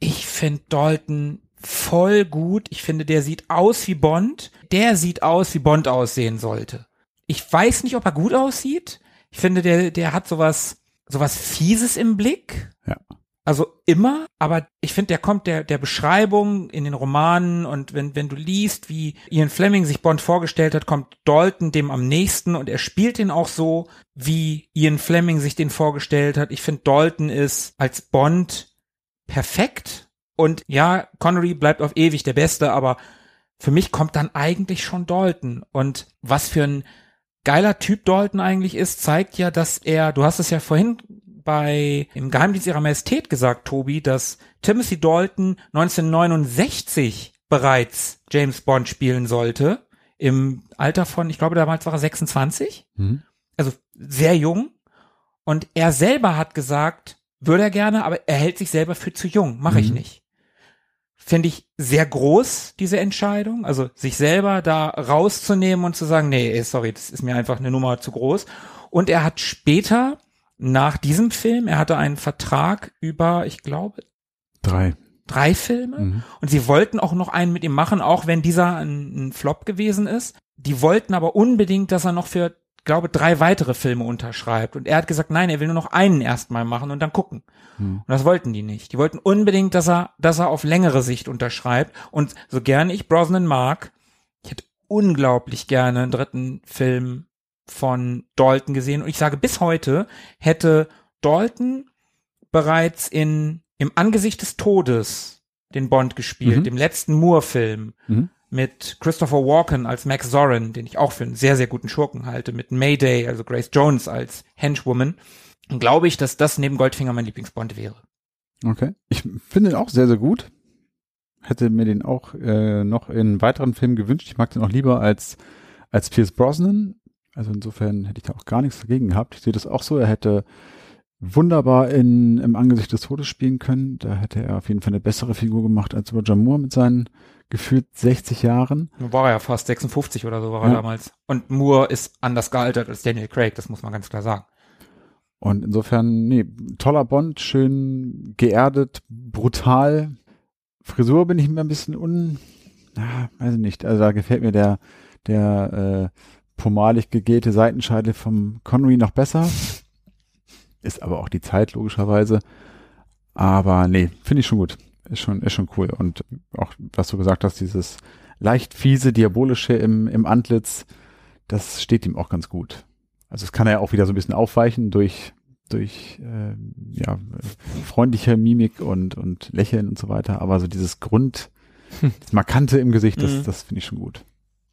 Ich finde Dalton voll gut. Ich finde, der sieht aus wie Bond. Der sieht aus, wie Bond aussehen sollte. Ich weiß nicht, ob er gut aussieht. Ich finde, der, der hat sowas, sowas Fieses im Blick. Ja. Also immer, aber ich finde, der kommt der, der Beschreibung in den Romanen und wenn, wenn du liest, wie Ian Fleming sich Bond vorgestellt hat, kommt Dalton dem am nächsten und er spielt den auch so, wie Ian Fleming sich den vorgestellt hat. Ich finde, Dalton ist als Bond perfekt und ja, Connery bleibt auf ewig der Beste, aber für mich kommt dann eigentlich schon Dalton und was für ein geiler Typ Dalton eigentlich ist, zeigt ja, dass er, du hast es ja vorhin bei im Geheimdienst ihrer Majestät gesagt, Tobi, dass Timothy Dalton 1969 bereits James Bond spielen sollte. Im Alter von, ich glaube, damals war er 26. Mhm. Also sehr jung. Und er selber hat gesagt, würde er gerne, aber er hält sich selber für zu jung. Mache ich Mhm. nicht. Finde ich sehr groß, diese Entscheidung. Also sich selber da rauszunehmen und zu sagen, nee, sorry, das ist mir einfach eine Nummer zu groß. Und er hat später, nach diesem Film, er hatte einen Vertrag über, ich glaube, Drei. drei Filme. Mhm. Und sie wollten auch noch einen mit ihm machen, auch wenn dieser ein, ein Flop gewesen ist. Die wollten aber unbedingt, dass er noch für, glaube, drei weitere Filme unterschreibt. Und er hat gesagt, nein, er will nur noch einen erstmal machen und dann gucken. Mhm. Und das wollten die nicht. Die wollten unbedingt, dass er, dass er auf längere Sicht unterschreibt. Und so gerne ich Brosnan mag, ich hätte unglaublich gerne einen dritten Film von Dalton gesehen. Und ich sage, bis heute hätte Dalton bereits in im Angesicht des Todes den Bond gespielt, Mhm. dem letzten Moore-Film Mhm. mit Christopher Walken als Max Zorin, den ich auch für einen sehr, sehr guten Schurken halte, mit Mayday, also Grace Jones als Henchwoman. Und glaube ich, dass das neben Goldfinger mein Lieblingsbond wäre. Okay. Ich finde ihn auch sehr, sehr gut. Hätte mir den auch äh, noch in weiteren Filmen gewünscht. Ich mag den auch lieber als, als Pierce Brosnan. Also insofern hätte ich da auch gar nichts dagegen gehabt. Ich sehe das auch so. Er hätte wunderbar in, im Angesicht des Todes spielen können. Da hätte er auf jeden Fall eine bessere Figur gemacht als Roger Moore mit seinen gefühlt 60 Jahren. War er ja fast 56 oder so war er Ja. damals. Und Moore ist anders gealtert als Daniel Craig, das muss man ganz klar sagen. Und insofern, nee, toller Bond, schön geerdet, brutal. Frisur bin ich mir ein bisschen un, na, weiß ich nicht. Also da gefällt mir der, der äh, pomalig gegelte Seitenscheitel vom Connery noch besser. Ist aber auch die Zeit, logischerweise. Aber nee, finde ich schon gut. Ist schon, ist schon cool. Und auch, was du gesagt hast, dieses leicht fiese, diabolische im, im Antlitz, das steht ihm auch ganz gut. Also es kann er auch wieder so ein bisschen aufweichen durch, durch äh, ja, freundliche Mimik und, und Lächeln und so weiter. Aber so dieses Grund, das Markante im Gesicht, das, Mhm. das finde ich schon gut.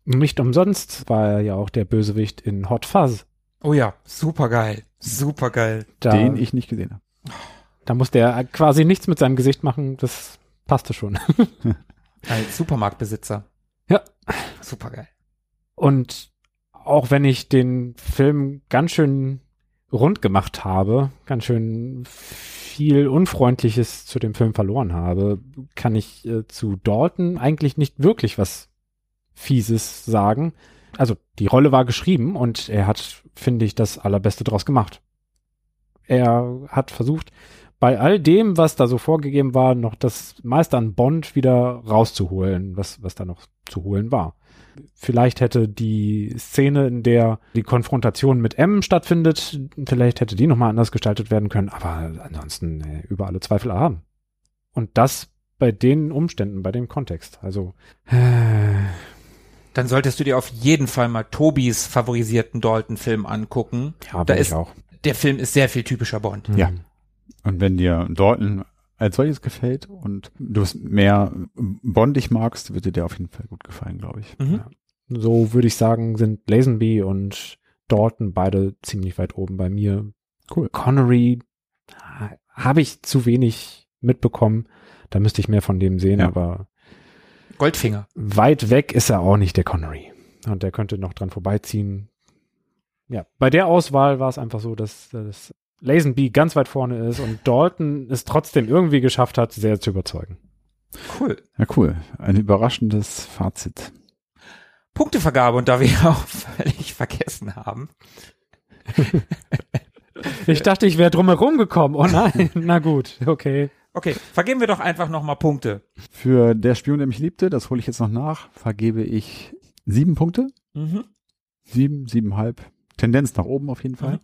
Nicht umsonst war er ja auch der Bösewicht in Hot Fuzz. Oh ja, super geil. Super geil. Da, Den ich nicht gesehen habe. da musste er quasi nichts mit seinem Gesicht machen. Das passte schon. Als Supermarktbesitzer. Ja. Super geil. Und auch wenn ich den Film ganz schön rund gemacht habe, ganz schön viel Unfreundliches zu dem Film verloren habe, kann ich äh, zu Dalton eigentlich nicht wirklich was Fieses sagen. Also die Rolle war geschrieben und er hat, finde ich, das Allerbeste draus gemacht. Er hat versucht, bei all dem, was da so vorgegeben war, noch das meiste an Bond wieder rauszuholen, was, was da noch zu holen war. Vielleicht hätte die Szene, in der die Konfrontation mit M stattfindet, vielleicht hätte die nochmal anders gestaltet werden können, aber ansonsten äh, über alle Zweifel erhaben. Und das bei den Umständen, bei dem Kontext. Also, äh, Dann solltest du dir auf jeden Fall mal Tobis favorisierten Dalton-Film angucken. ja, Da ist- ich auch. Der Film ist sehr viel typischer Bond. Ja. Und wenn dir Dalton als solches gefällt und du es mehr bondig magst, wird dir der auf jeden Fall gut gefallen, glaube ich. Mhm. Ja. So würde ich sagen, sind Lazenby und Dalton beide ziemlich weit oben bei mir. Cool. Connery ha- habe ich zu wenig mitbekommen. Da müsste ich mehr von dem sehen, Ja. aber Goldfinger. weit weg ist er auch nicht, der Connery. Und der könnte noch dran vorbeiziehen. Ja, bei der Auswahl war es einfach so, dass, dass Lazenby ganz weit vorne ist und Dalton es trotzdem irgendwie geschafft hat, sehr zu überzeugen. Cool. Ja, cool. Ein überraschendes Fazit. Punktevergabe und da wir auch völlig vergessen haben. Ich dachte, ich wäre drumherum gekommen. Oh nein, na gut, okay. Okay, vergeben wir doch einfach nochmal Punkte. Für der Spion, der mich liebte, das hole ich jetzt noch nach, vergebe ich sieben Punkte. Mhm. Sieben, siebenhalb. Tendenz nach oben auf jeden Fall.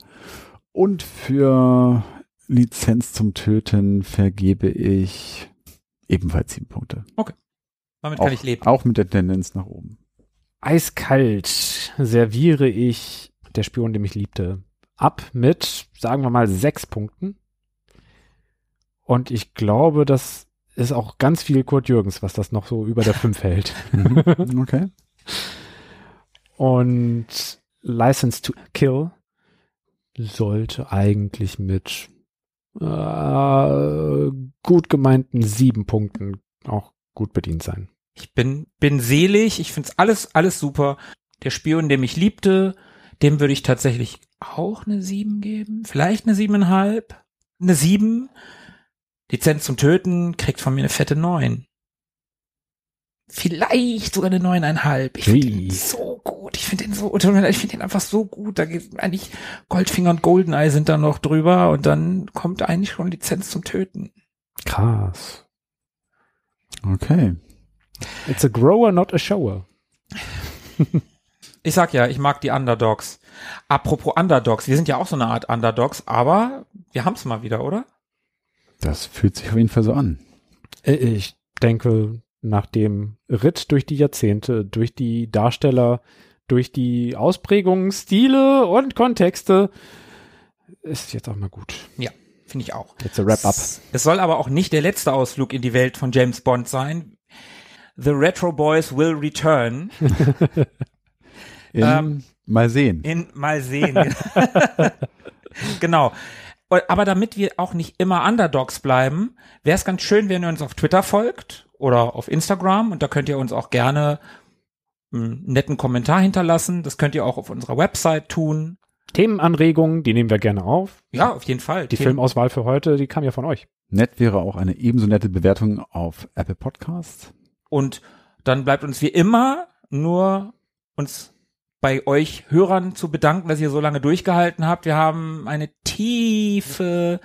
Und für Lizenz zum Töten vergebe ich ebenfalls sieben Punkte. Damit Auch, kann ich leben. auch mit der Tendenz nach oben. Eiskalt serviere ich der Spion, der mich liebte, ab mit, sagen wir mal, sechs Punkten. Und ich glaube, das ist auch ganz viel Kurt Jürgens, was das noch so über der fünf hält. Mhm. Okay. Und License to Kill sollte eigentlich mit äh, gut gemeinten sieben Punkten auch gut bedient sein. Ich bin, bin selig, ich find's alles, alles super. Der Spion, der mich liebte, dem würde ich tatsächlich auch eine 7 geben. Vielleicht eine siebeneinhalb. Eine 7. Lizenz zum Töten kriegt von mir eine fette 9. Vielleicht sogar eine neuneinhalb. Ich finde den so gut. Ich finde den so, ich finde den einfach so gut. Da geht eigentlich Goldfinger und Goldeneye sind da noch drüber und dann kommt eigentlich schon Lizenz zum Töten. Krass. Okay. It's a grower, not a shower. Ich sag ja, ich mag die Underdogs. Apropos Underdogs, wir sind ja auch so eine Art Underdogs, aber wir haben's mal wieder, oder? Das fühlt sich auf jeden Fall so an. Äh, Ich denke, nach dem Ritt durch die Jahrzehnte, durch die Darsteller, durch die Ausprägungen, Stile und Kontexte, ist jetzt auch mal gut. Finde ich auch. Jetzt a wrap up. Es, es soll aber auch nicht der letzte Ausflug in die Welt von James Bond sein. The Retro Boys will return In, Ähm, mal sehen. in mal sehen. genau. Aber damit wir auch nicht immer Underdogs bleiben, wäre es ganz schön, wenn ihr uns auf Twitter folgt oder auf Instagram und da könnt ihr uns auch gerne einen netten Kommentar hinterlassen. Das könnt ihr auch auf unserer Website tun. Themenanregungen, die nehmen wir gerne auf. Ja, auf jeden Fall. Die Themen- Filmauswahl für heute, die kam ja von euch. Nett wäre auch eine ebenso nette Bewertung auf Apple Podcasts. Und dann bleibt uns wie immer nur uns bei euch Hörern zu bedanken, dass ihr so lange durchgehalten habt. Wir haben eine tiefe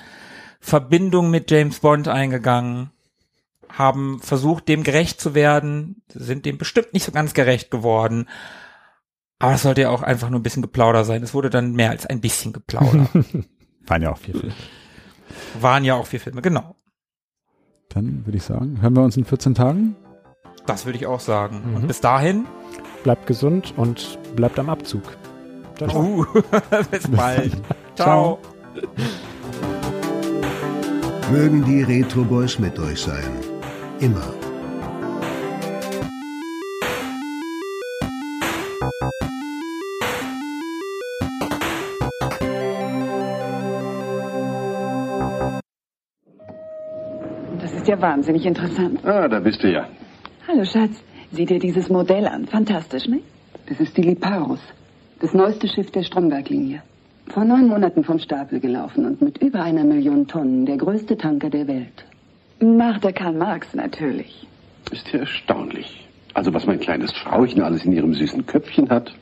Verbindung mit James Bond eingegangen, haben versucht, dem gerecht zu werden, sind dem bestimmt nicht so ganz gerecht geworden. Aber es sollte ja auch einfach nur ein bisschen Geplauder sein. Es wurde dann mehr als ein bisschen Geplauder. Waren ja auch vier Filme. Waren ja auch vier Filme, genau. Dann würde ich sagen, hören wir uns in 14 Tagen. Das würde ich auch sagen. Mhm. Und bis dahin, Bleibt gesund und bleibt am Abzug. Ciao, ciao. uh, bis bald. Ciao. Mögen die Retro Boys mit euch sein. Immer. Das ist ja wahnsinnig interessant. Ah, da bist du ja. Hallo, Schatz. Sieh dir dieses Modell an. Fantastisch, nicht? Das ist die Liparus, das neueste Schiff der Stromberg-Linie. Vor neun Monaten vom Stapel gelaufen und mit über einer Million Tonnen der größte Tanker der Welt. Nach der Karl Marx natürlich. Ist ja erstaunlich. Also was mein kleines Frauchen alles in ihrem süßen Köpfchen hat.